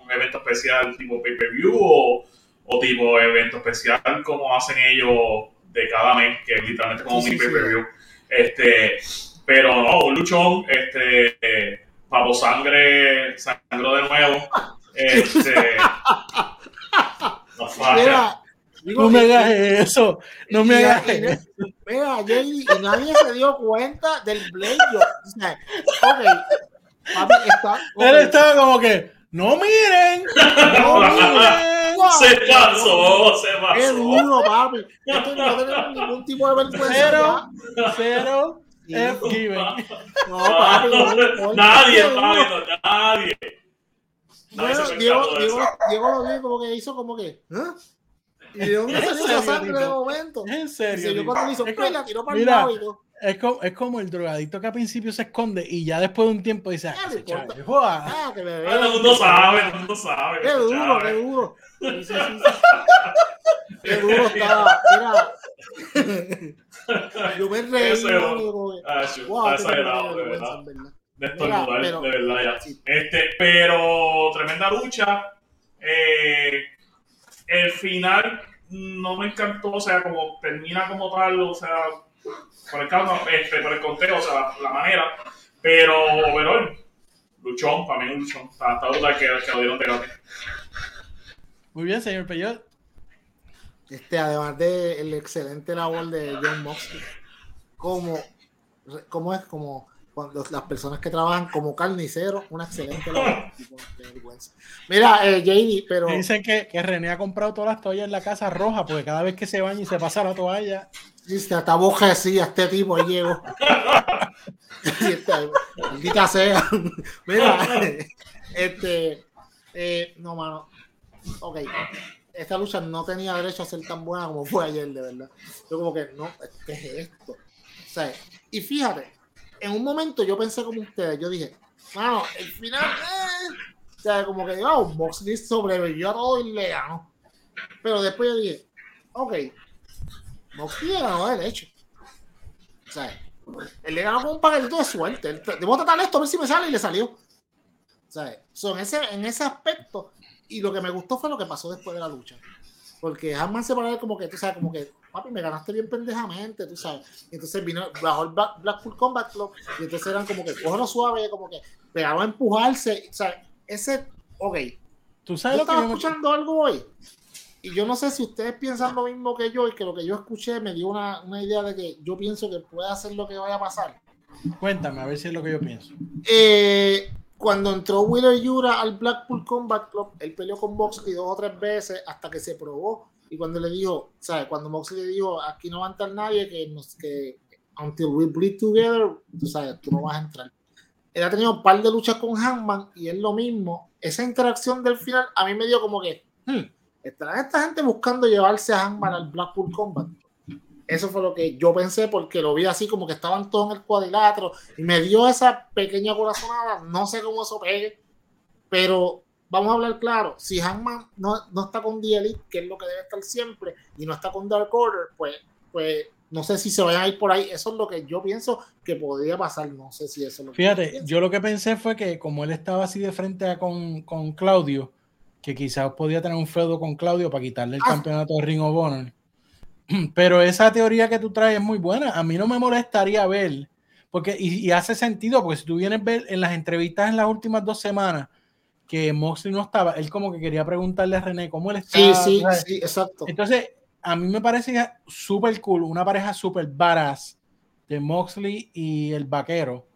Speaker 3: un evento especial tipo pay-per-view o, o tipo evento especial como hacen ellos de cada mes, que es literalmente como
Speaker 2: Sí, sí.
Speaker 3: pay-per-view. Este, pero no, un luchón, este, eh, papo sangre, sangró de nuevo. Este, no falla.
Speaker 2: Digo,
Speaker 1: No me hagas eso, no me hagas eso.
Speaker 2: Mira, y nadie se dio cuenta del Blade Job. O sea, ok, papi, está.
Speaker 1: Él estaba como que, no miren, no miren.
Speaker 3: Se pasó, se
Speaker 2: Qué
Speaker 3: pasó.
Speaker 2: duro, papi. Esto no tenemos ningún tipo de vergüenza.
Speaker 1: Cero,
Speaker 2: ya.
Speaker 1: cero. F given.
Speaker 2: No, papi, no.
Speaker 3: Nadie
Speaker 2: Qué
Speaker 3: viendo, nadie.
Speaker 2: Bueno, Diego, Diego. Diego lo vio como que hizo como que, ¿eh? ¿Y de dónde
Speaker 1: ¿En
Speaker 2: salió
Speaker 1: serio,
Speaker 2: esa sangre de momento?
Speaker 1: En
Speaker 2: Y
Speaker 1: serio.
Speaker 2: se vio
Speaker 1: tipo.
Speaker 2: cuando le hizo,
Speaker 1: Es como-
Speaker 2: pega, tiró para el
Speaker 1: mira,
Speaker 2: lado y todo.
Speaker 1: Es como, es como el drogadicto que al principio se esconde y ya después de un tiempo dice, ah,
Speaker 2: importa.
Speaker 1: chaval, joda.
Speaker 2: Ah, que me
Speaker 3: Ah. Todo el mundo sabe, todo el mundo sabe.
Speaker 2: Qué duro, qué duro. Sí, sí, sí, sí. Qué duro estaba. Mira. Yo me reí.
Speaker 3: Ese
Speaker 2: como que,
Speaker 3: Ah,
Speaker 2: Wow,
Speaker 3: está exagerado, de verdad. De estornudar, de verdad ya.
Speaker 2: Sí.
Speaker 3: Este, pero tremenda lucha. Eh, el final no me encantó, o sea, como termina como tal, o sea, por el, calma, este, por el conteo, o sea, la, la manera. Pero, pero, luchón, para mí un luchón. Está, está duda que, que lo dieron de gratis.
Speaker 1: Muy bien, señor Peyot.
Speaker 2: Este, además de el excelente labor de John Moxley, como, como es como cuando las personas que trabajan como carnicero, una excelente labor. Mira, eh, JD, pero.
Speaker 1: Dicen que, que, René ha comprado todas las toallas en la casa roja, porque cada vez que se baña y se pasa la toalla.
Speaker 2: Dice, hasta bojecía este tipo, ahí llegó. Maldita sea. Mira, este. Eh, no, mano. Ok. Esta lucha no tenía derecho a ser tan buena como fue ayer, de verdad. Yo, como que, no, ¿qué es esto? O sea, y fíjate, en un momento yo pensé como ustedes, yo dije, mano, el final, eh", o sea, como que, oh, Moxley sobrevivió a todo y le ganó. Pero después yo dije, ok, Moxley ganó derecho. O sea, él le ganó con un paquetito de suerte. Debo tratar esto a ver si me sale y le salió. O sea, so, en, ese, en ese aspecto, y lo que me gustó fue lo que pasó después de la lucha. Porque Hanman se paró como que, tú sabes, como que, papi, me ganaste bien pendejamente, tú sabes. Y entonces vino, bajó el Blackpool Combat Club, y entonces eran como que, cógelo suave, como que, pegaron a empujarse, o sea, ese, ok.
Speaker 1: ¿Tú sabes
Speaker 2: yo
Speaker 1: lo que
Speaker 2: estaba escuchando algo hoy? Y yo no sé si ustedes piensan lo mismo que yo y que lo que yo escuché me dio una, una idea de que yo pienso que puede hacer lo que vaya a pasar.
Speaker 1: Cuéntame, a ver si es lo que yo pienso.
Speaker 2: Eh, cuando entró Wheeler Yura al Blackpool Combat Club, él peleó con Moxley dos o tres veces hasta que se probó. Y cuando le dijo, ¿sabes? Cuando Moxley le dijo, aquí no va a entrar nadie, que, nos, que until we bleed together, tú sabes, tú no vas a entrar. Él ha tenido un par de luchas con Hangman y es lo mismo. Esa interacción del final a mí me dio como que, hmm, ¿estará esta gente buscando llevarse a Hangman al Blackpool Combat? Eso fue lo que yo pensé porque lo vi así como que estaban todos en el cuadrilátero y me dio esa pequeña corazonada. No sé cómo eso pegue, pero vamos a hablar claro. Si Hangman no, no está con Elite, que es lo que debe estar siempre, y no está con Dark Order, pues, pues no sé si se vayan a ir por ahí. Eso es lo que yo pienso que podría pasar. No sé si eso es lo
Speaker 1: Fíjate, yo, yo lo que pensé fue que como él estaba así de frente a con, con Claudio, que quizás podía tener un feudo con Claudio para quitarle el ah. campeonato de Ring of Honor. Pero esa teoría que tú traes es muy buena. A mí no me molestaría ver, porque, y, hace sentido, porque si tú vienes a ver en las entrevistas en las últimas dos semanas que Moxley no estaba, él como que quería preguntarle a René cómo él estaba.
Speaker 2: Sí, sí, sí, exacto.
Speaker 1: Entonces, a mí me parece súper cool, una pareja súper varas de Moxley y el vaquero,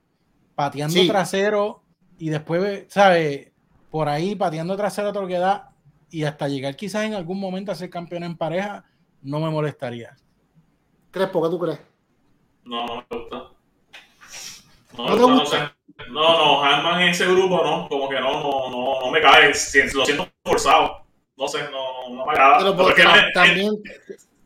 Speaker 1: pateando trasero y después, ¿sabes? Por ahí pateando trasero todo lo que da y hasta llegar quizás en algún momento a ser campeón en pareja no me molestaría.
Speaker 2: ¿Crees? ¿Por qué tú crees?
Speaker 3: No, no me gusta. No, ¿No, no, sé. no, no, Hanman en ese grupo no, como que no, no, no, no me cae, lo siento forzado. No sé, no, no me agrada.
Speaker 2: Pero porque también...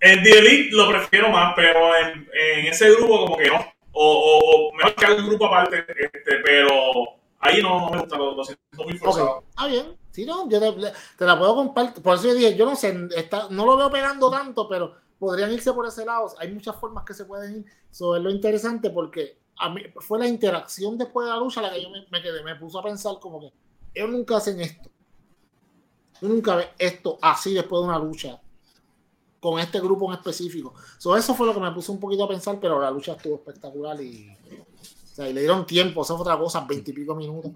Speaker 3: En, The Elite lo prefiero más, pero en, en ese grupo como que no. O, o, o mejor que un grupo aparte, este, pero ahí no, no me gusta, lo, lo siento muy forzado.
Speaker 2: Okay. Ah, bien. Sí, no, yo te, te, la puedo compartir. Por eso yo dije, yo no sé, está, no lo veo pegando tanto, pero podrían irse por ese lado. Hay muchas formas que se pueden ir. Eso es lo interesante porque a mí, fue la interacción después de la lucha la que yo me, me quedé, me puso a pensar como que ellos nunca hacen esto. Nunca ves esto así después de una lucha con este grupo en específico. So, eso fue lo que me puso un poquito a pensar, pero la lucha estuvo espectacular y, sea, y le dieron tiempo, eso fue otra cosa, veintipico minutos.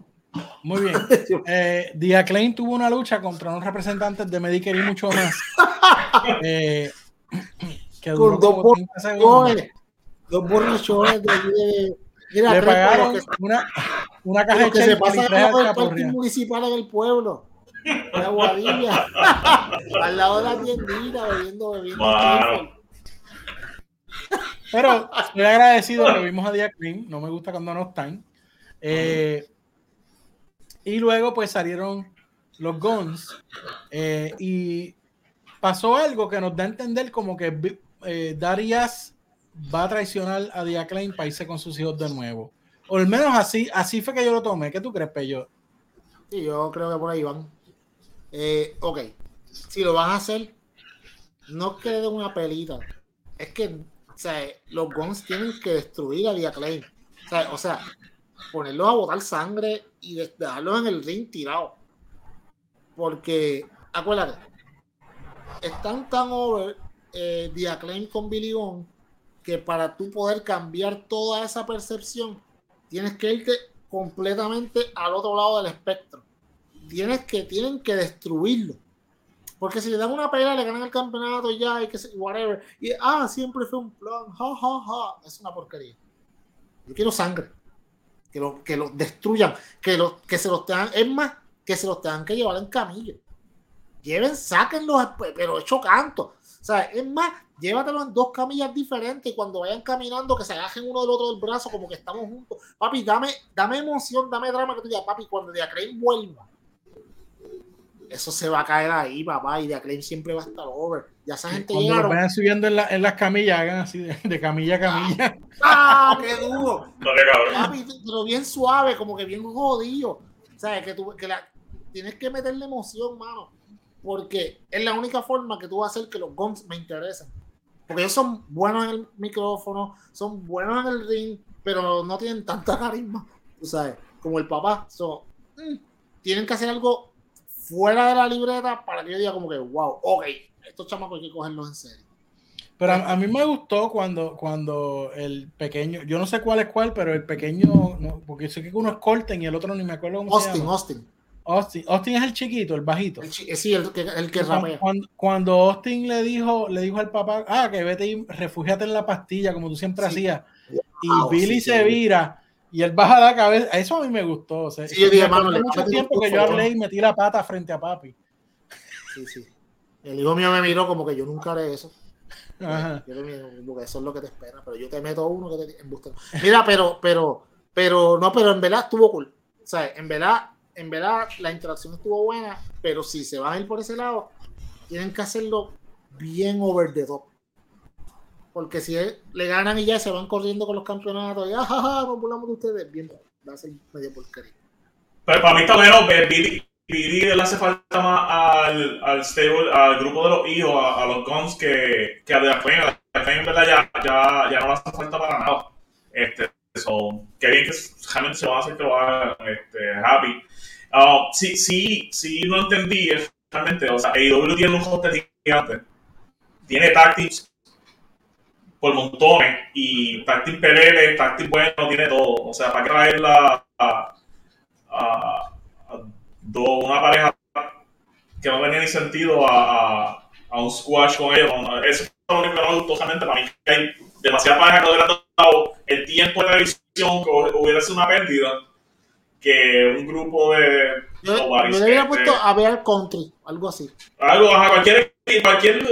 Speaker 1: Muy bien. Eh, Dia Klein tuvo una lucha contra unos representantes de Medicare y mucho más. Eh,
Speaker 2: que duró dos borrachones. Dos borrachones de,
Speaker 1: Mira, Le pagaron una, una caja de
Speaker 2: que se pasa el parque municipal en el pueblo. La guadilla. Al lado de la tiendita bebiendo, bebiendo. Wow.
Speaker 1: Pero estoy agradecido que vimos a Dia Klein. No me gusta cuando no están. Eh, y luego pues salieron los Guns eh, y pasó algo que nos da a entender como que eh, Darius va a traicionar a Dia Klein para irse con sus hijos de nuevo. O al menos así, así fue que yo lo tomé. ¿Qué tú crees, Pello?
Speaker 2: Sí, yo creo que por ahí van. Eh, ok, si lo van a hacer, no quede una pelita. Es que o sea, los Guns tienen que destruir a Dia Klein. O sea, ponerlos a botar sangre y dejarlos en el ring tirado. Porque, acuérdate, están tan over eh, con Billy Gunn que para tú poder cambiar toda esa percepción, tienes que irte completamente al otro lado del espectro. Tienes que, tienen que destruirlo. Porque si le dan una pelea, le ganan el campeonato y ya, y que whatever. Y ah, siempre fue un plan, ja, ja, ja. Es una porquería. Yo quiero sangre. Que lo, que lo destruyan. Que, lo, que se los tengan. Es más, que se los tengan que llevar en camillo. Lleven, sáquenlos, pero hecho canto. O sea, es más, llévatelo en dos camillas diferentes y cuando vayan caminando que se agajen uno del otro del brazo como que estamos juntos. Papi, dame, dame emoción, dame drama que tú digas, papi, cuando Diaclaim vuelva, eso se va a caer ahí, papá, y Diaclaim siempre va a estar over. Ya esa gente
Speaker 1: cuando llegaron. vayan subiendo en, la, en, las camillas, hagan así de, camilla a camilla.
Speaker 2: ¡Ah, qué duro! papi, pero bien suave, como que bien jodido. O sea, que, tú, que la, tienes que meterle emoción, mano. Porque es la única forma que tú vas a hacer que los guns me interesen. Porque ellos son buenos en el micrófono, son buenos en el ring, pero no tienen tanta carisma, tú sabes, como el papá. So, mm, tienen que hacer algo fuera de la libreta para que yo diga como que, wow, ok, estos chamacos hay que cogerlos en serio.
Speaker 1: Pero a, mí me gustó cuando, cuando el pequeño, yo no sé cuál es cuál, pero el pequeño, porque sé que uno es Colten y el otro ni me acuerdo cómo
Speaker 2: Austin,
Speaker 1: se llama.
Speaker 2: Austin.
Speaker 1: Austin. Austin es el chiquito, el bajito.
Speaker 2: Eh, sí, el que, el que
Speaker 1: cuando, cuando, Austin le dijo, le dijo al papá, ah, que vete y refúgiate en la pastilla, como tú siempre hacías. Y Billy se vira y él baja la cabeza. Eso a mí me gustó. O sea,
Speaker 2: sí, yo dije, mano,
Speaker 1: mucho tiempo que yo hablé y metí la pata frente a papi.
Speaker 2: Sí, sí. El hijo mío me miró como que yo nunca haré eso. Ajá. porque eso es lo que te espera, pero yo te meto uno que te Mira, pero, pero, pero, no, pero en verdad estuvo cool. O sea, en verdad en verdad la interacción estuvo buena, pero si se van a ir por ese lado, tienen que hacerlo bien over the top. Porque si le ganan y ya se van corriendo con los campeonatos, y jajaja, nos burlamos de ustedes, bien, va a ser medio porquería.
Speaker 3: Pero para mí está bueno, Billy, Billy le hace falta más al, al, stable, al grupo de los hijos, a, los guns, que, que a la A en verdad ya, ya, ya no le hace falta para nada. Este, so, qué bien que realmente se va a hacer que lo haga este, Happy. Uh, sí, sí, sí, no entendí realmente. O sea, AEW tiene un hotel gigante. Tiene tactics por montones. Y tactics PLL, tactics bueno, tiene todo. O sea, para traerla a, a, a, una pareja que no tenía ni sentido a, a, un squash con ellos. Eso es lo único que no me para mí. Que hay demasiadas parejas que no hubieran dado el tiempo de la visión que hubiera sido una pérdida que un grupo de
Speaker 2: yo, yo le hubiera puesto a ver country, algo así.
Speaker 3: Algo, a cualquier, cualquier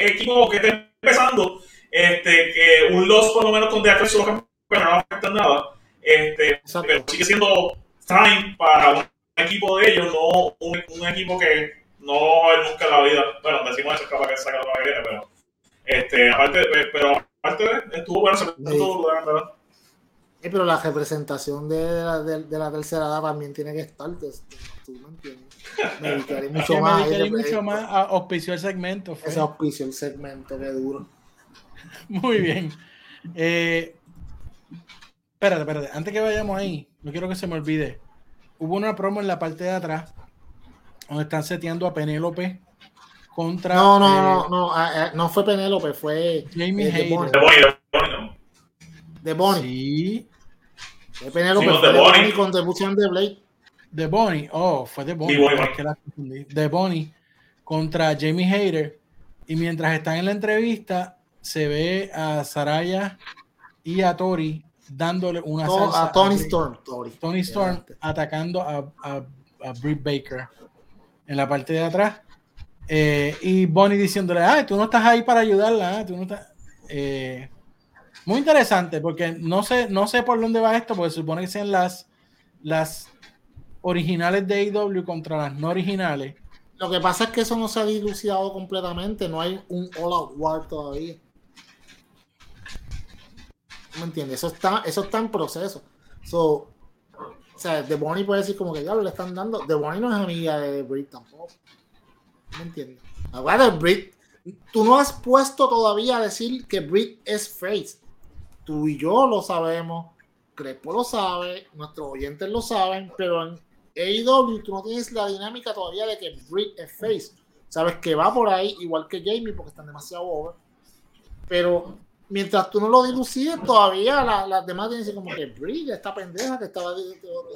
Speaker 3: equipo que esté empezando, este, que un loss por lo menos con de acceso no va a afectar nada. Este, pero sigue siendo time para un equipo de ellos, no un, un equipo que no va a haber nunca en la vida. Bueno, decimos eso, capaz que saca la que viene, pero este, aparte, pero aparte estuvo bueno, se estuvo verdad.
Speaker 2: Eh, pero la representación de la, de, la, tercera edad también tiene que estar. Pues, tú no entiendes. Me dedicaré mucho más.
Speaker 1: Me mucho más a auspicio el segmento.
Speaker 2: Ese auspicio el segmento, qué duro.
Speaker 1: Muy bien. Eh, espérate, espérate. Antes que vayamos ahí, no quiero que se me olvide. Hubo una promo en la parte de atrás donde están seteando a Penélope contra.
Speaker 2: No, no, eh, no, no, ah, eh, no fue Penélope, fue
Speaker 1: Jamie
Speaker 2: eh,
Speaker 1: Hayter.
Speaker 2: De Bonnie.
Speaker 1: Sí.
Speaker 2: De Penélope, sí, de Bonnie con debución de Blade.
Speaker 1: De Bonnie, oh, fue de Bonnie. De Bonnie contra Jamie Hayter. Y mientras están en la entrevista, se ve a Saraya y a Tori dándole una
Speaker 2: salsa a Tony Storm.
Speaker 1: Tony Storm atacando a, a, Britt Baker en la parte de atrás. Eh, y Bonnie diciéndole, ay, tú no estás ahí para ayudarla, ¿eh? tú no estás... Eh, muy interesante, porque no sé, no sé por dónde va esto, porque se supone que sean las, las originales de AEW contra las no originales.
Speaker 2: Lo que pasa es que eso no se ha dilucidado completamente, no hay un All Out War todavía. ¿Me entiendes? Eso está, eso está en proceso. So, o sea, The Bonnie puede decir como que ya le están dando. The Bonnie no es amiga de Britt tampoco. ¿Me entiendes? Ahora Britt, tú no has puesto todavía a decir que Britt es face tú y yo lo sabemos, Crespo lo sabe, nuestros oyentes lo saben, pero en AEW tú no tienes la dinámica todavía de que Britt es face. Sabes que va por ahí, igual que Jamie, porque están demasiado over. Pero mientras tú no lo dilucides, todavía las la demás dicen como que brilla esta pendeja que estaba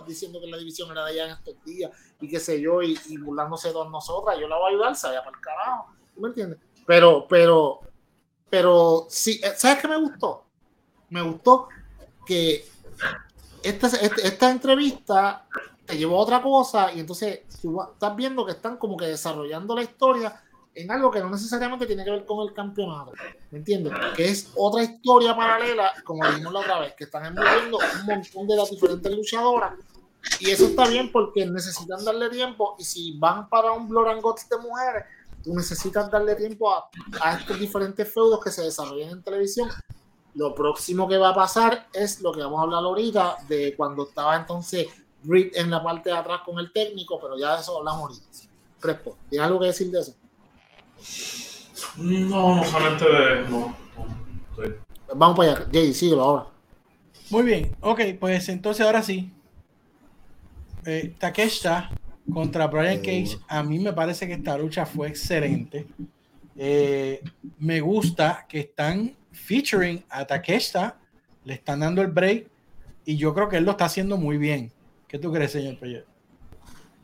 Speaker 2: diciendo que la división era de allá en estos días y qué sé yo, y, burlándose de nosotras, yo la voy a ayudar, se vaya para el carajo, ¿tú me entiendes? Pero, pero, pero, sí, eh, ¿sabes qué me gustó? Me gustó que esta, esta entrevista te llevó a otra cosa y entonces estás viendo que están como que desarrollando la historia en algo que no necesariamente tiene que ver con el campeonato, ¿me entiendes? Que es otra historia paralela, como dijimos la otra vez, que están envolviendo un montón de las diferentes luchadoras y eso está bien porque necesitan darle tiempo y si van para un and de mujeres, tú necesitas darle tiempo a, a estos diferentes feudos que se desarrollan en televisión. Lo próximo que va a pasar es lo que vamos a hablar ahorita de cuando estaba entonces Reed en la parte de atrás con el técnico, pero ya de eso hablamos ahorita. Crespo, ¿tienes algo que decir de eso?
Speaker 3: No, no solamente de. No,
Speaker 2: Vamos para allá, Jay, síguelo ahora.
Speaker 1: Muy bien, ok, pues entonces ahora sí. Eh, Takeshita contra Brian Cage, a mí me parece que esta lucha fue excelente. Eh, me gusta que están featuring a Takeshita, le están dando el break y yo creo que él lo está haciendo muy bien. ¿Qué tú crees, señor Pellet?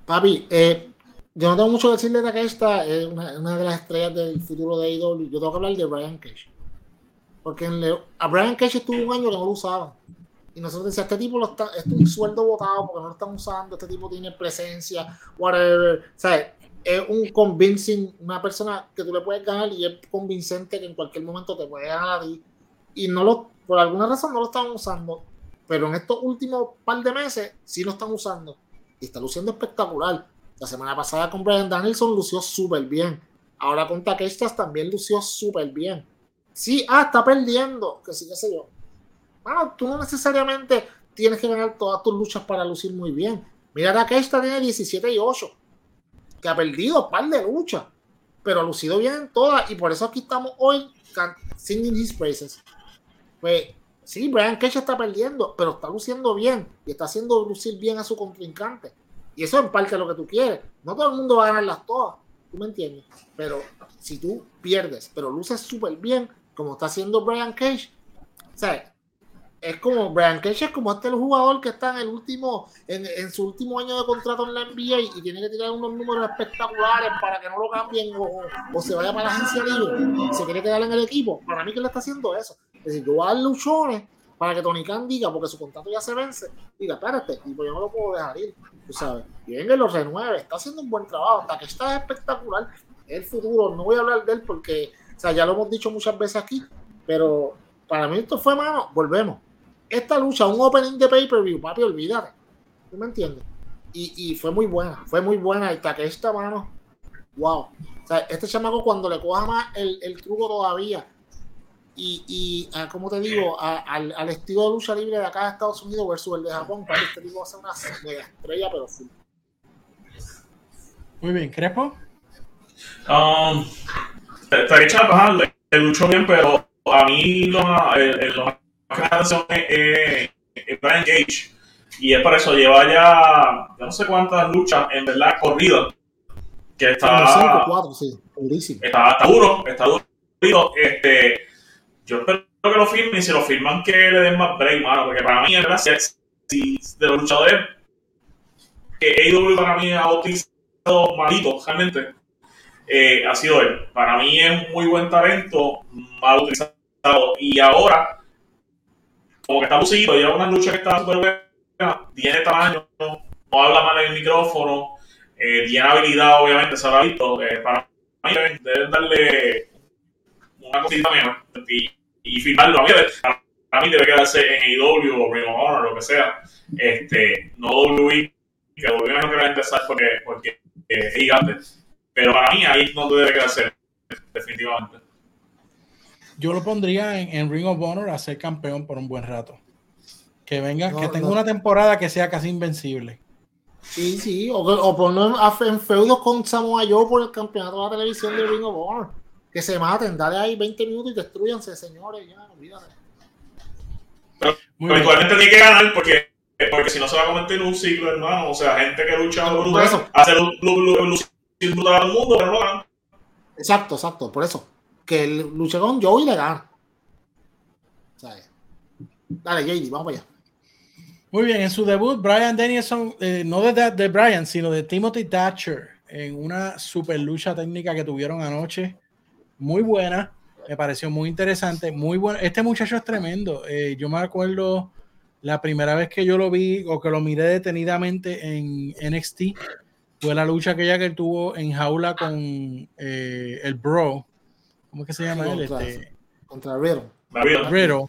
Speaker 2: Papi, eh, yo no tengo mucho que decirle de que esta es una, de las estrellas del futuro de AEW. Yo tengo que hablar de Brian Cage. Porque a Brian Cage estuvo un año que no lo usaba. Y nosotros decíamos, este tipo lo está, es un sueldo votado porque no lo están usando, este tipo tiene presencia, whatever. Sea, es un convincing, una persona que tú le puedes ganar y es convincente que en cualquier momento te puede ganar a ti. Y no lo, por alguna razón no lo están usando. Pero en estos últimos par de meses sí lo están usando. Y está luciendo espectacular. La semana pasada con Brian Danielson lució súper bien. Ahora con Takeshita también lució súper bien. Sí, ah, está perdiendo, que sí, qué sé yo. Bueno, tú no necesariamente tienes que ganar todas tus luchas para lucir muy bien. Mira, Takeshita tiene 17 y 8, que ha perdido un par de luchas, pero ha lucido bien en todas, y por eso aquí estamos hoy singing his praises. Pues sí, Brian Cage está perdiendo, pero está luciendo bien y está haciendo lucir bien a su contrincante. Y eso en parte es lo que tú quieres. No todo el mundo va a ganarlas todas. ¿Tú me entiendes? Pero si tú pierdes, pero luces súper bien, como está haciendo Brian Cage, o sea, es como Brian Cage es como este el jugador que está en el último, en, su último año de contrato en la NBA y, tiene que tirar unos números espectaculares para que no lo cambien o, se vaya para la agencia libre. Se quiere quedar en el equipo. Para mí que le está haciendo eso. Es decir, yo voy a dar luchones para que Tony Khan diga, porque su contrato ya se vence, diga, espérate, tipo, yo no lo puedo dejar ir, tú sabes. Y venga lo renueve, está haciendo un buen trabajo, hasta que está espectacular. el futuro, no voy a hablar de él porque, o sea, ya lo hemos dicho muchas veces aquí, pero para mí esto fue, mano, volvemos. Esta lucha, un opening de pay-per-view, papi, olvídate. ¿Tú me entiendes? Y, y, fue muy buena, fue muy buena. Hasta que esta mano, wow. O sea, este chamaco cuando le coja más el, el truco todavía, y, y ah, como te digo, al, al, estilo de lucha libre de acá de Estados Unidos versus el de Japón, para este tipo va a ser una mega estrella, pero full.
Speaker 1: Muy bien, ¿Crepo?
Speaker 3: Um, estaría echando le luchó bien, pero a mí lo, el, lo más que es, Brian Gage. Y es por eso, lleva ya, no sé cuántas luchas en verdad corridas. Que está. 5, 4, sí, está, está duro, está duro. Este, yo espero que lo firmen y si lo firman que le den más break, mano, porque para mí, es verdad, si, de los luchadores que AEW para mí ha utilizado malito, realmente, eh, ha sido él. Para mí es un muy buen talento, mal utilizado. Y ahora, como que está lucido, lleva una lucha que está súper buena, tiene tamaño, no habla mal en el micrófono, eh, tiene habilidad, obviamente, se ha visto. Eh, para mí deben darle una cosita menos. Y firmarlo. A mí, a mí debe quedarse en AEW o Ring of Honor o lo que sea. Este, no WWE, que WWE no quiere empezar porque, porque es gigante. Pero para mí ahí no debe quedarse, definitivamente.
Speaker 1: Yo lo pondría en, Ring of Honor a ser campeón por un buen rato. Que venga, que tenga una temporada que sea casi invencible.
Speaker 2: Sí, sí, o, o ponerlo en feudos con Samoa Joe por el campeonato de la televisión de Ring of Honor que se maten, dale ahí 20 minutos y destruyanse, señores, ya, olvídate.
Speaker 3: Pero, pero igualmente tiene que ganar porque, porque si no se va a convertir en un ciclo, hermano. O sea, gente que lucha por brutal, hace lucir brutal al mundo, pero no
Speaker 2: Exacto, exacto, por eso. Que luche con Joe y le gana. Dale, JD, vamos allá.
Speaker 1: Muy bien, en su debut, Brian Danielson, eh, no de, de Brian, sino de Timothy Thatcher, en una super lucha técnica que tuvieron anoche. Muy buena, me pareció muy interesante, muy bueno. Este muchacho es tremendo. Eh, yo me acuerdo la primera vez que yo lo vi o que lo miré detenidamente en NXT fue la lucha aquella que tuvo en jaula con eh, el Bro. ¿Cómo es que se llama él? Este,
Speaker 2: contra Riddle.
Speaker 1: Riddle.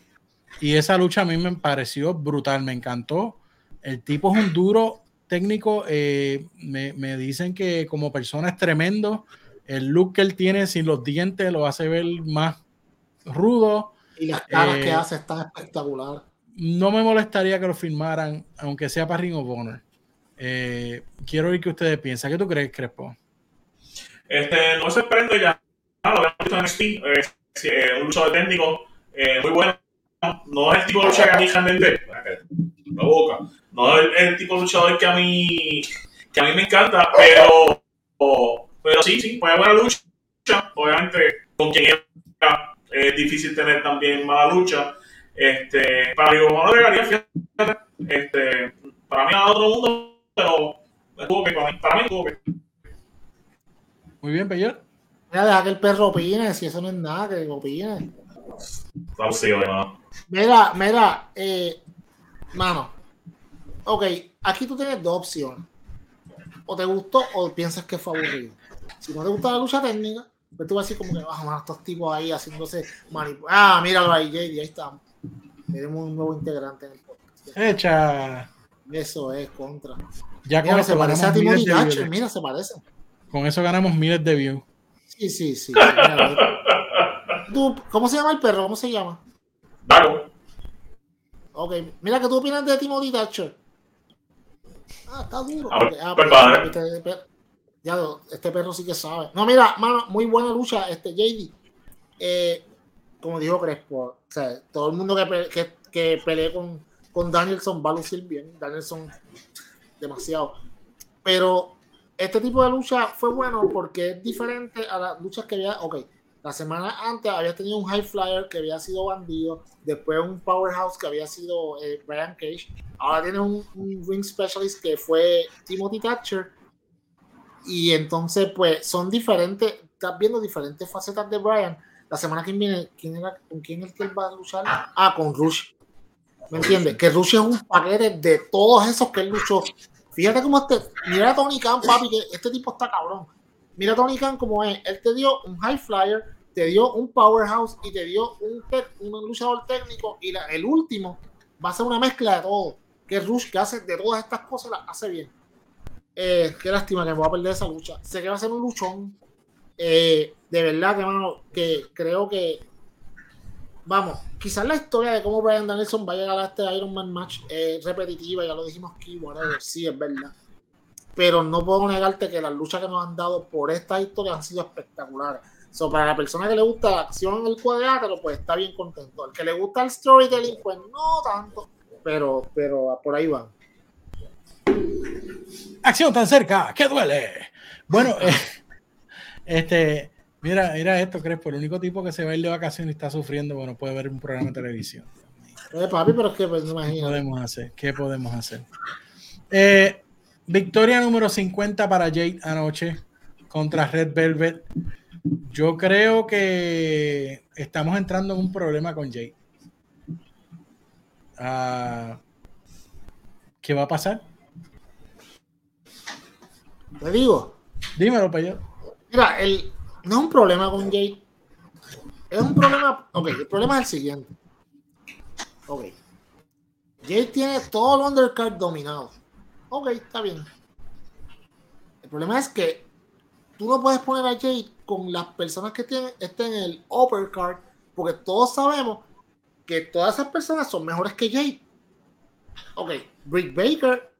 Speaker 1: Y esa lucha a mí me pareció brutal, me encantó. El tipo es un duro técnico. Eh, me, me, dicen que como persona es tremendo. El look que él tiene sin los dientes lo hace ver más rudo.
Speaker 2: Y las caras que eh, hace están espectacular.
Speaker 1: No me molestaría que lo firmaran, aunque sea para Ring of Honor. Eh, quiero oír qué ustedes piensan. ¿Qué tú crees, Crespo?
Speaker 3: Este, no se sorprende ya. Lo habíamos visto en Steam. un luchador técnico muy bueno no es el tipo de luchador que a mí realmente. La boca. No es el, tipo de luchador que a mí, que a mí me encanta, pero, pero sí, sí, fue buena lucha. Obviamente, con quien era es difícil tener también mala lucha. Este, para mi no le este, para mí a otro mundo, pero estuvo que para mí, para mí estuvo que.
Speaker 1: Muy bien, Peyor.
Speaker 2: Mira, deja que el perro opine, si eso no es nada, que opine. Mira, mira, eh, mano. Ok, aquí tú tienes dos opciones. O te gustó o piensas que fue aburrido. Si no te gusta la lucha técnica, pues tú vas a decir como que vas a estos tipos ahí haciéndose Ah, míralo ahí, JD, ahí está. Tenemos un nuevo integrante en el podcast.
Speaker 1: Hecha.
Speaker 2: Eso es contra.
Speaker 1: Ya con
Speaker 2: se parece a Timothy Thatcher, mira, se parece.
Speaker 1: Con eso ganamos miles de views.
Speaker 2: Sí, sí, sí. ¿Cómo se llama el perro? ¿Cómo se llama?
Speaker 3: Dago.
Speaker 2: Ok, mira que tú opinas de Timothy Thatcher. Ah, está duro.
Speaker 3: Ah, ah pues,
Speaker 2: este perro sí que sabe. No, mira, mano, muy buena lucha, este JD. Eh, como dijo Crespo, todo el mundo que, que, que pelee con, con Danielson va a lucir bien. Danielson, demasiado. Pero este tipo de lucha fue bueno porque es diferente a las luchas que había. Ok, la semana antes había tenido un High Flyer que había sido bandido, después un Powerhouse que había sido eh, Brian Cage, ahora tiene un, Ring Specialist que fue Timothy Thatcher. Y entonces, pues, son diferentes, estás viendo diferentes facetas de Brian. La semana que viene, ¿quién era, ¿con quién es que él va a luchar? Ah, con Rush. ¿Me entiendes? Que Rush es un paquete de todos esos que él luchó. Fíjate cómo este, mira a Tony Khan, papi, que este tipo está cabrón. Mira Tony Khan como es. Él te dio un high flyer, te dio un powerhouse y te dio un, un luchador técnico. Y el último va a ser una mezcla de todo. Que Rush, que hace de todas estas cosas, las hace bien. Eh, qué lástima que me voy a perder esa lucha. Sé que va a ser un luchón. Eh, de verdad que, que creo que. Vamos, quizás la historia de cómo Brian Danielson va a llegar a este Iron Man match es repetitiva, ya lo dijimos aquí, whatever, sí, es verdad pero no puedo negarte que las luchas que nos han dado por esta historia han sido espectaculares. So, para la persona que le gusta la acción en el cuadrilátero, pues está bien contento. Al que le gusta el storytelling, pues no tanto, pero, pero por ahí van.
Speaker 1: Acción tan cerca, que duele. Bueno, eh, este, mira, mira esto, Crespo, el único tipo que se va a ir de vacaciones y está sufriendo, bueno, puede ver un programa de televisión.
Speaker 2: Eh, papi, pero es que pues,
Speaker 1: ¿Qué podemos hacer? ¿Qué podemos hacer? Eh, Victoria número 50 para Jade anoche contra Red Velvet. Yo creo que estamos entrando en un problema con Jade. Ah, ¿Qué va a pasar?
Speaker 2: Te digo.
Speaker 1: Dímelo, yo.
Speaker 2: Mira, el, no es un problema con Jade. Es un problema. Ok, el problema es el siguiente. Ok. Jade tiene todo el undercard dominado ok, está bien. El problema es que tú no puedes poner a Jade con las personas que tienen, estén en el uppercard, porque todos sabemos que todas esas personas son mejores que Jade. Ok, Brick Baker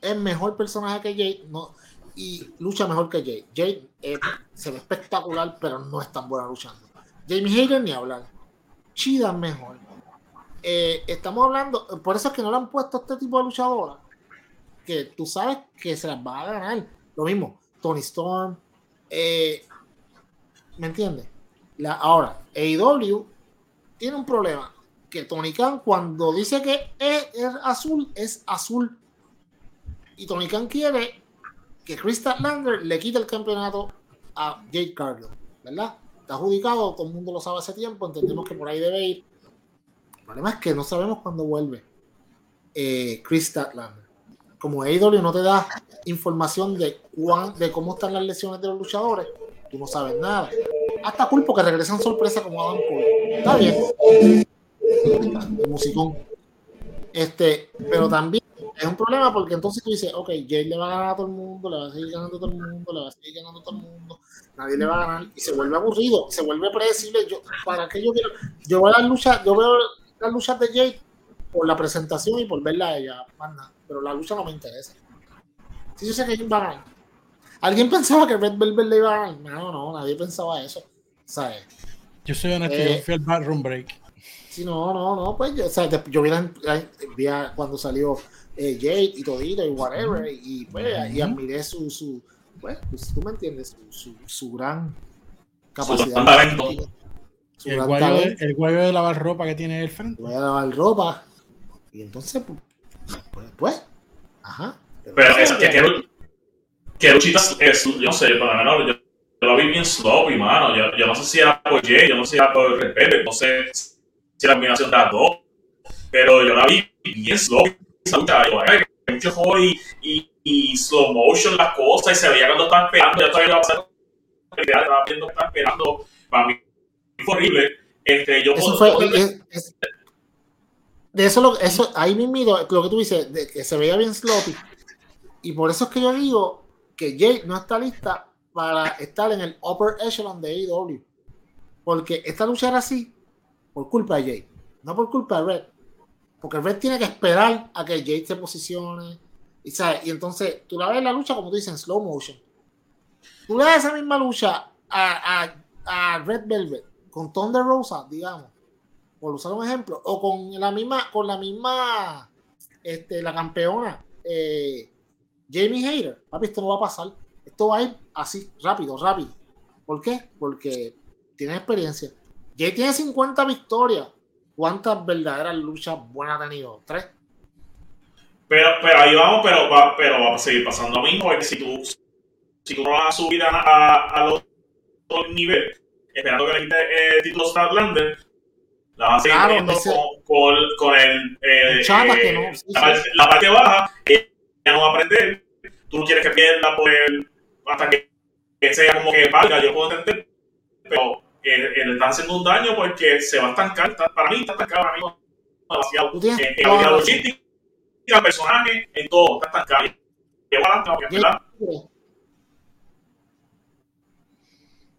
Speaker 2: es mejor personaje que Jade no, y lucha mejor que. Jade eh, se ve espectacular, pero no es tan buena luchando. Jamie Hager ni hablar. Chida mejor. Eh, estamos hablando, por eso es que no le han puesto este tipo de luchadora que tú sabes que se las va a ganar. Lo mismo, Tony Storm. Eh, ¿Me entiendes? La, ahora, AEW tiene un problema. que Tony Khan cuando dice que es, azul, es azul. Y Tony Khan quiere que Chris Lander le quite el campeonato a Jake Cargill, ¿verdad? Está adjudicado, todo el mundo lo sabe hace tiempo, entendemos que por ahí debe ir. El problema es que no sabemos cuándo vuelve eh, Chris Statlander. Como AEW no te da información de, cuán, de cómo están las lesiones de los luchadores, tú no sabes nada. Hasta culpo que regresan sorpresa como Adam Cole. Está bien. El musicón. Este, pero también es un problema porque entonces tú dices, ok, Jay le va a ganar a todo el mundo, le va a seguir ganando a todo el mundo, le va a seguir ganando a todo el mundo, nadie le va a ganar y se vuelve aburrido, se vuelve predecible. Yo, ¿Para qué yo quiero? Yo veo las luchas, yo veo las luchas de Jay por la presentación y por verla a ella, pero la lucha no me interesa. Si yo sé que va a ganar. ¿Alguien pensaba que Red Velvet le iba a ganar? No, no, nadie pensaba eso. ¿Sabes?
Speaker 1: Yo soy honesto, eh, yo fui al backroom break.
Speaker 2: Sí, no, no, no, pues yo, o sea, yo vi, cuando salió eh, Jade y todito y whatever, y pues y admiré su, su pues, pues, tú me entiendes, su, su, su gran capacidad.
Speaker 1: Su el, guayo de, el guayo de lavar ropa que tiene el frente.
Speaker 2: Voy a lavar ropa. Y entonces, pues, pues, pues ajá.
Speaker 3: Pero, es que, que, que luchitas, yo no sé, para menor, yo, yo la vi bien sloppy, mano. Yo, yo no sé si era por Jay, yo no sé si era por respeto, no sé si era combinación de las dos. Pero yo la vi bien sloppy mucho y, y, slow motion las cosas y se veía cuando estaba esperando, ya todavía estaba viendo que estaba esperando, para mí fue horrible. Este,
Speaker 2: eso fue, de eso, lo, eso ahí mismo lo que tú dices, de que se veía bien sloppy. Y por eso es que yo digo que Jay no está lista para estar en el upper echelon de AEW. Porque esta lucha así por culpa de Jay, no por culpa de Red. Porque Red tiene que esperar a que Jade se posicione. Y, y entonces tú la ves la lucha, como tú dices, en slow motion. Tú le das esa misma lucha a, a, Red Velvet con Thunder Rosa, digamos, por usar un ejemplo, o con la misma, con la misma, este, la campeona eh, Jamie Hayter. Papi, esto no va a pasar. Esto va a ir así, rápido, rápido. ¿Por qué? Porque tiene experiencia. Jay tiene 50 victorias. ¿Cuántas verdaderas luchas buenas ha tenido? ¿Tres?
Speaker 3: Pero, pero ahí vamos, pero va, pero va a seguir pasando lo mismo, porque si tú, si tú no vas a subir a, a, a los niveles, esperando que le quite el título Statlander, la vas a seguir claro, con, con, con, el, eh, que no, sí, la, sí. la, parte baja, ella no va a aprender, tú no quieres que pierda por el, hasta que, que sea como que valga, yo puedo entender, pero que le están haciendo un daño porque se va a estancar. para mí está estancado ahora mismo demasiado. En, en la logística, el personaje, en todo, está estancado.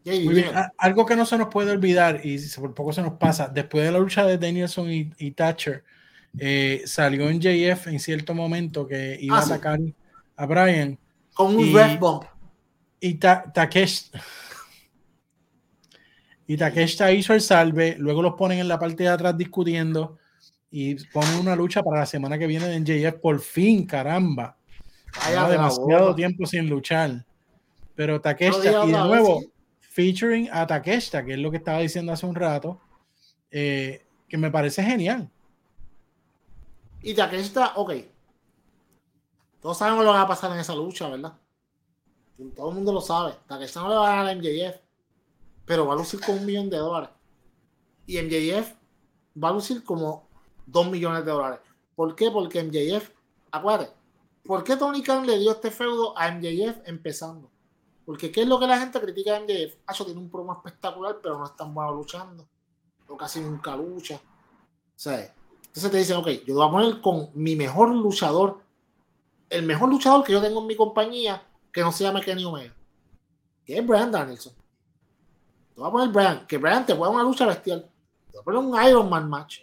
Speaker 1: Muy bien. Algo que no se nos puede olvidar y por poco se nos pasa, después de la lucha de Danielson y, y Thatcher, eh, salió en JF en cierto momento que iba ah, a atacar a Brian.
Speaker 2: Con un red bomb.
Speaker 1: Y Takesh. Y Takeshita hizo el salve, luego los ponen en la parte de atrás discutiendo y ponen una lucha para la semana que viene en JF. Por fin, caramba. Vaya demasiado tiempo sin luchar. Pero Takeshita, y de nuevo, featuring a Takeshita, que es lo que estaba diciendo hace un rato, eh, que me parece genial.
Speaker 2: Y Takeshita, ok. Todos sabemos lo que va a pasar en esa lucha, ¿verdad? Todo el mundo lo sabe. Takeshita no le va a ganar a MJF pero va a lucir con un millón de dólares. Y MJF va a lucir como dos millones de dólares. ¿Por qué? Porque MJF, acuérdate, ¿por qué Tony Khan le dio este feudo a MJF empezando? Porque ¿qué es lo que la gente critica a MJF? Acho tiene un promo espectacular, pero no es tan bueno luchando. O casi nunca lucha. Entonces te dicen, ok, yo voy a poner con mi mejor luchador, el mejor luchador que yo tengo en mi compañía, que no se llama Kenny Omega, que es Brand Danielson. Te voy a poner Brian, que Brian te pueda una lucha bestial. Te voy a poner un Iron Man match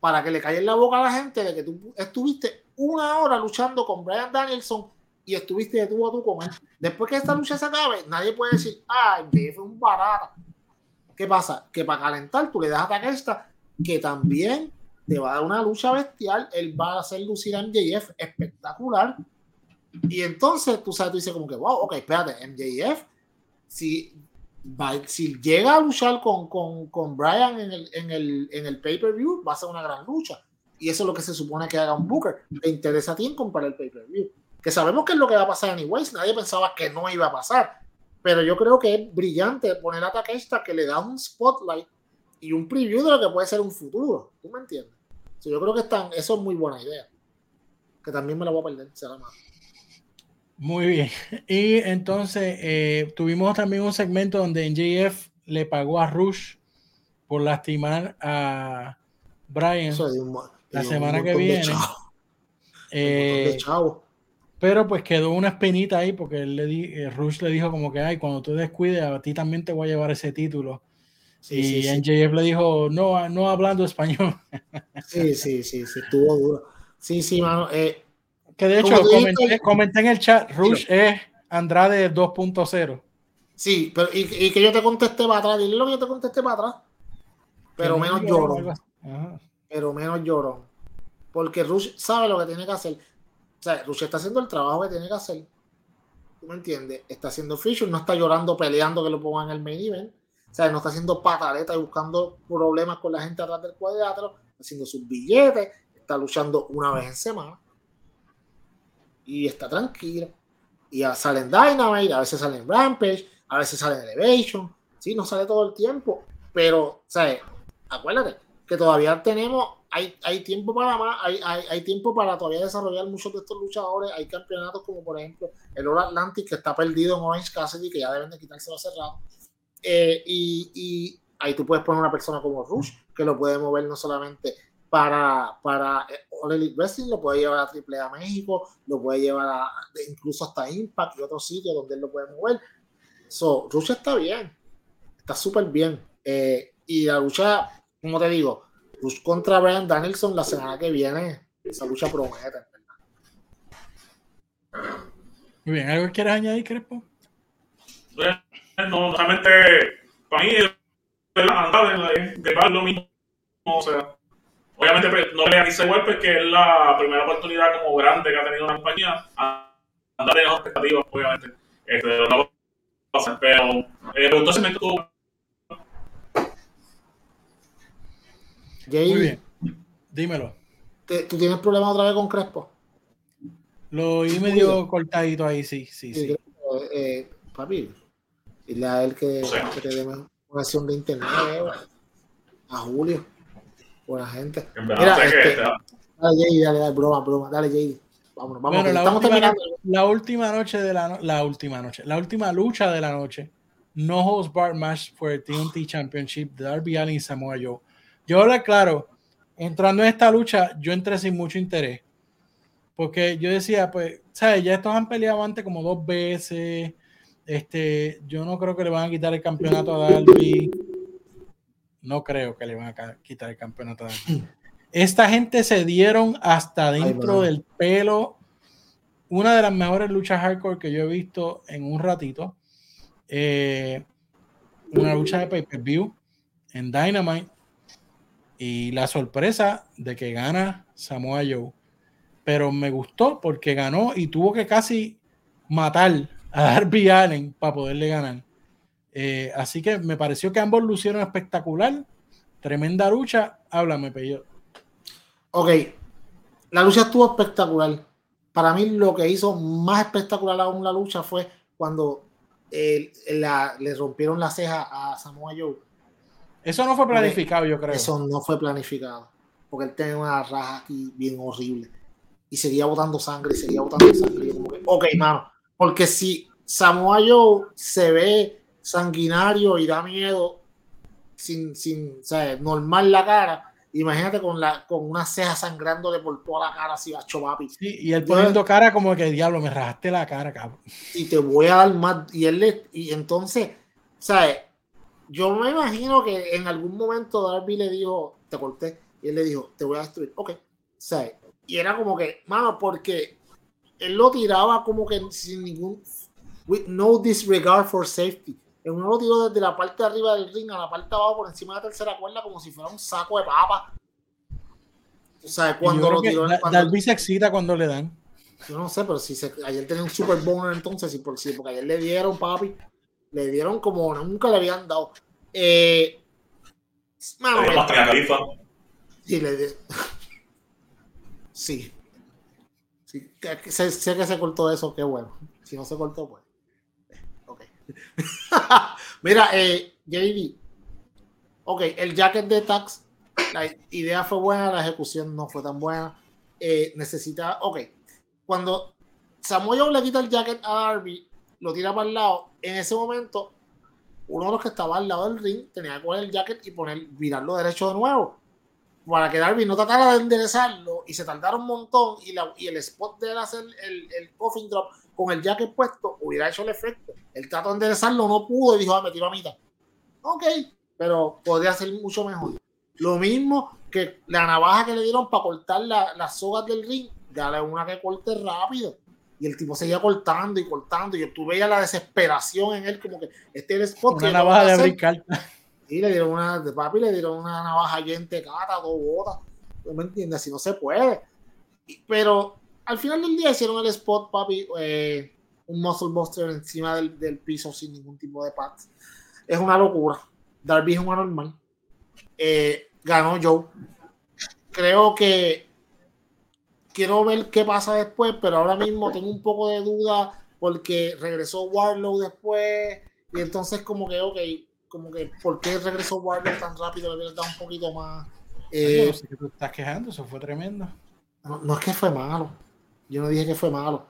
Speaker 2: para que le caiga en la boca a la gente de que tú estuviste una hora luchando con Brian Danielson y estuviste de tú a tú con él. Después que esta lucha se acabe, nadie puede decir, MJF fue un barato. ¿Qué pasa? Que para calentar tú le das a esta que también te va a dar una lucha bestial. Él va a hacer lucir a MJF espectacular. Y entonces tú sabes, tú dices como que, wow, ok, espérate, MJF, si si llega a luchar con, con, con Brian en el, en el, en el pay-per-view, va a ser una gran lucha. Y eso es lo que se supone que haga un Booker. Le interesa a ti en comprar el pay-per-view. Que sabemos que es lo que va a pasar anyways. Nadie pensaba que no iba a pasar. Pero yo creo que es brillante poner a Takeshita que le da un spotlight y un preview de lo que puede ser un futuro. ¿Tú me entiendes? yo creo que están, eso es muy buena idea. Que también me la voy a perder, será más.
Speaker 1: Muy bien. Y entonces eh, tuvimos también un segmento donde NJF le pagó a Rush por lastimar a Brian la semana que viene. Eh, pero pues quedó una espinita ahí porque él le di, eh, Rush le dijo como que, ay, cuando tú descuides, a ti también te voy a llevar ese título. y NJF le dijo, no, no hablando español.
Speaker 2: sí, sí, sí, sí, estuvo duro. Sí, sí, mano. Eh,
Speaker 1: que de hecho, comenté, en el chat, Rush es Andrade 2.0.
Speaker 2: Sí, pero y, que yo te contesté para atrás, dile lo que yo te contesté para atrás. Pero menos lloro. Pero menos lloro. Porque Rush sabe lo que tiene que hacer. O sea, Rush está haciendo el trabajo que tiene que hacer. ¿Tú me entiendes? Está haciendo feature, no está llorando, peleando que lo pongan en el main event. O sea, no está haciendo pataleta y buscando problemas con la gente atrás del cuadrilátero, haciendo sus billetes, está luchando una vez en semana y está tranquila. Y sale en Dynamite, a veces sale en Rampage, a veces sale en Elevation. Sí, no sale todo el tiempo, pero, ¿sabes? Acuérdate que todavía tenemos, hay, hay tiempo para más, hay, hay, hay, tiempo para todavía desarrollar muchos de estos luchadores. Hay campeonatos como, por ejemplo, el All Atlantic, que está perdido en Orange Cassidy, que ya deben de quitárselo cerrado. Eh, y, y ahí tú puedes poner una persona como Rush, que lo puede mover no solamente para, para eh, All Elite Wrestling, lo puede llevar a AAA México, lo puede llevar a, incluso hasta Impact y otros sitios donde él lo puede mover. So, lucha está bien, está súper bien. Eh, y la lucha, como te digo, Rush contra Brian Danielson la semana que viene, esa lucha promete.
Speaker 1: Muy bien, ¿algo quieres añadir, Crespo?
Speaker 3: No, realmente, para mí, de lo mismo, o sea, Obviamente pues, no le dice igual porque es la primera oportunidad como grande que ha tenido una compañía. Andar en las expectativas, obviamente. Este, no va a pasar, pero eh, entonces me tuvo...
Speaker 1: Muy bien. Dímelo.
Speaker 2: ¿Tú tienes problemas otra vez con Crespo?
Speaker 1: Lo oí medio cortadito ahí, sí, sí, sí.
Speaker 2: Eh, papi, dile a él que, que te dé una acción de internet, eh, a Julio. Buena gente. Mira, este, dale, Jay, dale, dale, broma, broma. Dale, Jay. Vámonos, vámonos. Bueno, la,
Speaker 1: estamos última, terminando. la última noche de la, la última noche, la última lucha de la noche. No holds bar match for el TNT Championship de Darby Allin y Samoa Joe. Yo hablo claro, entrando en esta lucha, yo entré sin mucho interés. Porque yo decía, pues, ¿sabes? Ya estos han peleado antes como dos veces. Este, yo no creo que le van a quitar el campeonato a Darby no creo que le van a quitar el campeonato. Esta gente se dieron hasta dentro del pelo. Una de las mejores luchas hardcore que yo he visto en un ratito. Eh, una lucha de pay-per-view en Dynamite. Y la sorpresa de que gana Samoa Joe. Pero me gustó porque ganó y tuvo que casi matar a Darby Allen para poderle ganar. Eh, así que me pareció que ambos lucieron espectacular. Tremenda lucha. Háblame, Peyo.
Speaker 2: Ok. La lucha estuvo espectacular. Para mí, lo que hizo más espectacular aún la lucha fue cuando le rompieron la ceja a Samoa Joe.
Speaker 1: Eso no fue planificado, yo creo.
Speaker 2: Eso no fue planificado. Porque él tenía una raja aquí bien horrible. Y seguía botando sangre, seguía botando sangre. ok, mano. Porque si Samoa Joe se ve sanguinario y da miedo sin, sin sea, normal la cara. Imagínate con la con una ceja sangrándole por toda la cara así a papi.
Speaker 1: y él poniendo cara como que diablo, me rajaste la cara, cabrón.
Speaker 2: Y te voy a dar más. Y él le, y entonces, ¿sabes? Yo me imagino que en algún momento Darby le dijo, te corté, y él le dijo, te voy a destruir. Ok. ¿Sabes? Y era como que, mano, porque él lo tiraba como que sin ningún, with no disregard for safety. En uno lo tiró desde la parte de arriba del ring a la parte de abajo por encima de la tercera cuerda como si fuera un saco de papa.
Speaker 1: O sea, cuando lo tiró. Dalby se excita cuando le dan.
Speaker 2: Yo no sé, pero si ayer tenía un super boner entonces, y por si porque ayer le dieron, papi. Le dieron como nunca le habían dado. Eh,
Speaker 3: mano,
Speaker 2: sí, le sí. sí. Sé, sé, que se cortó eso, qué bueno. Si no se cortó, pues. Mira, eh, JD. Ok, el jacket de Tax, la idea fue buena, la ejecución no fue tan buena. Eh, necesita, ok, cuando Samuel le quita el jacket a Darby, lo tira para el lado, en ese momento, uno de los que estaba al lado del ring tenía que poner el jacket y poner, virarlo derecho de nuevo. Para que Darby no tratara de enderezarlo y se tardara un montón y, el spot de él hacer el coffin drop con el jacket puesto hubiera hecho el efecto. El trató de enderezarlo, no pudo y dijo, ah, me tiro a mitad. Ok, pero podría ser mucho mejor. Lo mismo que la navaja que le dieron para cortar las sogas del ring, dale una que corte rápido. Y el tipo seguía cortando y cortando. Y tú veías la desesperación en él, como que este es el spot.
Speaker 1: Una navaja de brincar.
Speaker 2: Y le dieron una, de papi le dieron una navaja gente cata, dos botas. ¿No me entiendes? Si no se puede. Pero al final del día hicieron el spot, papi, eh, un muscle buster encima del, del, piso sin ningún tipo de pads. Es una locura. Darby es un anormal. Eh, ganó Joe. Creo que quiero ver qué pasa después, pero ahora mismo tengo un poco de duda porque regresó Warlow después y entonces como que, ok, como que, ¿por qué regresó Warlow tan rápido? Le hubiera un poquito más.
Speaker 1: Eh, no sé que tú estás quejando, eso fue tremendo.
Speaker 2: No, es que fue malo. Yo no dije que fue malo.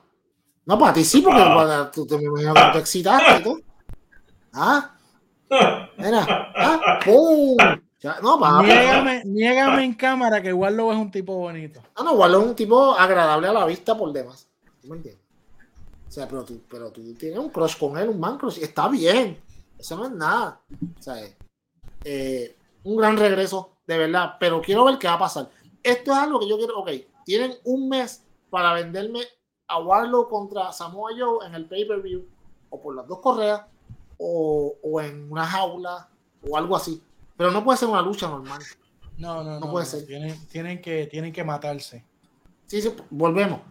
Speaker 2: No, para ti sí, porque ah. tú te me imagino que te excitaste y todo. ¿Ah? Mira, ¿ah? ¡Pum! no,
Speaker 1: niégame, en cámara que Warlow es un tipo bonito.
Speaker 2: Ah, no, Warlow es un tipo agradable a la vista por demás. ¿Tú me entiendes? O sea, pero tú, pero tú tienes un crush con él, un man crush. Está bien. Eso no es nada. O sea, eh, un gran regreso, de verdad. Pero quiero ver qué va a pasar. Esto es algo que yo quiero. Ok, tienen un mes para venderme a Warlow contra Samoa Joe en el pay-per-view, o por las dos correas, o, o en una jaula, o algo así pero no puede ser una lucha normal.
Speaker 1: No, no, no. puede ser. Tienen, que, tienen que matarse.
Speaker 2: Sí, sí, volvemos.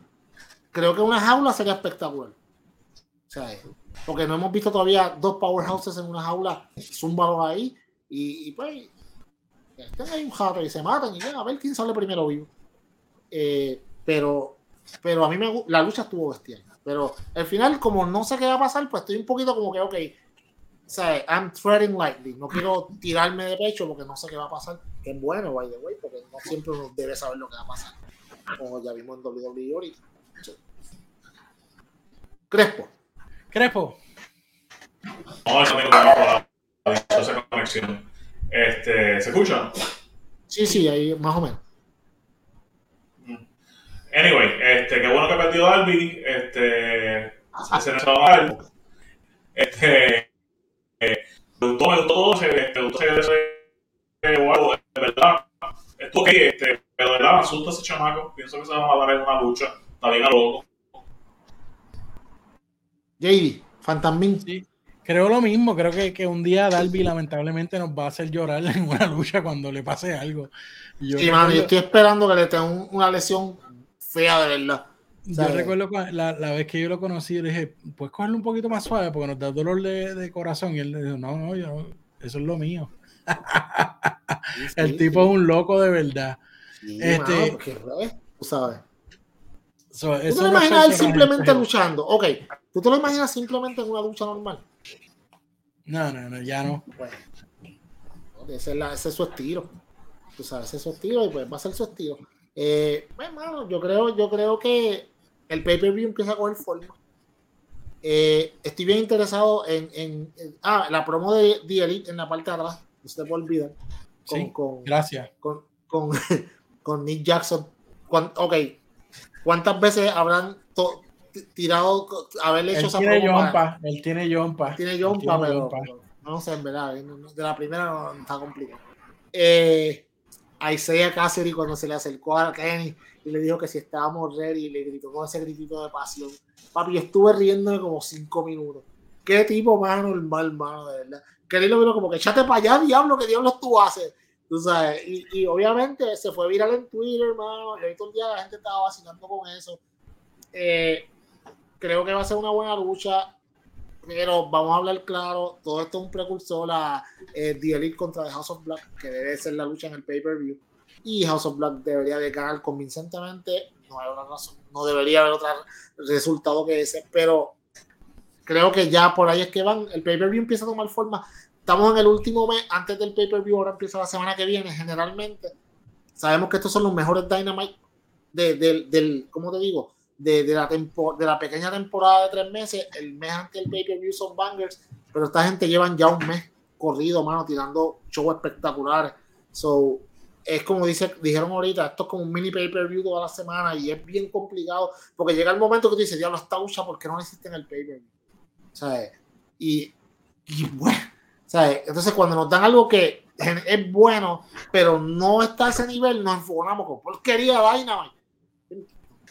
Speaker 2: Creo que una jaula sería espectacular. O sea, porque no hemos visto todavía dos powerhouses en una jaula, zúmbalos ahí, y, y pues estén ahí un jato y se matan y ven a ver quién sale primero vivo. Eh, pero, pero a mí me la lucha estuvo bestial. Pero al final, como no sé qué va a pasar, pues estoy un poquito como que, ok, o sea, I'm treading lightly. No quiero tirarme de pecho porque no sé qué va a pasar. Que es bueno, by the way, porque no siempre uno debe saber lo que va a pasar. Como ya vimos en WWE ahorita. Crespo.
Speaker 1: Crespo.
Speaker 3: No, eso tengo la esa conexión. Este, ¿Se escucha?
Speaker 2: Sí, sí, ahí más o menos.
Speaker 3: Anyway, este, qué bueno que perdió Darby. Este, se nos va Este, me gustó, me gustó todo, me gustó ese de verdad. Esto ok, este, pero de verdad me asusta ese chamaco. Pienso que se va a dar en una lucha. Está bien a loco.
Speaker 2: JD, Fantasmin.
Speaker 1: Sí, creo lo mismo. Creo que, que, un día Darby lamentablemente nos va a hacer llorar en una lucha cuando le pase algo.
Speaker 2: Yo sí, man, yo estoy esperando que le tenga una lesión fea de verdad.
Speaker 1: Yo recuerdo la, la, vez que yo lo conocí, le dije, puedes cogerlo un poquito más suave porque nos da dolor de, de corazón. Y él le dijo, no, no, yo, eso es lo mío. el tipo es un loco de verdad. este,
Speaker 2: tú sabes. ¿Tú te lo imaginas él simplemente luchando? Ok, ¿tú te lo imaginas simplemente en una lucha normal?
Speaker 1: No, no, no, ya no.
Speaker 2: Bueno, ese, es la, ese es su estilo. Tú sabes, ese es su estilo y pues va a ser su estilo. Eh, bueno, yo creo, yo creo que el pay-per-view empieza a coger forma. Eh, estoy bien interesado en, en, Ah, la promo de The Elite en la parte de atrás. No se te puede olvidar.
Speaker 1: Con, con gracias.
Speaker 2: Con, con, con, Nick Jackson. ok. ¿Cuántas veces habrán tirado, haberle hecho
Speaker 1: esa tiene promo? él tiene Jompa.
Speaker 2: Tiene Jompa, pero, no sé, en verdad. De la primera no, está complicado. Eh, a Isaiah Cassidy cuando se le acercó a Kenny y le dijo que si estábamos ready y le gritó con ese gritito de pasión. Papi, estuve riéndome como cinco minutos. Qué tipo más normal, mano, de verdad. Kenny lo vino como que echate para allá, diablo, que diablos tú haces. Tú sabes, y, obviamente se fue viral en Twitter, hermano. Y todo el día la gente estaba vacilando con eso. Eh, creo que va a ser una buena lucha. Pero vamos a hablar claro, todo esto es un precursor a eh, contra The House of Black, que debe ser la lucha en el pay-per-view. Y House of Black debería de ganar convincentemente. No hay otra razón, no debería haber otro resultado que ese, pero creo que ya por ahí es que van. El pay-per-view empieza a tomar forma. Estamos en el último mes, antes del pay-per-view, ahora empieza la semana que viene, generalmente. Sabemos que estos son los mejores Dynamite de, del, ¿cómo te digo? De, de la de la pequeña temporada de tres meses. El mes antes del pay-per-view son bangers, pero esta gente llevan ya un mes corrido, mano, tirando shows espectaculares. So, es como dice, dijeron ahorita, esto es como un mini pay-per-view toda la semana y es bien complicado porque llega el momento que tú dices, ya lo está usa porque no existe en el pay-per-view. ¿Sabes? Y, y bueno, ¿sabes? Entonces cuando nos dan algo que es bueno, pero no está a ese nivel, nos enfocamos con porquería Dynamite.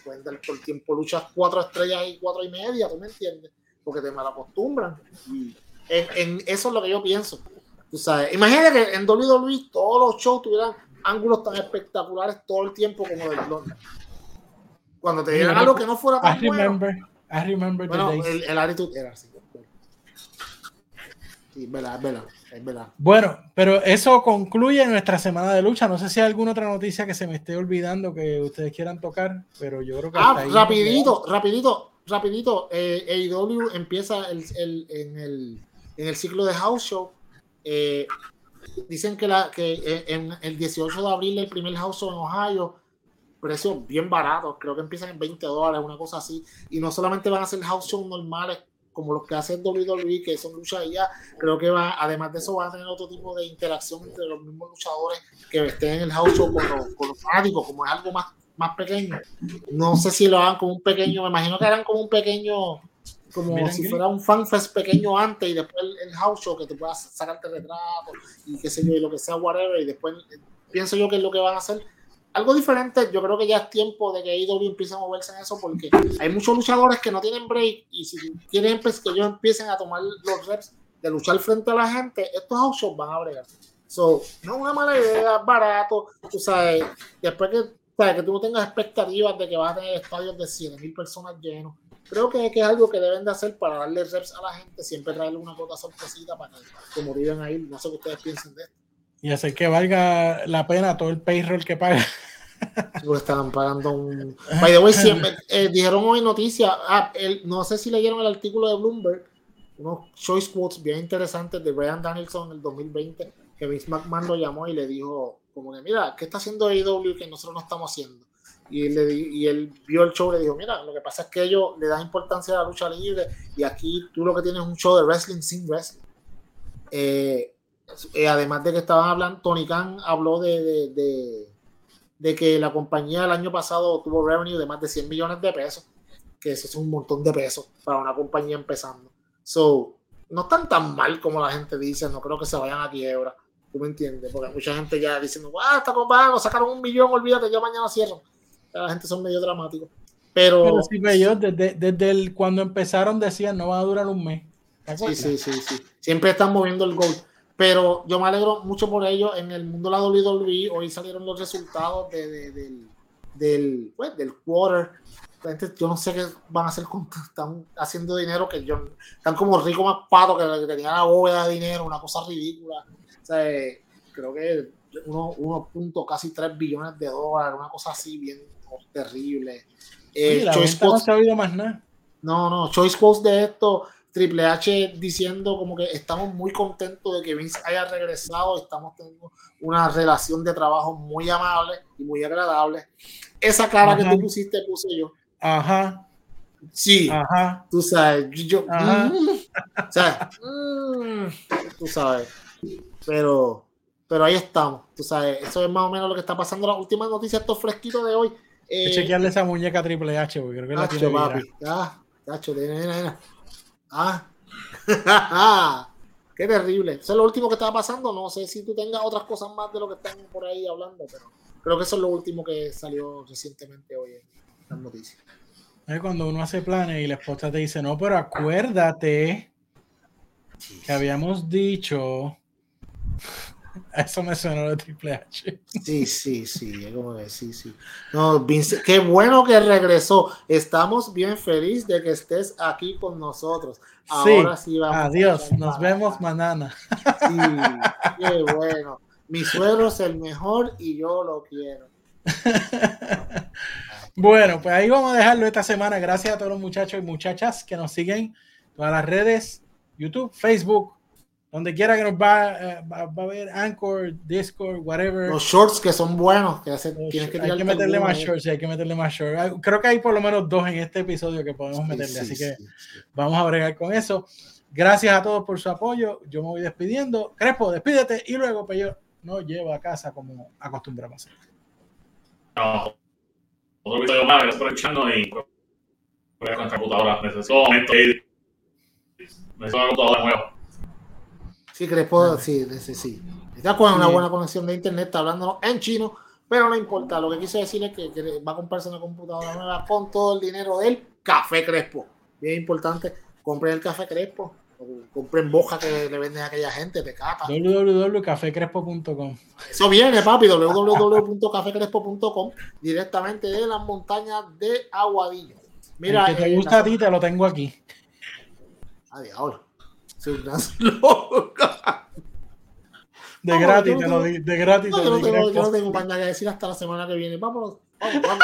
Speaker 2: Cuenta por tiempo luchas cuatro estrellas y cuatro y media, ¿tú me entiendes? Porque te mal acostumbran. Y en, eso es lo que yo pienso. Tú sabes, imagínate que en WWE todos los shows tuvieran ángulos tan espectaculares todo el tiempo como del Londres. Cuando te dieran algo que no fuera tan I remember,
Speaker 1: I remember
Speaker 2: bueno, el, el attitude era así. Sí, es verdad, es verdad, es verdad.
Speaker 1: Bueno, pero eso concluye nuestra semana de lucha. No sé si hay alguna otra noticia que se me esté olvidando que ustedes quieran tocar, pero yo creo que.
Speaker 2: Ah, rapidito, rapidito, rapidito. Eh, AEW empieza el, el, en, el, en el ciclo de House Show. Eh, dicen que, la, que eh, en el 18 de abril el primer house show en Ohio, precios bien baratos, creo que empiezan en 20 dólares, una cosa así, y no solamente van a ser house shows normales como los que hace WWE, que son luchas ya, creo que va, además de eso va a tener otro tipo de interacción entre los mismos luchadores que estén en el house show con los, con los fanáticos, como es algo más, más pequeño. No sé si lo hagan como un pequeño, me imagino que harán como un pequeño como si fuera un fanfest pequeño antes y después el, house show que te puedas sacarte retrato y qué sé yo, y lo que sea, whatever, y después eh, pienso yo que es lo que van a hacer. Algo diferente, yo creo que ya es tiempo de que AEW empiece a moverse en eso porque hay muchos luchadores que no tienen break y si quieren que ellos empiecen a tomar los reps de luchar frente a la gente, estos shows van a bregar. So, no es una mala idea, barato, tú sabes, después que, sabes, que tú no tengas expectativas de que vas a tener estadios de 100.000 personas llenos creo que, es algo que deben de hacer para darle reps a la gente, siempre traerle una cuota sorpresita para que como viven ahí, no sé qué ustedes piensen de esto.
Speaker 1: Y hacer que valga la pena todo el payroll que paga.
Speaker 2: Estaban pagando un. By the way, siempre, eh, dijeron hoy noticias. Ah, no sé si leyeron el artículo de Bloomberg, unos choice quotes bien interesantes de Brian Danielson en el 2020, que Vince McMahon lo llamó y le dijo, como que, mira, ¿qué está haciendo AEW que nosotros no estamos haciendo? y le, y él vio el show y le dijo, mira, lo que pasa es que ellos le dan importancia a la lucha libre y aquí tú lo que tienes es un show de wrestling sin wrestling. Eh, eh, además de que estaban hablando, Tony Khan habló de, de, de, que la compañía el año pasado tuvo revenue de más de 100 millones de pesos, que eso es un montón de pesos para una compañía empezando. So, no están tan mal como la gente dice, no creo que se vayan a quiebra. ¿Tú me entiendes? Porque mucha gente ya diciendo, ah, está comprando, sacaron un millón, olvídate, yo mañana cierro la gente son medio dramáticos. Pero,
Speaker 1: desde, desde el, cuando empezaron decían no va a durar un mes.
Speaker 2: Sí, sí, sí, sí. Siempre están moviendo el gol. Pero yo me alegro mucho por ello. En el mundo de la WWE hoy salieron los resultados de, del, del, pues, del quarter. yo no sé qué van a hacer con están haciendo dinero que yo están como ricos más patos que, que tenían la bóveda de dinero, una cosa ridícula. O sea, creo que uno, uno punto casi 3 billones de dólares, una cosa así bien terrible.
Speaker 1: Eh, no se ha oído más nada.
Speaker 2: No, no, Choice Post de esto, Triple H diciendo como que estamos muy contentos de que Vince haya regresado, estamos teniendo una relación de trabajo muy amable y muy agradable. Esa cara que tú pusiste, puse yo.
Speaker 1: Ajá.
Speaker 2: Sí, Ajá. tú sabes, yo, mm, mm, tú sabes, pero, pero ahí estamos, tú sabes, eso es más o menos lo que está pasando. La última noticia, estos fresquitos de hoy,
Speaker 1: eh, chequearle esa muñeca Triple H, porque creo que la tiene papi.
Speaker 2: Ah, tacho, Ah. Qué terrible. Eso es lo último que estaba pasando. No sé si tú tengas otras cosas más de lo que están por ahí hablando, pero creo que eso es lo último que salió recientemente hoy en las noticias.
Speaker 1: Es cuando uno hace planes y la esposa te dice, no, pero acuérdate que habíamos dicho Eso me suena de Triple H.
Speaker 2: Sí, sí, sí, es como que sí, sí. No, Vince, qué bueno que regresó. Estamos bien felices de que estés aquí con nosotros. Ahora sí,
Speaker 1: vamos. Adiós, nos vemos mañana.
Speaker 2: Sí, qué bueno. Mi suegro es el mejor y yo lo quiero.
Speaker 1: bueno, pues ahí vamos a dejarlo esta semana. Gracias a todos los muchachos y muchachas que nos siguen todas las redes, YouTube, Facebook, donde quiera que nos va, eh, va, a ver Anchor, Discord, whatever.
Speaker 2: Los shorts que son buenos, que,
Speaker 1: tienes que, hay que meterle más shorts, hay que meterle más shorts. Creo que hay por lo menos dos en este episodio que podemos meterle, así que vamos a bregar con eso. Gracias a todos por su apoyo. Yo me voy despidiendo. Crespo, despídete y luego pues yo no llevo a casa como acostumbramos.
Speaker 3: No, otro episodio más, gracias por escucharnos y voy a con esta computadora. Necesito un momento. Necesito una computadora nueva.
Speaker 2: Sí, Crespo, sí, sí, sí. Está con una buena conexión de internet, está hablando en chino, pero no importa. Lo que quise decir es que, va a comprarse una computadora nueva con todo el dinero del café Crespo. Bien importante, compren el café Crespo. Compren boja que le venden a aquella gente, te capa.
Speaker 1: www.cafecrespo.com
Speaker 2: Eso viene, papi, www.cafecrespo.com directamente de las montañas de Aguadillo.
Speaker 1: Mira, el que te gusta a ti, te lo tengo aquí.
Speaker 2: Adiós.
Speaker 1: De gratis, te lo de gratis.
Speaker 2: Yo, no tengo, yo no tengo más nada que decir hasta la semana que viene. Vámonos. Vamos, vamos.